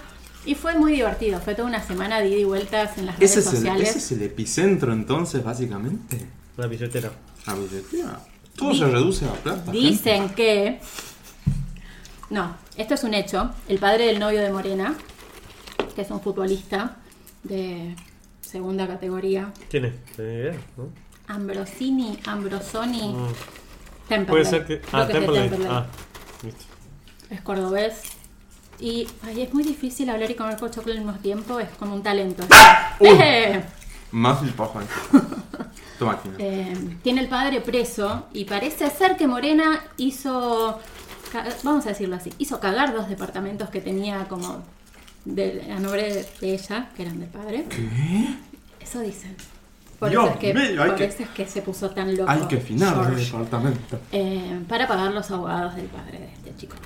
Y fue muy divertido, fue toda una semana de ida y vueltas en las redes ¿Ese es, el, sociales. ese es el epicentro entonces, básicamente. La billetera. La billetera. Todo se reduce a plata. Dicen que. No, esto es un hecho. El padre del novio de Morena, que es un futbolista de segunda categoría, ¿Quién es? ¿No? Ambrosini, Ambrosoni, Mm. Temperley. Puede ser que. Ah, que es. Ah, listo. Es cordobés. Y ay, es muy difícil hablar y comer pochoclo al mismo tiempo, es como un talento. Uy. ¡Eh! Más el pajo. Eh, tiene el padre preso y parece ser que Morena hizo, vamos a decirlo así, hizo cagar dos departamentos que tenía como de, a nombre de, de ella, que eran del padre. Eso dicen. Por, Dios eso es, que, mío, hay por que- eso es que se puso tan loco. Hay que afinar el departamento. eh, para pagar los abogados del padre de este chico.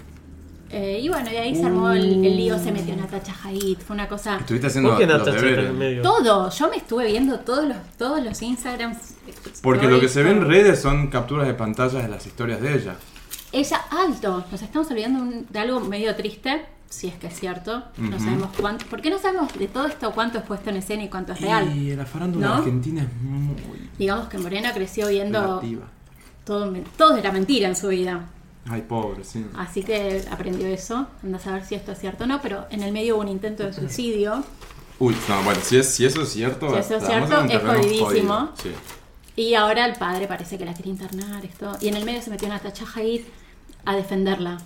Eh, y bueno, y ahí se armó el, el lío, se metió Natacha Haid, fue una cosa... Estuviste haciendo ¿Por qué los Natacha está deberes. en el medio? Todo, yo me estuve viendo todos los, todos los Instagrams. Porque lo que se ve en redes son capturas de pantallas de las historias de ella. Ella alto, nos estamos olvidando un- de algo medio triste, si es que es cierto. No Ujú. sabemos cuánto. ¿Por qué no sabemos de todo esto cuánto es puesto en escena y cuánto es real? Y la farándula ¿No? argentina es muy Digamos que Morena creció viendo relativa. todo, men- todo era mentira en su vida. Ay, pobre, sí. Así que aprendió eso. Anda a saber si esto es cierto o no, pero en el medio hubo un intento de suicidio. Uy, no, bueno, si, es, si eso es cierto, Si eso es cierto, es jodidísimo. Sí. Y ahora el padre parece que la quiere internar. Esto, y en el medio se metió Natacha Haid a defenderla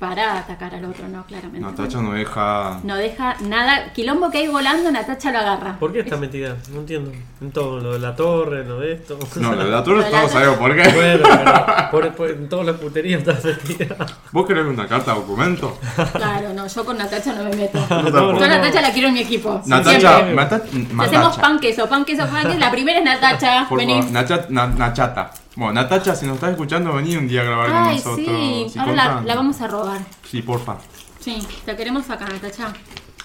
para atacar al otro, ¿no? Claramente. Natacha no deja. No deja nada. Quilombo que hay volando, Natacha lo agarra. ¿Por qué está metida? No entiendo. En todo, lo de la torre, lo de esto. No, lo de la torre todos sabemos por qué. Bueno, pero por, por- en todas las puterías está metida. ¿Vos querés una carta documento? Claro, no, yo con Natacha no me meto. tampoco. Yo a Natacha la quiero en mi equipo. Natacha, hacemos pan queso, pan queso, pan queso. La primera es Natacha. Por Vení. favor, Nacha- Na- Nachata. Bueno, Natacha, si nos estás escuchando, vení un día a grabar con Ay, nosotros. sí. Si Ahora la, la vamos a robar. Sí, porfa. Sí, te queremos acá, Natacha.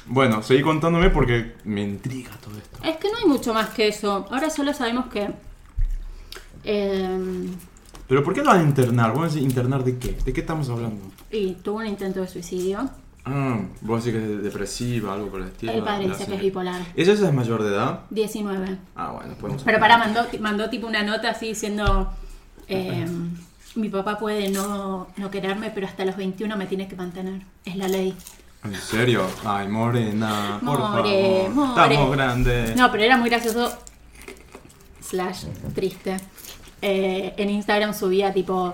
Bueno, seguí contándome porque me intriga todo esto. Es que no hay mucho más que eso. Ahora solo sabemos que. eh, Pero ¿por qué lo van a internar? ¿Vos decís internar de qué? ¿De qué estamos hablando? y tuvo un intento de suicidio. Ah, vos decís que es depresiva, algo por el estilo. El padre dice que es bipolar. ¿Ella es mayor de edad? 19. Ah, bueno, podemos... Pero para, mandó, mandó tipo una nota así diciendo, eh, mi papá puede no, no quererme, pero hasta los 21 me tiene que mantener. Es la ley. ¿En serio? Ay, morena, por favor. more. Estamos grandes. No, pero era muy gracioso, slash triste. Eh, en Instagram subía tipo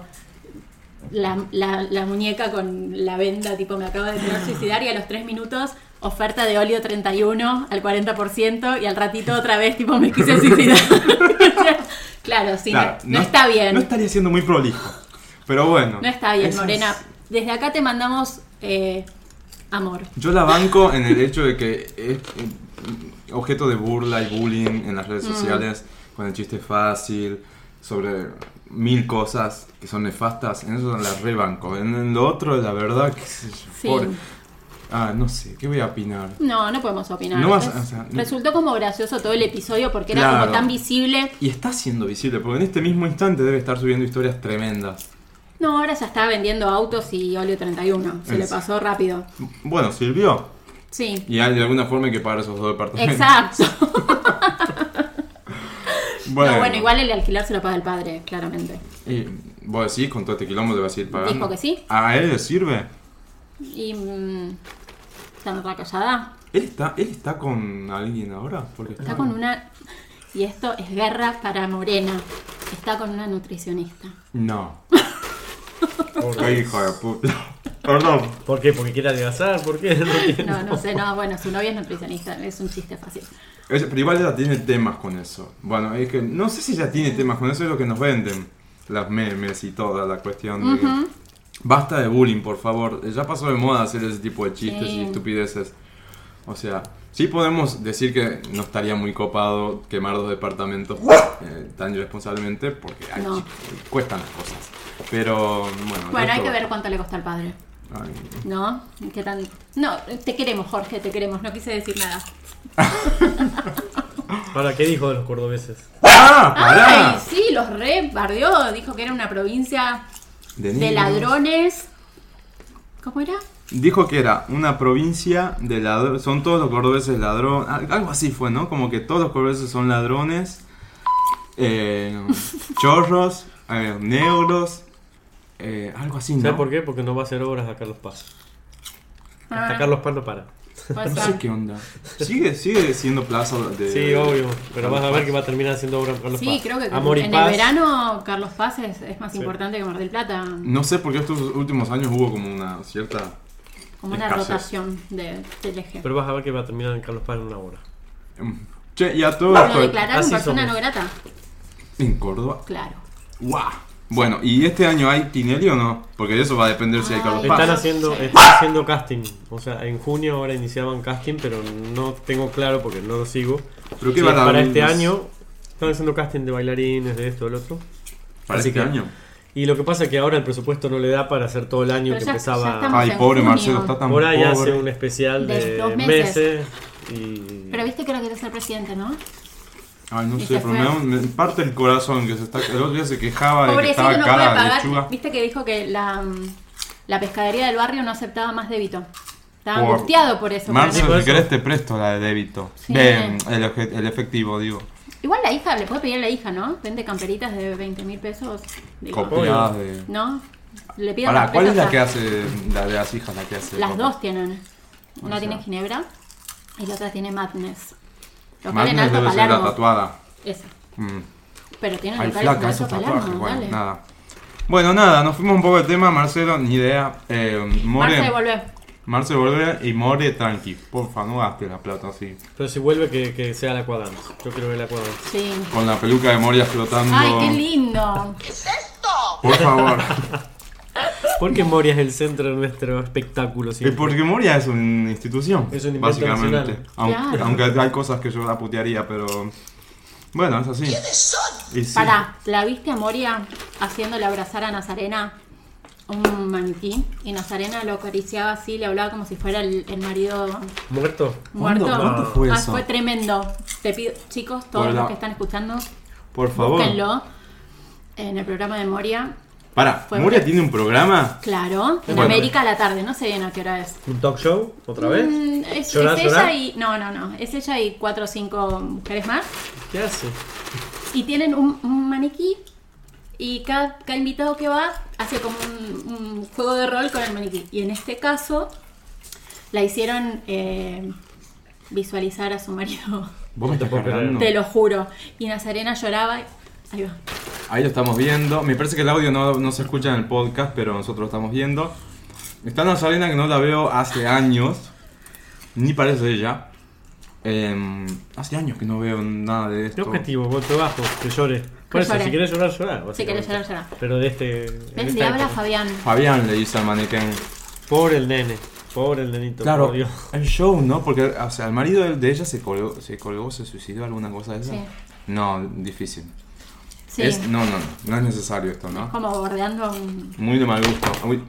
la, la- la muñeca con la venda, tipo me acabo de tener suicidar y a los 3 minutos oferta de óleo 31 al 40% y al ratito otra vez tipo me quise suicidar. Claro, sí, Claro, no, no está bien. No estaría siendo muy prolijo. Pero bueno. No está bien, Morena. es- Desde acá te mandamos eh, amor. Yo la banco en el hecho de que es eh, objeto de burla y bullying en las redes Mm. sociales, con el chiste fácil, sobre mil cosas que son nefastas. En eso la rebanco. En, lo otro, la verdad, que Sí. Ah, no sé, ¿qué voy a opinar? No, no podemos opinar. No vas- o sea, Resultó como gracioso todo el episodio porque era Claro. como tan visible. Y está siendo visible, porque en este mismo instante debe estar subiendo historias tremendas. No, ahora ya está vendiendo autos y óleo 31. Se le Es- pasó rápido. Bueno, sirvió. Sí. Y hay de alguna forma hay que pagar esos dos departamentos. Exacto. Bueno, No, bueno, igual el alquiler se lo paga el padre, claramente. Y vos decís, con todo este quilombo le vas a ir pagando. Dijo que sí. ¿A él le sirve? Y. mm, está en otra callada. ¿Él está, ¿Él está con alguien ahora? Porque Está con una. Y esto es guerra para Morena. Está con una nutricionista. No. Qué hijo de puta. Perdón. ¿Por qué? ¿Porque quiere adelgazar? ¿Por qué? No. No, no sé, no, bueno, su novia es nutricionista, es un chiste fácil. Es- pero igual ella tiene temas con eso. Bueno, es que no sé si ella tiene temas con eso, es lo que nos venden. Las memes y toda la cuestión de que- Ujú. Basta de bullying, por favor. Ya pasó de moda hacer ese tipo de chistes Sí. y estupideces. O sea, sí podemos decir que no estaría muy copado quemar dos departamentos eh, tan irresponsablemente porque ay, No. cuestan las cosas. Pero bueno. Bueno, hay que ver cuánto le costó al padre. Ay, ¿No? ¿Qué tan.? No, te queremos, Jorge, te queremos. No quise decir nada. Ahora, ¿qué dijo de los cordobeses? ¡Ah! ¡Pará! Ay, sí, los re bardeó. Dijo que era una provincia De ladrones. ¿Cómo era? Dijo que era una provincia de ladrones. Son todos los cordobeses ladrones. Algo así fue, ¿no? Como que todos los cordobeses son ladrones. eh, chorros. eh, negros. Eh, algo así, ¿no? ¿Sabes por qué? Porque no va a hacer obras a Carlos Paz. Hasta Ah, Carlos Paz no para. No ser. sé qué onda. Sigue, sigue siendo plaza de. Sí, obvio. Pero Carlos vas a ver Paz. que va a terminar haciendo obras a Carlos Sí, Paz. creo que Amor en Paz. el verano Carlos Paz es, es más Sí. importante que Mar del Plata. No sé por qué estos últimos años hubo como una cierta. Como una escasez. rotación de, del eje. Pero vas a ver que va a terminar en Carlos Paz en una hora. mm, Che, y a todo esto. declararon persona somos. no grata. En Córdoba. Claro. ¡Guau! Bueno, ¿y este año hay Tinelli o no? Porque de eso va a depender si hay Ay. Carlos Están Paz. haciendo, Sí. están haciendo casting. O sea, en junio ahora iniciaban casting, pero no tengo claro porque no lo sigo. ¿Pero qué Si van es a para este año están haciendo casting de bailarines, de esto, del otro. ¿Para Así este que- año? Y lo que pasa es que ahora el presupuesto no le da para hacer todo el año Pero que ya- ya empezaba. estamos Ay, en pobre junio. Marcelo, está tan Por ahí hace pobre. un especial De de, dos meses. meses. y Pero viste que ahora quiere ser presidente, ¿no? Ay, no sé, pero me, da un- me parte el corazón que se está. El otro día se quejaba de que Pobrecito, estaba no puede cara de pagar. lechuga. Viste que dijo que la, mm, la pescadería del barrio no aceptaba más débito. Estaba Por- angustiado por eso. Marcelo, porque si querés te presto la de débito. Sí. De, el, efectivo, digo. Igual la hija, le puede pedir a la hija, ¿no? Vende camperitas de 20 mil pesos. Digo, Copiadas de. ¿No? Le pido Pará, ¿cuál es la que a- hace la de las hijas? La que hace Las dos tienen. Una O sea. tiene Ginebra y la otra tiene Madness. En Madness Alto debe ser la tatuada. Esa. Mm. Pero tiene Ay, flaca, Alto esos tatuajes. Palermo, Bueno, dale. nada. Bueno, nada, nos fuimos un poco de tema, Marcelo, ni idea. Eh, More, Marce, volvé. Marce volvé y More tranqui. Porfa, no gastes la plata así. Pero si vuelve que, que sea la cuadrante. Yo quiero ver la cuadrante. Sí. Con la peluca de Moria flotando. Ay, qué lindo. Por favor. Porque Moria es el centro de nuestro espectáculo. Siempre. porque Moria es una institución. Es un básicamente. Aunque, Claro. aunque hay cosas que yo la putearía, pero. Bueno, es así. Y sí. Pará, ¿la viste a Moria haciéndole abrazar a Nazarena un maniquí? Y Nazarena lo acariciaba así, le hablaba como si fuera el, el marido ¿Muerto? muerto. ¿Cuándo- cuándo fue Ah, eso? fue tremendo. Te pido, chicos, todos los que están escuchando, Por favor. búsquenlo en el programa de Moria. Fue ¿Moria tiene un programa? Claro, en Bueno. América a la tarde, no sé bien a qué hora es. ¿Un talk show? ¿Otra vez? Mm, es, es ¿Llorar, ella y. No, no, no. Es ella y cuatro o cinco mujeres más. ¿Qué hace? Y tienen un, un maniquí. Y cada, cada invitado que va hace como un, un juego de rol con el maniquí. Y en este caso, la hicieron eh, visualizar a su marido. Vos me estás. Te lo juro. Y Nazarena lloraba. Ahí va. Ahí lo estamos viendo. Me parece que el audio no, no se escucha en el podcast, pero nosotros lo estamos viendo. Está Nazarena que no la veo hace años. Ni parece ella. Em, hace años que no veo nada de ¿Qué esto. objetivo? Golpe bajo, que llore. Por eso, llore. si querés llorar, llorar. Si básicamente. llorar, llorar. Pero de este. ¿Ves? Le habla. Fabián. Fabián le dice al mannequin. Pobre el nene. Pobre el nenito. Claro, por Dios. el show, ¿no? Porque, o sea, el marido de, ella se colgó, se colgó, se suicidó, alguna cosa de eso. Sí. No, difícil. Sí. Es, no, no, no, no es necesario esto, ¿no? Como bordeando un. Muy de mal gusto. Uy.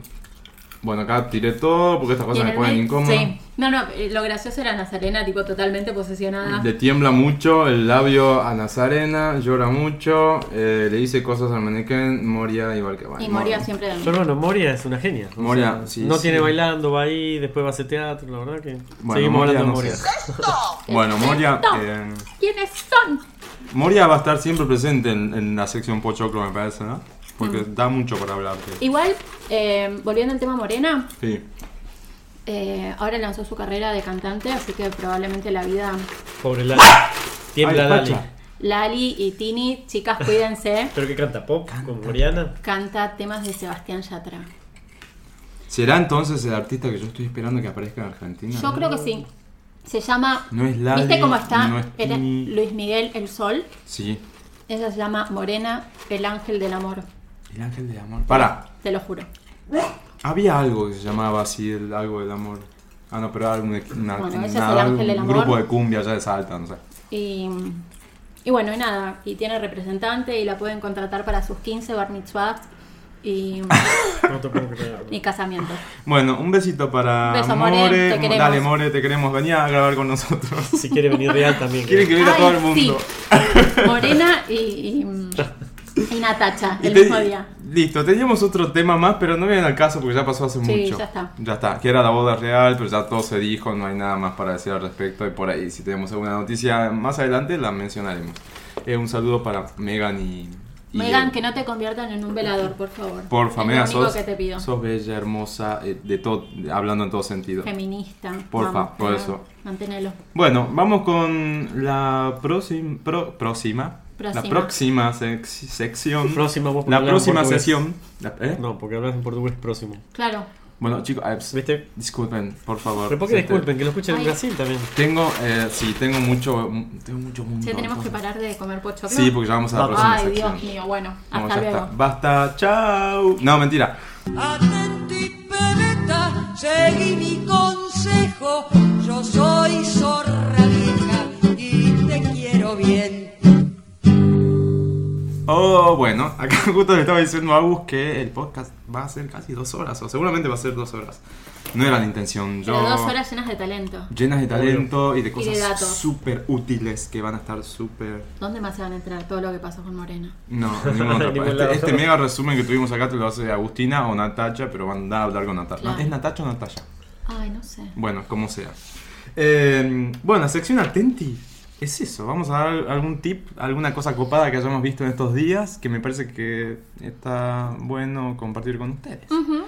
Bueno, acá tiré todo porque estas cosas me ponen incómodo. Sí. No, no, eh, lo gracioso era Nazarena, tipo totalmente posesionada. Le tiembla mucho el labio a Nazarena, llora mucho, eh, le dice cosas al mannequin, Moria igual que bueno. y moría siempre de Pero bueno, Moria es una genia. O Moria, sea, sí, No sí. tiene bailando, va ahí, después va a hacer teatro, la verdad que. Bueno, Seguimos Moria hablando de no Moria. sé. Bueno, Moria, eh, ¿Quiénes son? Moria va a estar siempre presente en, en la sección Pochoclo, me parece, ¿no? Porque Mm. da mucho para hablar. Igual, eh, volviendo al tema Morena, Sí. eh, ahora lanzó su carrera de cantante, así que probablemente la vida. Pobre Lali. Tiembla Ay, Lali. Lali y Tini, chicas, cuídense. ¿Pero qué canta? ¿Pop? ¿Con Moriana? Canta temas de Sebastián Yatra. ¿Será entonces el artista que yo estoy esperando que aparezca en Argentina? Yo creo que sí. Se llama. No es Lali, ¿Viste cómo está? no es. Luis Miguel El Sol. Sí. Ella se llama Morena, el ángel del amor. El ángel del amor. Para, Te lo juro. había algo que se llamaba así, el, algo del amor. Ah, no, pero era un, una- Bueno, es del amor. grupo de cumbia allá de Salta, no sé. Y, y bueno, y nada. Y tiene representante y la pueden contratar para sus 15 bar mitzvahs y, No te puedo creer. y casamientos. Bueno, un besito para Beso, More, More. te queremos. Dale, More, te queremos. Venía a grabar con nosotros. Si quiere venir real también. Quiere que venga todo el mundo. sí. Morena y, y, y Natacha, Y el te- mismo día. Listo, teníamos otro tema más, pero no viene al caso porque ya pasó hace Sí, mucho. ya está. Ya está, que era la boda real, pero ya todo se dijo, no hay nada más para decir al respecto. Y por ahí, si tenemos alguna noticia más adelante, la mencionaremos. Eh, un saludo para Megan y. Megan, que no te conviertan en un velador, por favor. Lo único sos, que te pido. sos bella, hermosa, eh, de todo, hablando en todo sentido. Feminista. Porfa, Vamos, por eso. Manténelo. Bueno, vamos con la próxima. pro- próxima. La Próxima. próxima sec- sección. Próxima, vos La próxima sesión. la- ¿eh? No, porque hablas en portugués próximo. Claro. Bueno, chicos, eh, ps- ¿Viste? disculpen, por favor. Pero ¿por qué Este, disculpen? Que lo escuchen en. Brasil también. Tengo, eh, sí, tengo mucho, tengo mucho mundo. Sí, tenemos que parar de comer pochoclo. Sí, porque ya vamos a la próxima Ay, sección. Dios mío. Bueno, Vamos, hasta ya luego. está. Basta, chao. No, mentira. Atenti, pebeta, seguí mi consejo. Yo soy zorra vieja y te quiero bien. Oh, bueno, acá justo le estaba diciendo a Agus que el podcast va a ser casi dos horas, o seguramente va a ser dos horas. No era la intención, yo... Pero dos horas llenas de talento. Llenas de talento y de cosas súper útiles que van a estar súper... ¿Dónde más se van a entrar todo lo que pasó con Morena? No, en ningún otro En ningún este, este mega resumen que tuvimos acá te lo hace Agustina o Natacha, pero van a hablar con Natacha. Claro. ¿Es Natacha o Natacha? Ay, no sé. Bueno, como sea. Eh, bueno, sección Atenti. Es eso, vamos a dar algún tip, alguna cosa copada que hayamos visto en estos días que me parece que está bueno compartir con ustedes. Ujú.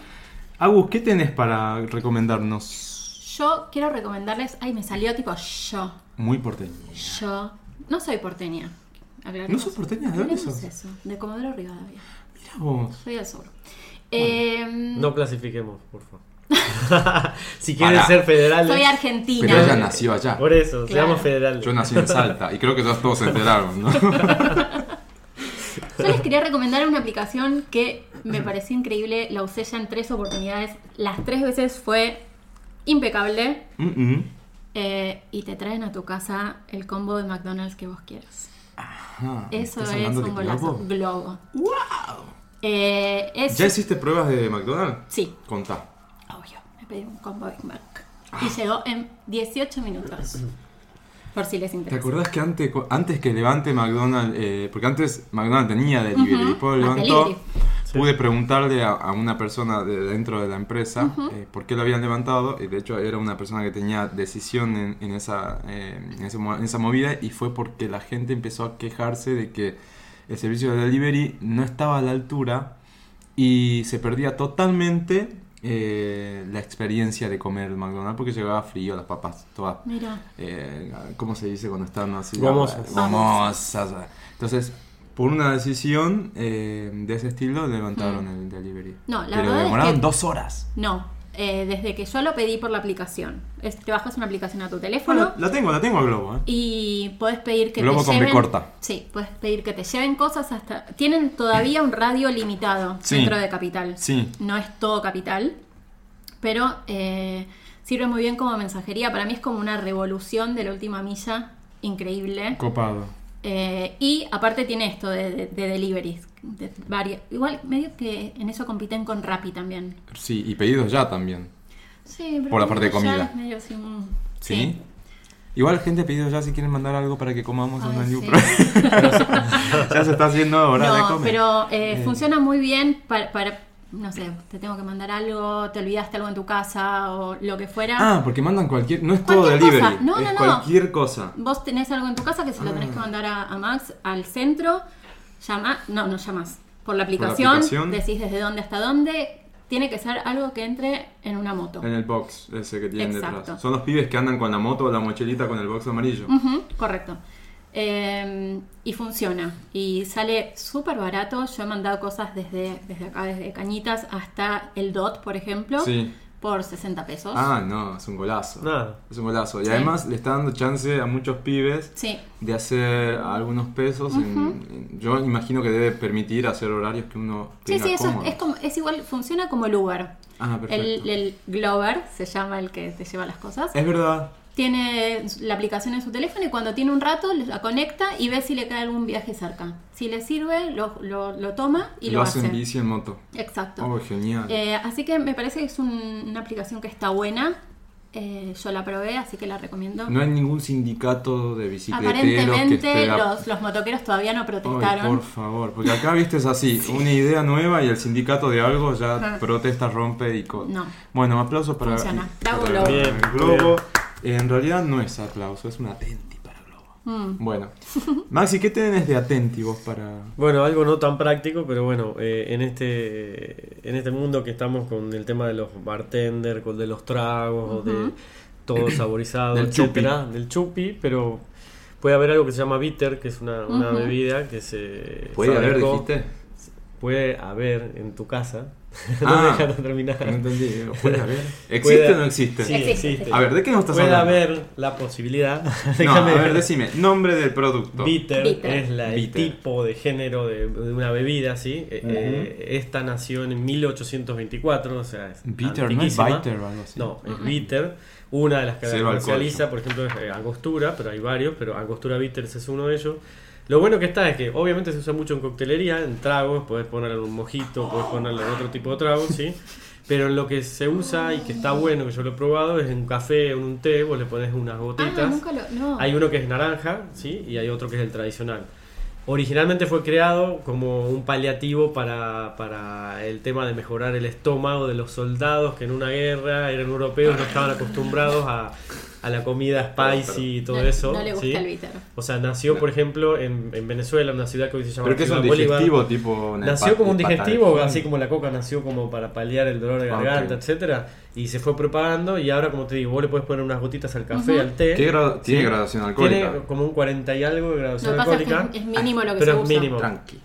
Agus, ¿qué tenés para recomendarnos? Yo quiero recomendarles. Ay, me salió tipo yo. Muy porteño. Yo. No soy porteña. Aclaremos. ¿No sos porteña? ¿De dónde sos? eso. De Comodoro Rivadavia. Mira vos. Soy del sur. Eh, No clasifiquemos, por favor. si quieren Pará. ser federales. soy argentina. Pero ella nació allá. Por eso, Claro. seamos federales. Yo nací en Salta y creo que ya todos se enteraron, ¿no? Yo les quería recomendar una aplicación que me pareció increíble. La usé ya en tres oportunidades. Las tres veces fue impecable. Mm, mm. Eh, y te traen a tu casa el combo de McDonald's que vos quieras. Ajá, Eso ¿estás es un golazo. Globo? Globo. Eh, es- ¿Ya hiciste pruebas de McDonald's? Sí, Contá. Me pedí un combo Big Mac. Y llegó en 18 minutos. Por si les ¿Te interesa. acordás que antes, antes que levante McDonald's, eh, porque antes McDonald's tenía delivery, Ujú, después más levantó, delivery. pude preguntarle a, a una persona de dentro de la empresa eh, por qué lo habían levantado, y de hecho era una persona que tenía decisión en, en esa, eh, en, ese mo- en esa movida, y fue porque la gente empezó a quejarse de que el servicio de delivery no estaba a la altura y se perdía totalmente eh, la experiencia de comer el McDonald's porque llegaba frío, las papas todas Mira. eh, ¿cómo se dice cuando están así? Gomosas. Gomosas. Entonces, por una decisión eh, de ese estilo, levantaron el delivery. No, la Pero verdad es demoraron que- dos horas. No, eh, desde que yo lo pedí por la aplicación. Es- te bajas una aplicación a tu teléfono Bueno, la tengo, la tengo a Globo, ¿eh? y puedes pedir que Globo te con lleven. corta. Sí, puedes pedir que te lleven cosas hasta. Tienen todavía un radio limitado Sí. dentro de Capital. Sí. No es todo Capital, pero eh, sirve muy bien como mensajería. Para mí es como una revolución de la última milla increíble. Copado. Eh, y aparte tiene esto de, de, de deliveries. de igual medio que en eso compiten con Rappi también. Sí, y pedidos ya también. Sí, pero Por la parte de comida. es medio así, mm, ¿Sí? Igual gente ha pedido ya si quieren mandar algo para que comamos en Ay, Menú sí. Ya se está haciendo hora de No, comer. pero eh, Eh. funciona muy bien para, para, no sé, te tengo que mandar algo, te olvidaste algo en tu casa o lo que fuera. Ah, porque mandan cualquier... No es todo Cualquier delivery, cosa. No, es no, no. cualquier cosa. Vos tenés algo en tu casa que se lo tenés Ah. que mandar a, a Max al centro, llama, no, no llamas, por la aplicación, aplicación. decís desde dónde hasta dónde, tiene que ser algo que entre en una moto. En el box ese que tienen Exacto. detrás. Son los pibes que andan con la moto o la mochilita con el box amarillo. Correcto. Eh, y funciona. Y sale súper barato. Yo he mandado cosas desde, desde acá, desde Cañitas hasta el DOT, por ejemplo, Sí. por 60 pesos. Ah, no, es un golazo. Es un golazo. Y Sí. además le está dando chance a muchos pibes Sí, de hacer algunos pesos. en- en- yo imagino que debe permitir hacer horarios que uno sí, tenga sí, eso es, cómodos. es, como, es igual, funciona como el Uber. Ah, perfecto. El, el Glover se llama el que te lleva las cosas. Es verdad. Tiene la aplicación en su teléfono y cuando tiene un rato la conecta y ve si le cae algún viaje cerca. Si le sirve, lo, lo, lo toma y lo lo, hace. bici en moto. Exacto. Oh, genial. Eh, así que me parece que es un- una aplicación que está buena. Eh, yo la probé, así que la recomiendo. no hay ningún sindicato de bicicleteros que Aparentemente esté a- los, los motoqueros todavía no Ay, protestaron. por favor, porque acá viste es así, una idea nueva y el sindicato de algo ya Ajá. protesta, rompe y co- No. Bueno, aplausos para, Funciona. Para Globo. Bien, Globo. En realidad no es aplauso, es un atenti para Globo. Mm. Bueno, Maxi, ¿qué tenés de atenti vos para...? Bueno, algo no tan práctico, pero bueno, eh, en este en este mundo que estamos con el tema de los bartender, con de los tragos, o de todo saborizado, Del etcétera, del chupi, pero puede haber algo que se llama bitter, que es una, una bebida que se ¿Puede haber, dijiste? puede haber en tu casa. no Ah, me dejaron terminar. No entendí, ¿puede haber? ¿Existe Puede- o no existe? Sí, Existe. existe. A ver, ¿de qué nos estás Puede hablando? haber la posibilidad. No, déjame a ver, decime, nombre del producto. Bitter, Bitter. es la, el Bitter. tipo de género de, de una bebida, ¿sí? Eh, eh, esta nació en 1824, o sea, es Bitter, no es bitter o algo así. No, es bitter. Una de las que comercializa, por ejemplo, es eh, Angostura, pero hay varios, pero Angostura Bitters es uno de ellos. Lo bueno que está es que obviamente se usa mucho en coctelería, en tragos, puedes ponerlo en un mojito, puedes ponerlo en otro tipo de tragos, ¿sí? Pero lo que se usa y que está bueno, que yo lo he probado, es en un café o en un té, vos le pones unas gotitas. Ah, nunca lo. No. Hay uno que es naranja, ¿sí? Y hay otro que es el tradicional. Originalmente fue creado como un paliativo para, para el tema de mejorar el estómago de los soldados que en una guerra eran europeos, no estaban acostumbrados a, a la comida spicy y todo No- eso. No le gusta ¿sí? el bitter. O sea, nació, por ejemplo, en, en Venezuela, una ciudad que hoy se llama ¿Pero qué es un Bolívar. digestivo tipo... Nació como un digestivo, así como la coca nació como para paliar el dolor de Ah, garganta, ok. etcétera, y se fue propagando y ahora como te digo, vos le puedes poner unas gotitas al café, Ujú. al té. ¿Qué tiene Sí. graduación alcohólica? Tiene como un 40 y algo de graduación que pasa es alcohólica. que es, es mínimo lo que pero se es usa. mínimo. Tranqui.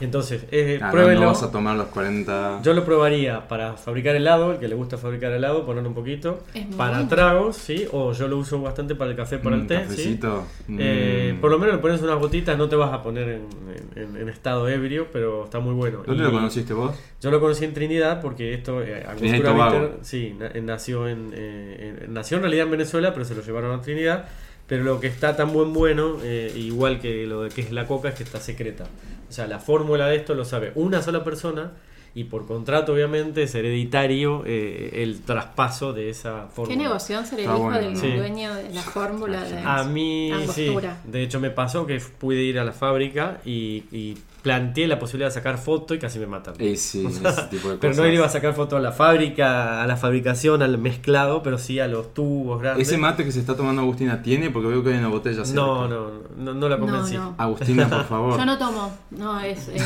Entonces, eh, no, pruébelo. no vas a tomar los 40... Yo lo probaría para fabricar helado, el que le gusta fabricar helado, ponerle un poquito. Para bueno. tragos, sí, o yo lo uso bastante para el café, para Un el té, sí. cafecito. Eh, Mm. por lo menos le pones unas gotitas, no te vas a poner en, en- en estado ebrio, pero está muy bueno. ¿Dónde Y lo conociste vos? Yo lo conocí en Trinidad porque esto, eh, Trinidad Angostura Tobago. Bitter, sí, na- eh, nació en, eh, en- nació en realidad en Venezuela, pero se lo llevaron a Trinidad. Pero lo que está tan buen bueno, eh, igual que lo de que es la coca, es que está secreta. O sea, la fórmula de esto lo sabe una sola persona y por contrato, obviamente, es hereditario eh, el traspaso de esa Qué fórmula. negoción ser el hijo bueno, del dueño de la fórmula de A mí, sí. De hecho, me pasó que pude ir a la fábrica y, y planteé la posibilidad de sacar foto y casi me matan. Eh, sí, O sea, ese tipo de Pero cosas. no iba a sacar foto a la fábrica, a la fabricación, al mezclado, pero sí a los tubos grandes. ¿Ese mate que se está tomando Agustina tiene? Porque veo que hay una botella cerca. no, no, no, no la No, convencí. no. Agustina, por favor. Yo no tomo. No, es, es-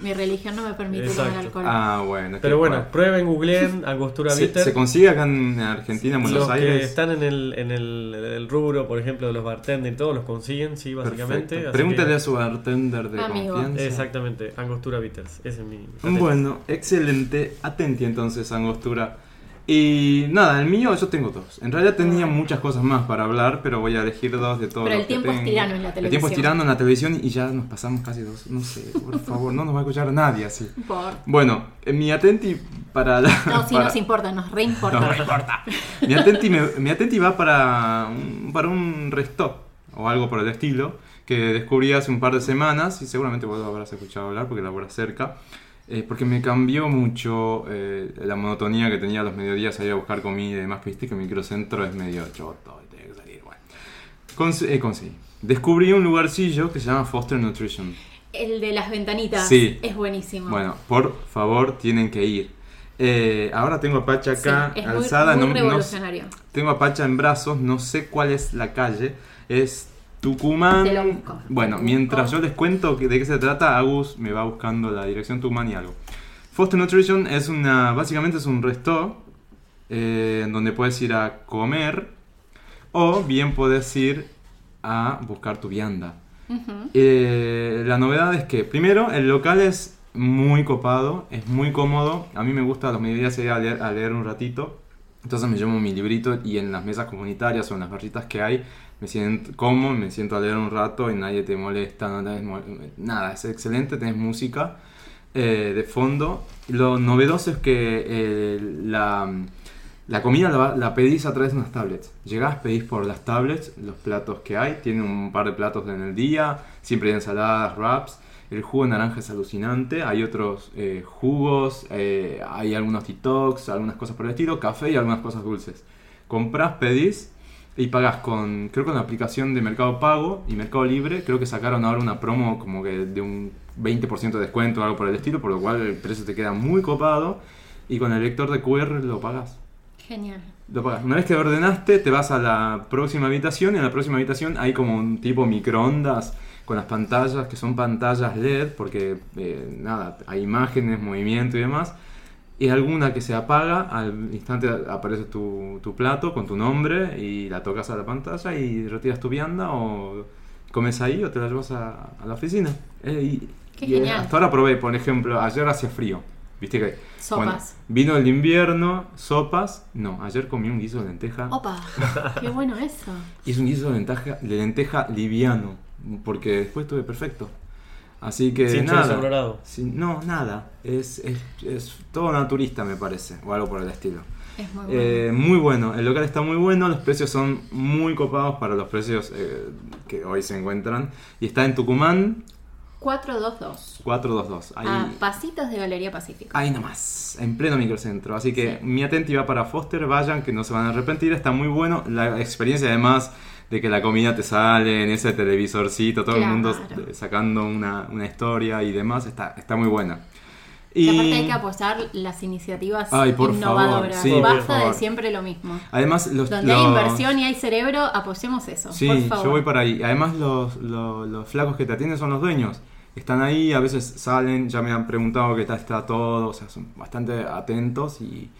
mi religión no me permite tomar alcohol. Ah, bueno. Pero bueno, cual. prueben, googleen Angostura ¿Se, Bitter. se consigue acá en Argentina, en Buenos los que Aires? están en el, en el, rubro, por ejemplo, de los bartenders, todos los consiguen, sí, básicamente. Pregúntale que- a su bartender de Amigo. confianza. Exactamente, Angostura Bitters, ese es mi. Bueno, excelente. Atenti entonces, Angostura. Y nada, el mío yo tengo dos. En realidad tenía muchas cosas más para hablar, pero voy a elegir dos de todos. Pero el que tiempo es tengo. tirano en la El tiempo es televisión. tirano en la televisión y ya nos pasamos casi dos. No sé, por favor, no nos va a escuchar nadie así. Por... Bueno, eh, mi atenti para la. No, sí para- nos importa, nos reimporta. No me importa. Mi atenti, me- mi atenti va para un, para un resto o algo por el estilo que descubrí hace un par de semanas y seguramente vos habrás escuchado hablar porque labora cerca. eh, porque me cambió mucho eh, la monotonía que tenía los mediodías ahí a buscar comida y demás. que Viste que el microcentro es medio choto y tenés que salir. Bueno, Cons- eh, conseguí. Descubrí un lugarcillo que se llama Foster Nutrition. El de las ventanitas Sí. es buenísimo. Bueno, por favor, tienen que ir. Eh, ahora tengo a Pacha Sí, acá, es muy- alzada. muy no- no- revolucionario. tengo a Pacha en brazos, no sé cuál es la calle. Es Tucumán. Te lo busco. Bueno, mientras yo les cuento de qué se trata, Agus me va buscando la dirección Tucumán y algo. Foster Nutrition es una, básicamente es un resto eh, donde puedes ir a comer o bien puedes ir a buscar tu vianda. Eh, la novedad es que, primero, el local es muy copado, es muy cómodo. A mí me gusta a los mediodías ir a leer, a leer un ratito. Entonces me llevo mi librito y en las mesas comunitarias o en las barritas que hay me siento como, me siento a leer un rato y nadie te molesta, no nada, es excelente, tenés música eh, de fondo. Lo novedoso es que eh, la, la comida la, la pedís a través de unas tablets. Llegás, pedís por las tablets los platos que hay. Tiene un par de platos en el día. Siempre hay ensaladas, wraps. El jugo de naranja es alucinante. Hay otros eh, jugos. eh, hay algunos TikToks, algunas cosas por el estilo. Café y algunas cosas dulces. Comprás, pedís y pagás con, creo con la aplicación de Mercado Pago y Mercado Libre. Creo que sacaron ahora una promo como que de un 20% de descuento o algo por el estilo. Por lo cual el precio te queda muy copado. Y con el lector de QR lo pagás. Genial. Lo pagas. Una vez que ordenaste, te vas a la próxima habitación y en la próxima habitación hay como un tipo microondas con las pantallas que son pantallas LED porque eh, nada, hay imágenes, movimiento y demás. Y alguna que se apaga, al instante aparece tu, tu plato con tu nombre y la tocas a la pantalla y retiras tu vianda o comes ahí o te la llevas a, a la oficina. Eh, y, Qué y, eh, genial. hasta ahora probé, por ejemplo, ayer hacía frío. Viste que Sopas. bueno, vino el invierno, sopas. No, ayer comí un guiso de lenteja. Opa, qué bueno eso. Y es un guiso de lenteja, de lenteja liviano, porque después estuve perfecto. Así que Sin nada. colorado. Sin- no, nada. Es, es, es todo naturista, me parece, o algo por el estilo. Es muy bueno. Eh, muy bueno, el local está muy bueno, los precios son muy copados para los precios eh, que hoy se encuentran. Y está en Tucumán 422. 422. Ahí, A pasitos de Galería Pacífico. Ahí nomás, en pleno microcentro. Así que Sí. mi atenti va para Foster, vayan que no se van a arrepentir, está muy bueno. La experiencia además de que la comida te sale en ese televisorcito, todo el mundo Claro. sacando una, una historia y demás, está, está muy buena. Y aparte hay que apoyar las iniciativas Ay, por innovadoras. favor, sí, por Basta favor. de siempre lo mismo. Además, los, Donde hay los- inversión y hay cerebro, apoyemos eso. Sí, por favor. yo voy para ahí. Además, los, los, los flacos que te atienden son los dueños. Están ahí, a veces salen, ya me han preguntado que está, está todo, o sea, son bastante atentos y,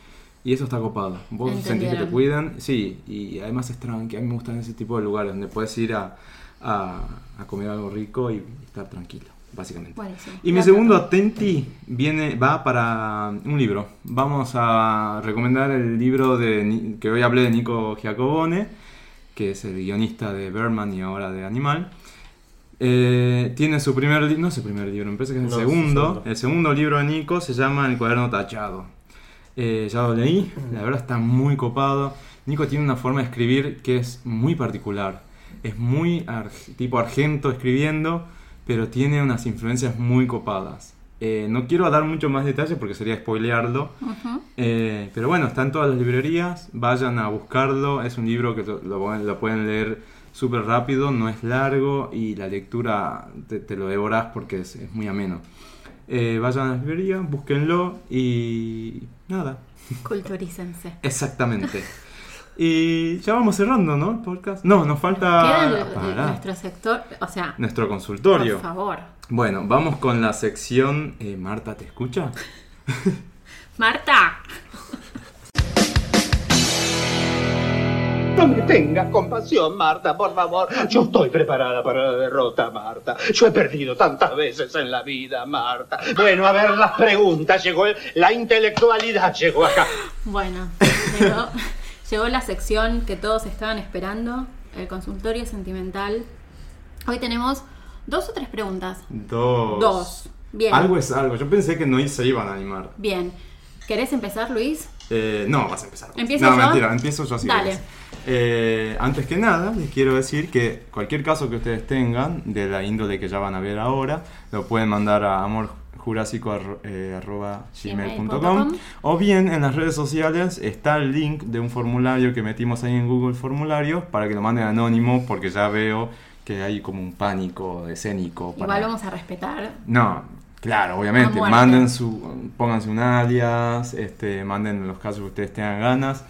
y eso está copado. Vos sentís que te cuidan, sí, y además es tranqui. A mí me gustan ese tipo de lugares donde puedes ir a, a, a comer algo rico y estar tranquilo, básicamente. Y mi segundo atenti viene, va para un libro. Vamos a recomendar el libro de que hoy hablé de Nico Giacobone, que es el guionista de Berman y ahora de Animal. Eh, tiene su primer libro, no es el primer libro, me parece que es el No, es el segundo. segundo. El segundo libro de Nico se llama El cuaderno tachado. Eh, ya lo leí, la verdad está muy copado. Nico tiene una forma de escribir que es muy particular. Es muy ar- tipo argento escribiendo, pero tiene unas influencias muy copadas. Eh, no quiero dar mucho más detalle porque sería spoilearlo. Ujú. Eh, pero bueno, está en todas las librerías, vayan a buscarlo. Es un libro que lo, lo pueden- leer súper rápido, no es largo y la lectura te, te lo devorás porque es, es muy ameno. Eh, vayan a las librerías, búsquenlo y nada, Culturícense. exactamente. y ya vamos cerrando, ¿no? El podcast. No, nos falta Queda nuestro sector, o sea, nuestro consultorio. por favor. Bueno, vamos con la sección. eh, Marta, ¿te escucha? Marta, No me tengas compasión, Marta, por favor. Yo estoy preparada para la derrota, Marta. Yo he perdido tantas veces en la vida, Marta. Bueno, a ver las preguntas. Llegó el- la intelectualidad, llegó acá. bueno, llegó, llegó la sección que todos estaban esperando, el consultorio sentimental. Hoy tenemos dos o tres preguntas. Dos. Dos. Bien. Algo es algo. Yo pensé que no se iban a animar. Bien. ¿Querés empezar, Luis? Eh, no, vas a empezar. ¿Empiezo no, yo? mentira, empiezo yo así. Dale. Antes que nada, les quiero decir que cualquier caso que ustedes tengan, de la índole que ya van a ver ahora, lo pueden mandar a amorjurásico.gmail.com Gmail.com. o bien en las redes sociales está el link de un formulario que metimos ahí en Google Formularios para que lo manden anónimo porque ya veo que hay como un pánico escénico. para- Igual vamos a respetar. no, claro, obviamente. Manden su, pónganse un alias, este, manden los casos que ustedes tengan ganas,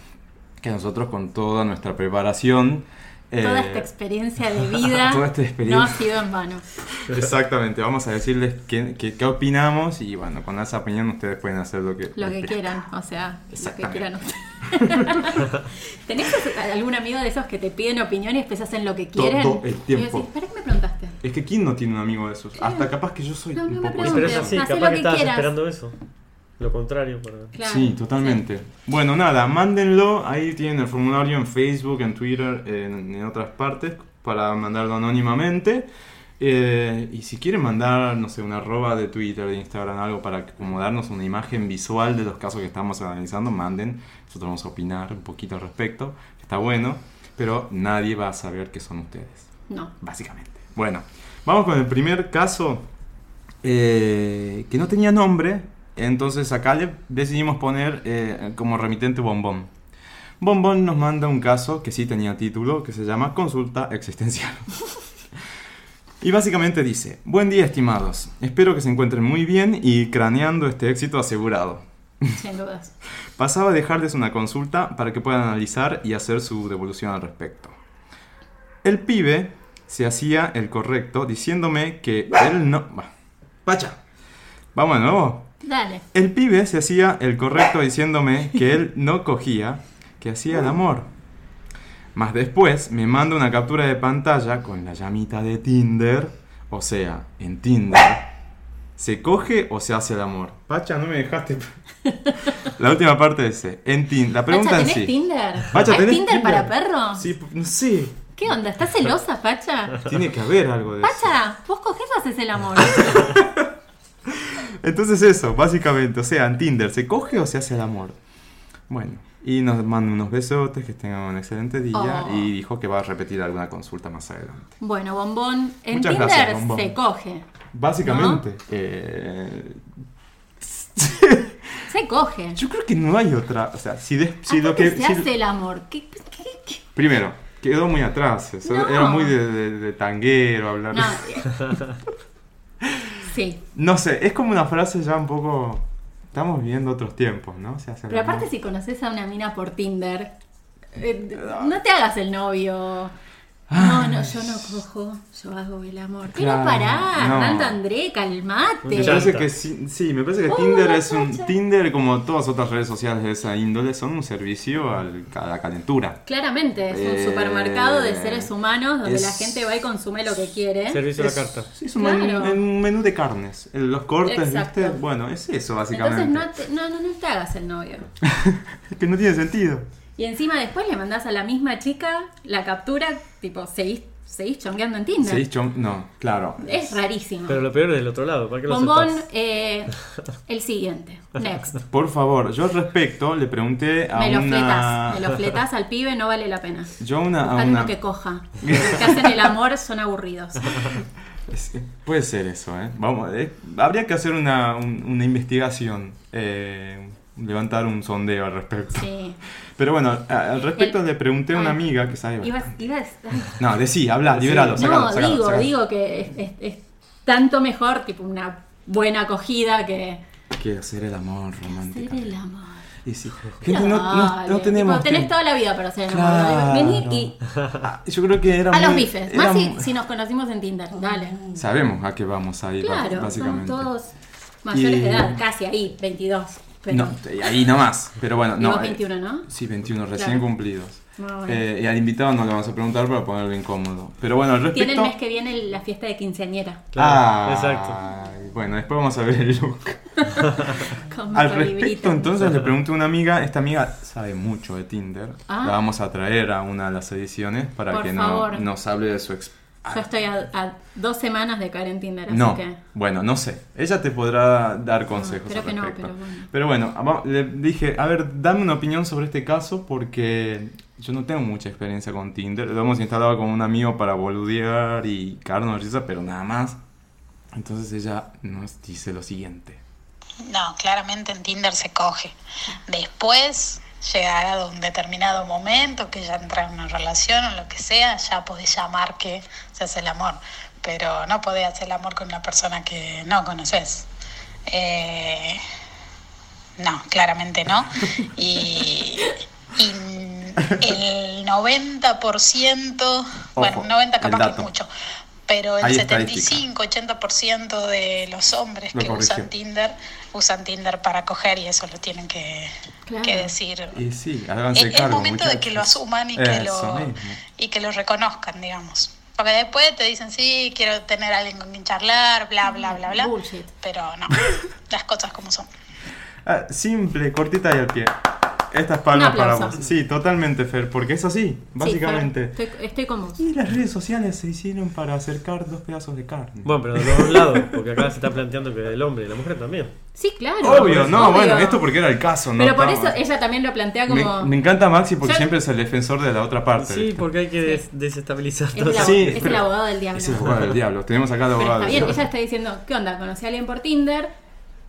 que nosotros con toda nuestra preparación. Toda eh, esta experiencia de vida toda esta experiencia. no ha sido en vano. Exactamente, vamos a decirles qué, qué- qué opinamos y bueno, con esa opinión ustedes pueden hacer lo que, Lo que quieran, o sea, lo que quieran ustedes. ¿Tenés algún amigo de esos que te piden opinión y después hacen lo que quieren? Todo el tiempo. Y decís, ¿para qué me preguntaste? Es que ¿quién no tiene un amigo de esos? Hasta capaz que yo soy No, un me poco preguntes. Pero es así, capaz que que estabas quieras. esperando eso. Lo contrario. Para... Claro, Sí, totalmente. Bueno, nada, mándenlo. Ahí tienen el formulario en Facebook, en Twitter, en, en otras partes, para mandarlo anónimamente. Eh, y si quieren mandar, no sé, una arroba de Twitter, de Instagram, algo para como darnos una imagen visual de los casos que estamos analizando, manden. Nosotros vamos a opinar un poquito al respecto. Está bueno, pero nadie va a saber que son ustedes No. básicamente. Bueno, vamos con el primer caso eh, que no tenía nombre, entonces acá le decidimos poner eh, como remitente Bombón. Bombón nos manda un caso que sí tenía título, que se llama Consulta Existencial. Y básicamente dice, buen día estimados, espero que se encuentren muy bien y craneando este éxito asegurado. Sin dudas. Pasaba a dejarles una consulta para que puedan analizar y hacer su devolución al respecto. El pibe se hacía el correcto diciéndome que él no... Pacha, vamos de nuevo. Dale. El pibe se hacía el correcto diciéndome que él no cogía, que hacía el amor. Más después me manda una captura de pantalla con la llamita de Tinder, o sea, en Tinder. ¿Se coge o se hace el amor? Pacha, no me dejaste. La última parte dice, en Tinder. La pregunta Pacha, en ¿tenés sí. Tinder? Pacha, ¿Hay ¿tenés Tinder, para perros? Sí, sé. ¿Qué onda? ¿Estás celosa, Pacha? Tiene que haber algo de eso. Pacha, vos cogés o haces el amor. Entonces eso, básicamente, o sea, en Tinder, ¿se coge o se hace el amor? Bueno, y nos manda unos besotes, que tengan un excelente día Oh. y dijo que va a repetir alguna consulta más adelante. Bueno, bombón. En Muchas Tinder gracias, bombón. se coge. Básicamente, eh, Se coge. yo creo que no hay otra, o sea, si, de- si lo Aparte que... se si- hace el amor. ¿Qué, qué, qué? Primero, quedó muy atrás, eso No. era muy de, de- de tanguero hablar. No. Sí. No sé, es como una frase ya un poco... Estamos viviendo otros tiempos, ¿no? Se hace el Pero aparte si conoces a una mina por Tinder, eh, no te hagas el novio. No, no, yo no cojo, yo hago el amor. Pero Claro, pará, no. Naldo André, calmate. Ya. parece que sí, sí, me parece que Oh, Tinder es un. Tinder como todas otras redes sociales de esa índole son un servicio al- a la calentura. Claramente, es un Eh, supermercado de seres humanos donde es- la gente va y consume lo que quiere. Servicio a la carta. sí, es un, menú, Claro. un menú de carnes, el- los cortes, Exacto. ¿viste? Bueno, es eso básicamente. Entonces no, te- no, no, no te hagas el novio. Es que no tiene sentido. Y encima después le mandás a la misma chica la captura, tipo, seguís, seguís chongueando en Tinder. ¿Seguís No, claro. Es rarísimo. Pero lo peor es del otro lado. ¿Para qué lo Bombón, eh, el siguiente. Next. Por favor, yo al respecto le pregunté a Me lo una... fletás. Me lo fletás al pibe, no vale la pena. Yo a una... a Buscá una- uno que coja. Los que hacen el amor son aburridos. Es- puede ser eso, ¿eh? Vamos, eh, habría que hacer una, un- una investigación, eh, levantar un sondeo al respecto. Sí. Pero bueno, al respecto El- le pregunté a una amiga que sabe. Ibas. No, decí, habla, liberalo, sacalo, no, sacalo, digo, sacalo. digo que es, es- es tanto mejor, tipo una buena acogida que Que hacer el amor romántico. hacer el amor. Y sí, gente, no, no- no tenemos tipo, tenés toda la vida para hacer el Claro. amor. Vení y Ah, Yo creo que era a los bifes. era Más si, nos conocimos en Tinder. Dale. Sabemos a qué vamos a ir, Claro, básicamente. somos todos mayores Y- de edad, casi ahí, 22. Pero, No, ahí nomás. Pero bueno, no. vos eh, 21, ¿no? Sí, 21, recién Claro. cumplidos. Ah, bueno. Eh, y al invitado no le vamos a preguntar para ponerlo incómodo. Pero bueno, al respecto. Tiene el mes que viene la fiesta de quinceañera. Claro, Ah, exacto. Bueno, después vamos a ver el look. Al respecto, entonces le pregunté a una amiga, esta amiga sabe mucho de Tinder, Ah. la vamos a traer a una de las ediciones para Por que no, nos hable de su experiencia. Yo estoy a, a dos semanas de caer en Tinder, así No, que... bueno, no sé. Ella te podrá dar consejos al que no, pero bueno. Pero bueno, le dije, a ver, dame una opinión sobre este caso porque yo no tengo mucha experiencia con Tinder. Lo hemos instalado con un amigo para boludear y risa, pero nada más. Entonces ella nos dice lo siguiente. No, claramente en Tinder se coge. Después, llegará a un determinado momento que ya entra en una relación o lo que sea, ya podés llamar que se hace el amor. Pero no podés hacer el amor con una persona que no conoces. Eh, no, claramente no. Y, y el 90%, bueno, Ojo, un 90 el capaz que es mucho, pero el Hay estadística. 75, 80% de los hombres Lo que corrigió. usan Tinder usan Tinder para coger y eso lo tienen que, Claro. que decir. Y sí, Es, es cargo, momento de que lo asuman y que Eso lo, mismo. y que lo reconozcan, digamos. Porque después te dicen, sí, quiero tener a alguien con quien charlar, bla, bla, bla, bla. Bullshit. Pero no, las cosas como son. Ah, simple, cortita y al pie. Estas palmas Un para aplauso. vos. Sí, totalmente, Fer, porque es así, básicamente. Sí, Fer, estoy, estoy con vos. y las redes sociales se hicieron para acercar dos pedazos de carne. Bueno, pero de los dos lados, porque acá se está planteando que el hombre y la mujer también. Sí, claro. Obvio, no, obvio. bueno, esto porque era el caso, ¿no? Pero por eso ella también lo plantea como... me encanta Maxi porque Yo- siempre es el defensor de la otra parte. Sí, ¿viste? porque hay que des- desestabilizar Es, todo. Sí, es el pero- abogado del diablo. Es el abogado del diablo. Tenemos acá al Pero abogado está del bien, diablo. ella está diciendo, ¿qué onda? Conocí a alguien por Tinder,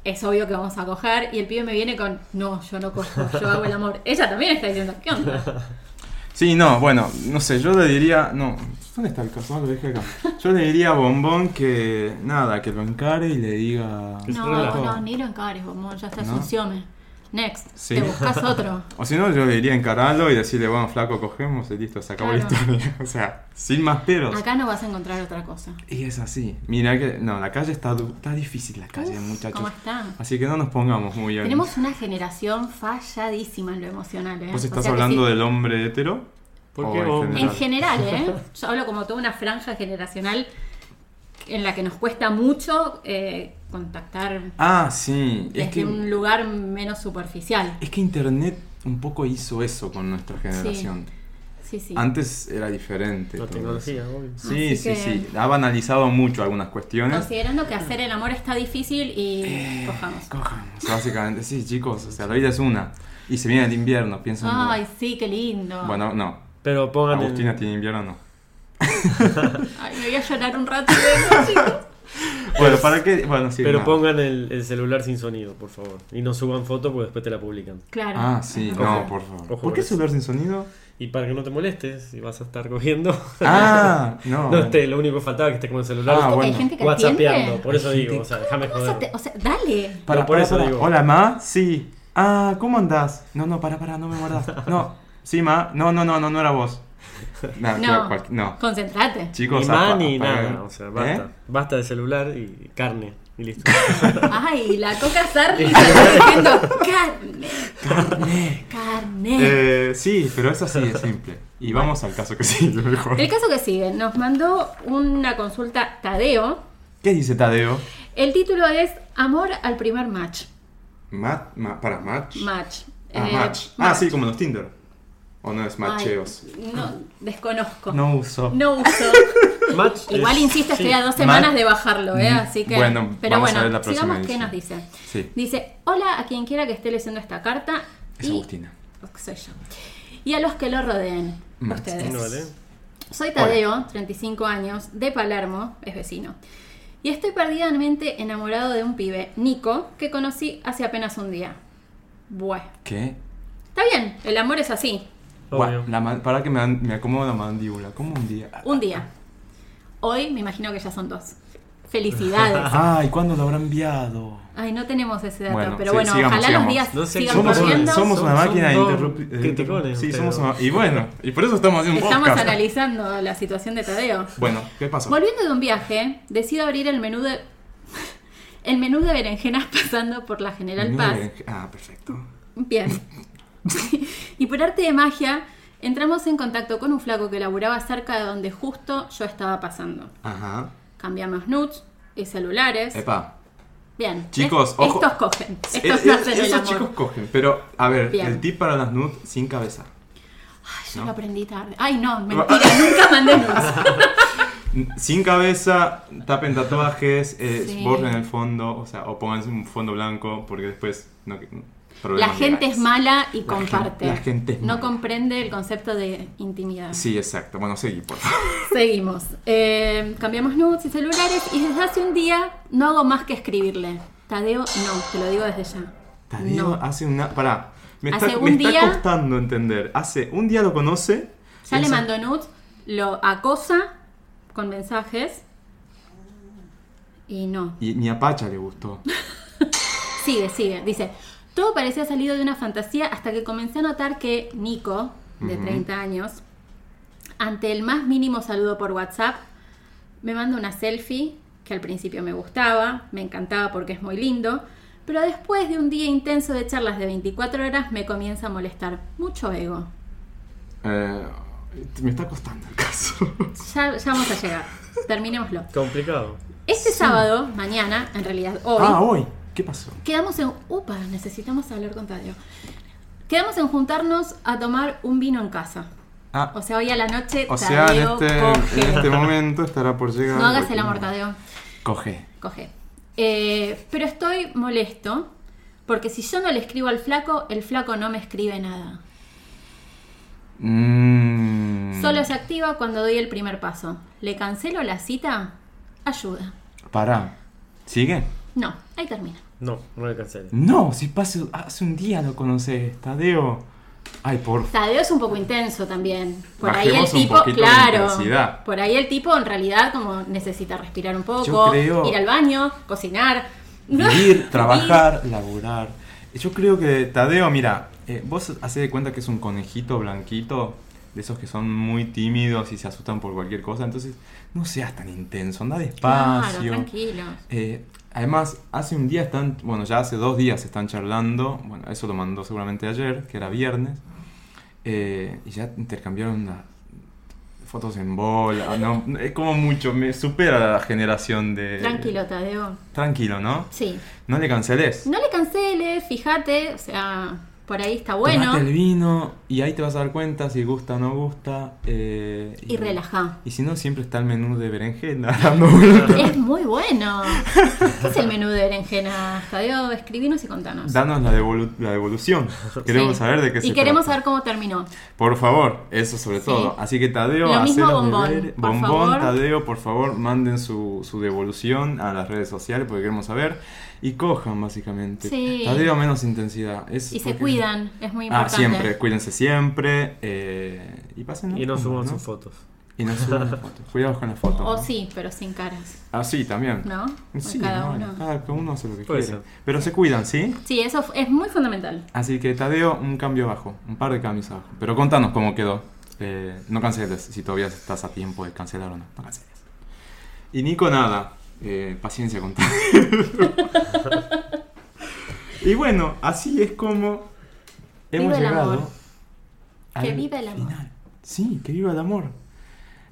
es obvio que vamos a coger, y el pibe me viene con, no, yo no cojo, yo hago el amor. Ella también está diciendo, ¿qué onda? Sí, no, bueno, no sé, yo le diría. No, ¿dónde está el caso? Ah, lo dejé acá. Yo le diría a Bombón que. Nada, que lo encare y le diga. No, no, ni lo encares, bombón, ya está, es ¿No? Next, Sí. te buscas otro. O si no, yo le diría encararlo y decirle, bueno, flaco, cogemos y listo, se acabó Claro. la historia. O sea, sin más peros. Acá no vas a encontrar otra cosa. Y es así. Mira que. No, la calle está, difícil, la calle, Uf, muchachos. ¿Cómo está? Así que no nos pongamos muy bien. Tenemos una generación falladísima en lo emocional, ¿eh? ¿Vos O estás sea hablando sí. del hombre hetero? ¿Por ¿O qué en hombre? En general, ¿eh? Yo hablo como toda una franja generacional en la que nos cuesta mucho eh, contactar Ah, sí. Es desde que, un lugar menos superficial. es que Internet un poco hizo eso con nuestra generación. Sí, sí. Antes era diferente. La tecnología, obvio. Sí, Así sí, que- sí. Ha banalizado mucho algunas cuestiones. Considerando que hacer el amor está difícil y Eh, cojamos. Cojamos, básicamente. Sí, chicos, o sea, la vida es una. Y se viene el invierno, piensen. Ay, sí, qué lindo. Bueno, no. Pero pongan Agustina tiene invierno, no. Ay, me voy a llorar un rato vengo, chicos. Bueno, ¿para qué? Bueno, sí. pero nada. pongan el, el celular sin sonido, por favor. Y no suban fotos porque después te la publican. Claro. Ah, sí, no, por favor. Ojo ¿Por qué eso. celular sin sonido? Y para que no te molestes, si vas a estar cogiendo. Ah, no. no esté, lo único que faltaba es que estés con el celular. Ah, bueno. Hay gente que WhatsAppeando, atiende. por eso digo, o sea, déjame ¿Cómo vas a joder. te- O sea, dale. Para, por para, eso para. digo. Hola, ma. Sí. Ah, ¿cómo andás? No, no, para, para, no me guardas. No. Sí, ma. No, no, no, no, no era vos. No, cual- cual- no. Concentrate. Chicos, Ni más ni nada, o sea, basta. ¿Eh? Basta de celular y carne, y listo. Ay, la coca Sarli está diciendo carne. Carne. Carne. Eh, sí, pero es así, es simple. Y vamos al caso que sigue, mejor. El caso que sigue, nos mandó una consulta Tadeo. ¿Qué dice Tadeo? El título es Amor al primer match. Mat, ma- para match. Match. Ah, Eh, match. Ah, sí, como los Tinder. ¿O no es Ay, matcheos? no, desconozco. No uso. No uso. Match Igual es- insisto, estoy sí. a dos semanas Ma- de bajarlo, ¿eh? Así que. bueno, pero vamos a bueno, ver la próxima sigamos qué edición. nos dice. Sí. Dice: Hola a quien quiera que esté leyendo esta carta. Es y, Agustina. soy yo. Y a los que lo rodeen. Ustedes. Vale. Soy Tadeo, 35 años, de Palermo, es vecino. Y estoy perdidamente enamorado de un pibe, Nico, que conocí hace apenas un día. Bueno, ¿Qué? está bien, el amor es así, Obvio. La para que me, me acomodo la mandíbula. ¿Cómo un día? un día. Hoy me imagino que ya son dos. Felicidades. Ay, ¿cuándo lo habrá enviado? Ay, no tenemos ese dato, Bueno, pero sí, bueno, sigamos, ojalá sigamos. los días No sé, sigan Somos, corriendo. somos una máquina de interrumpir. criticones Sí, somos una. Y bueno, y por eso estamos haciendo un Estamos podcast. analizando la situación de Tadeo. Bueno, ¿qué pasó? Volviendo de un viaje, decido abrir el menú de el menú de berenjenas pasando por la General Paz. eh, Ah, perfecto. Bien. y por arte de magia, entramos en contacto con un flaco que laburaba cerca de donde justo yo estaba pasando. Ajá. Cambiamos nudes y celulares. Epa. Bien. Chicos, Es- ojo. Estos cogen. Estos no hacen el esos amor. chicos cogen, pero a ver, Bien. el tip para las nudes sin cabeza. Ay, yo ¿no? lo aprendí tarde. Ay, no, mentira, nunca mandé nudes. Sin cabeza, tapen tatuajes, eh, Sí. borren el fondo, o sea, o pónganse un fondo blanco porque después no La gente legales. es mala y La comparte. la gente es no mala. comprende el concepto de intimidad. Sí, exacto. Bueno, seguí, por favor. Seguimos. Eh, cambiamos nudes y celulares y desde hace un día no hago más que escribirle. Tadeo, no, te lo digo desde ya. Tadeo No. hace una. Pará, me está, Hace me un está día- costando entender. Hace un día lo conoce. Ya le hace- mando nudes, lo acosa con mensajes y no. Y ni a Pacha le gustó. Sigue, sigue. Dice, todo parecía salido de una fantasía hasta que comencé a notar que Nico, de Ujú. 30 años, ante el más mínimo saludo por WhatsApp, me manda una selfie que al principio me gustaba, me encantaba porque es muy lindo, pero después de un día intenso de charlas de 24 horas me comienza a molestar mucho ego. Eh, me está costando el caso. Ya, ya vamos a llegar. Terminémoslo. Complicado. Este sábado, mañana, en realidad hoy, ah, hoy. ¿Qué pasó? Quedamos en. Upa, necesitamos hablar con Tadeo. Quedamos en juntarnos a tomar un vino en casa. Ah, O sea, hoy a la noche o sea, en Tadeo este, coge. en este momento estará por llegar. no hagas el amor, Tadeo. Coge. Coge. Eh, pero estoy molesto porque si yo no le escribo al flaco, el flaco no me escribe nada. Mm, Solo se activa cuando doy el primer paso. ¿Le cancelo la cita? Ayuda. Pará. ¿Sigue? No, ahí termina. No, no le canceles. No, si pase, hace un día lo conoces, Tadeo. Ay, por favor. Tadeo es un poco intenso también. Por ahí el tipo, claro. Por ahí el tipo en realidad como necesita respirar un poco, Yo creo- ir al baño, cocinar. Vivir, trabajar, laburar. Yo creo que Tadeo, mira, eh, vos hacés de cuenta que es un conejito blanquito, de esos que son muy tímidos y se asustan por cualquier cosa, entonces no seas tan intenso, anda Claro, despacio. tranquilo. Eh, además, hace un día están, bueno, ya hace dos días están charlando, bueno, eso lo mandó seguramente ayer, que era viernes, eh, y ya intercambiaron las fotos en bola, no, es como mucho, me supera la generación de... Tranquilo, Tadeo. Tranquilo, ¿no? Sí. No le canceles. No le canceles, fíjate, o sea, por ahí está bueno. Tomate el vino y ahí te vas a dar cuenta si gusta o no gusta. eh, Y relajá. Y si no, siempre está el menú de berenjena dando vueltas. Es muy bueno. ¿Qué es el menú de berenjena, Tadeo? Escribinos y contanos. Danos la, devolu- la devolución. Queremos Sí. saber de qué se Y queremos trata. saber cómo terminó. Por favor, eso sobre Sí. todo. Así que Tadeo, Lo mismo Bombón, por Bombón, favor. Tadeo, por favor, manden su, su devolución a las redes sociales porque queremos saber. Y cojan, básicamente. Sí. Tadeo, menos intensidad. Es Y se porque- cuidan, es muy Ah, importante. siempre, cuídense siempre. eh, y pasen Y no suban sus fotos. Y no suban las fotos. Cuidado con las fotos. O ¿no? sí, pero sin caras. Ah, sí, también. ¿No? Sí, cada no, uno. cada uno hace lo que Puede quiere. ser. Pero se cuidan, ¿sí? Sí, eso es muy fundamental. Así que Tadeo, un cambio abajo. Un par de cambios abajo. Pero contanos cómo quedó. Eh, no canceles si todavía estás a tiempo de cancelar o no. No canceles. Y Nico, nada. Eh, paciencia con y bueno, así es como hemos Viva llegado. amor. Que al viva el amor. final. Sí, que viva el amor.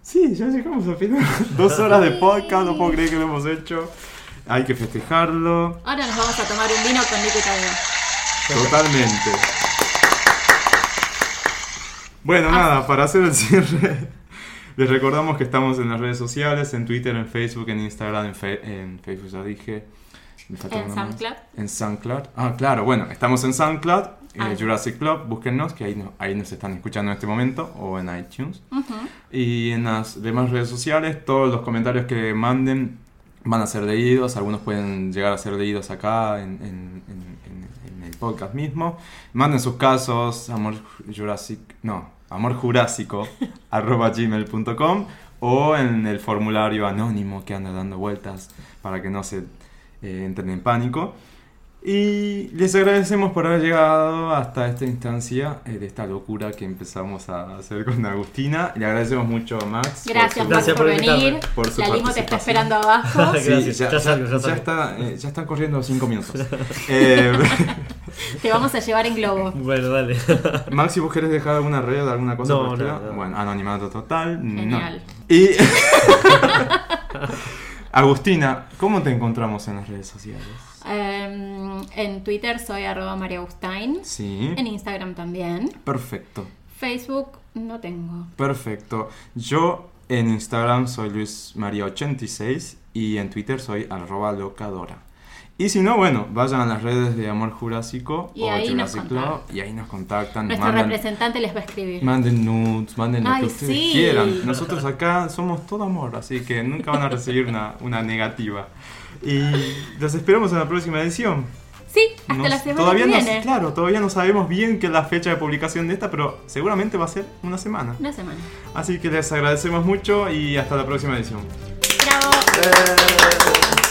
Sí, ya llegamos al final. Dos horas de podcast, no puedo creer que lo hemos hecho. Hay que festejarlo. Ahora nos vamos a tomar un vino con Nico. Totalmente. Bueno, nada, para hacer el cierre, les recordamos que estamos en las redes sociales, en Twitter, en Facebook, en Instagram, en, Fe- en Facebook ya dije. En. SoundCloud. En SoundCloud. Ah, claro, bueno, estamos en SoundCloud, eh, Ah. Jurassic Club, búsquennos, que ahí, no- ahí nos están escuchando en este momento, o en iTunes. Ujú. Y en las demás redes sociales, todos los comentarios que manden van a ser leídos. Algunos pueden llegar a ser leídos acá en, en- en- en- en el podcast mismo. Manden sus casos, amor jurásico, no, amor jurásico, arroba gmail.com o en el formulario anónimo que anda dando vueltas para que no se eh, entren en pánico. Y les agradecemos por haber llegado hasta esta instancia eh, de esta locura que empezamos a hacer con Agustina. Le agradecemos mucho a Max. por Gracias, su- Max, Gracias por, por venir. Por su La Limo te está esperando abajo. Sí, Gracias. ya, Ya salgo, ya ya salgo. está, eh, ya están corriendo cinco minutos. Eh, Te vamos a llevar en globo. Bueno, dale. Max, si vos querés dejar alguna red, alguna cosa No, por no, no. Bueno, anonimato total. no. Genial. Y Agustina, ¿cómo te encontramos en las redes sociales? Em, en Twitter soy arroba María Agustain. Sí. En Instagram también. Perfecto. Facebook no tengo. Perfecto. Yo en Instagram soy Luis María 86 y en Twitter soy arroba locadora. Y si no, bueno, vayan a las redes de Amor Jurásico Y o ahí nos Jurassic Club y ahí nos contactan. Nuestro mandan, representante les va a escribir. manden nudes, manden lo Ay, que ustedes sí. quieran. Nosotros acá somos todo amor, así que nunca van a recibir una, una negativa. Y los esperamos en la próxima edición. Sí, hasta Nos- la semana todavía que no, claro, todavía no sabemos bien qué es la fecha de publicación de esta, pero seguramente va a ser una semana. Una semana. Así que les agradecemos mucho y hasta la próxima edición. Chao. Eh.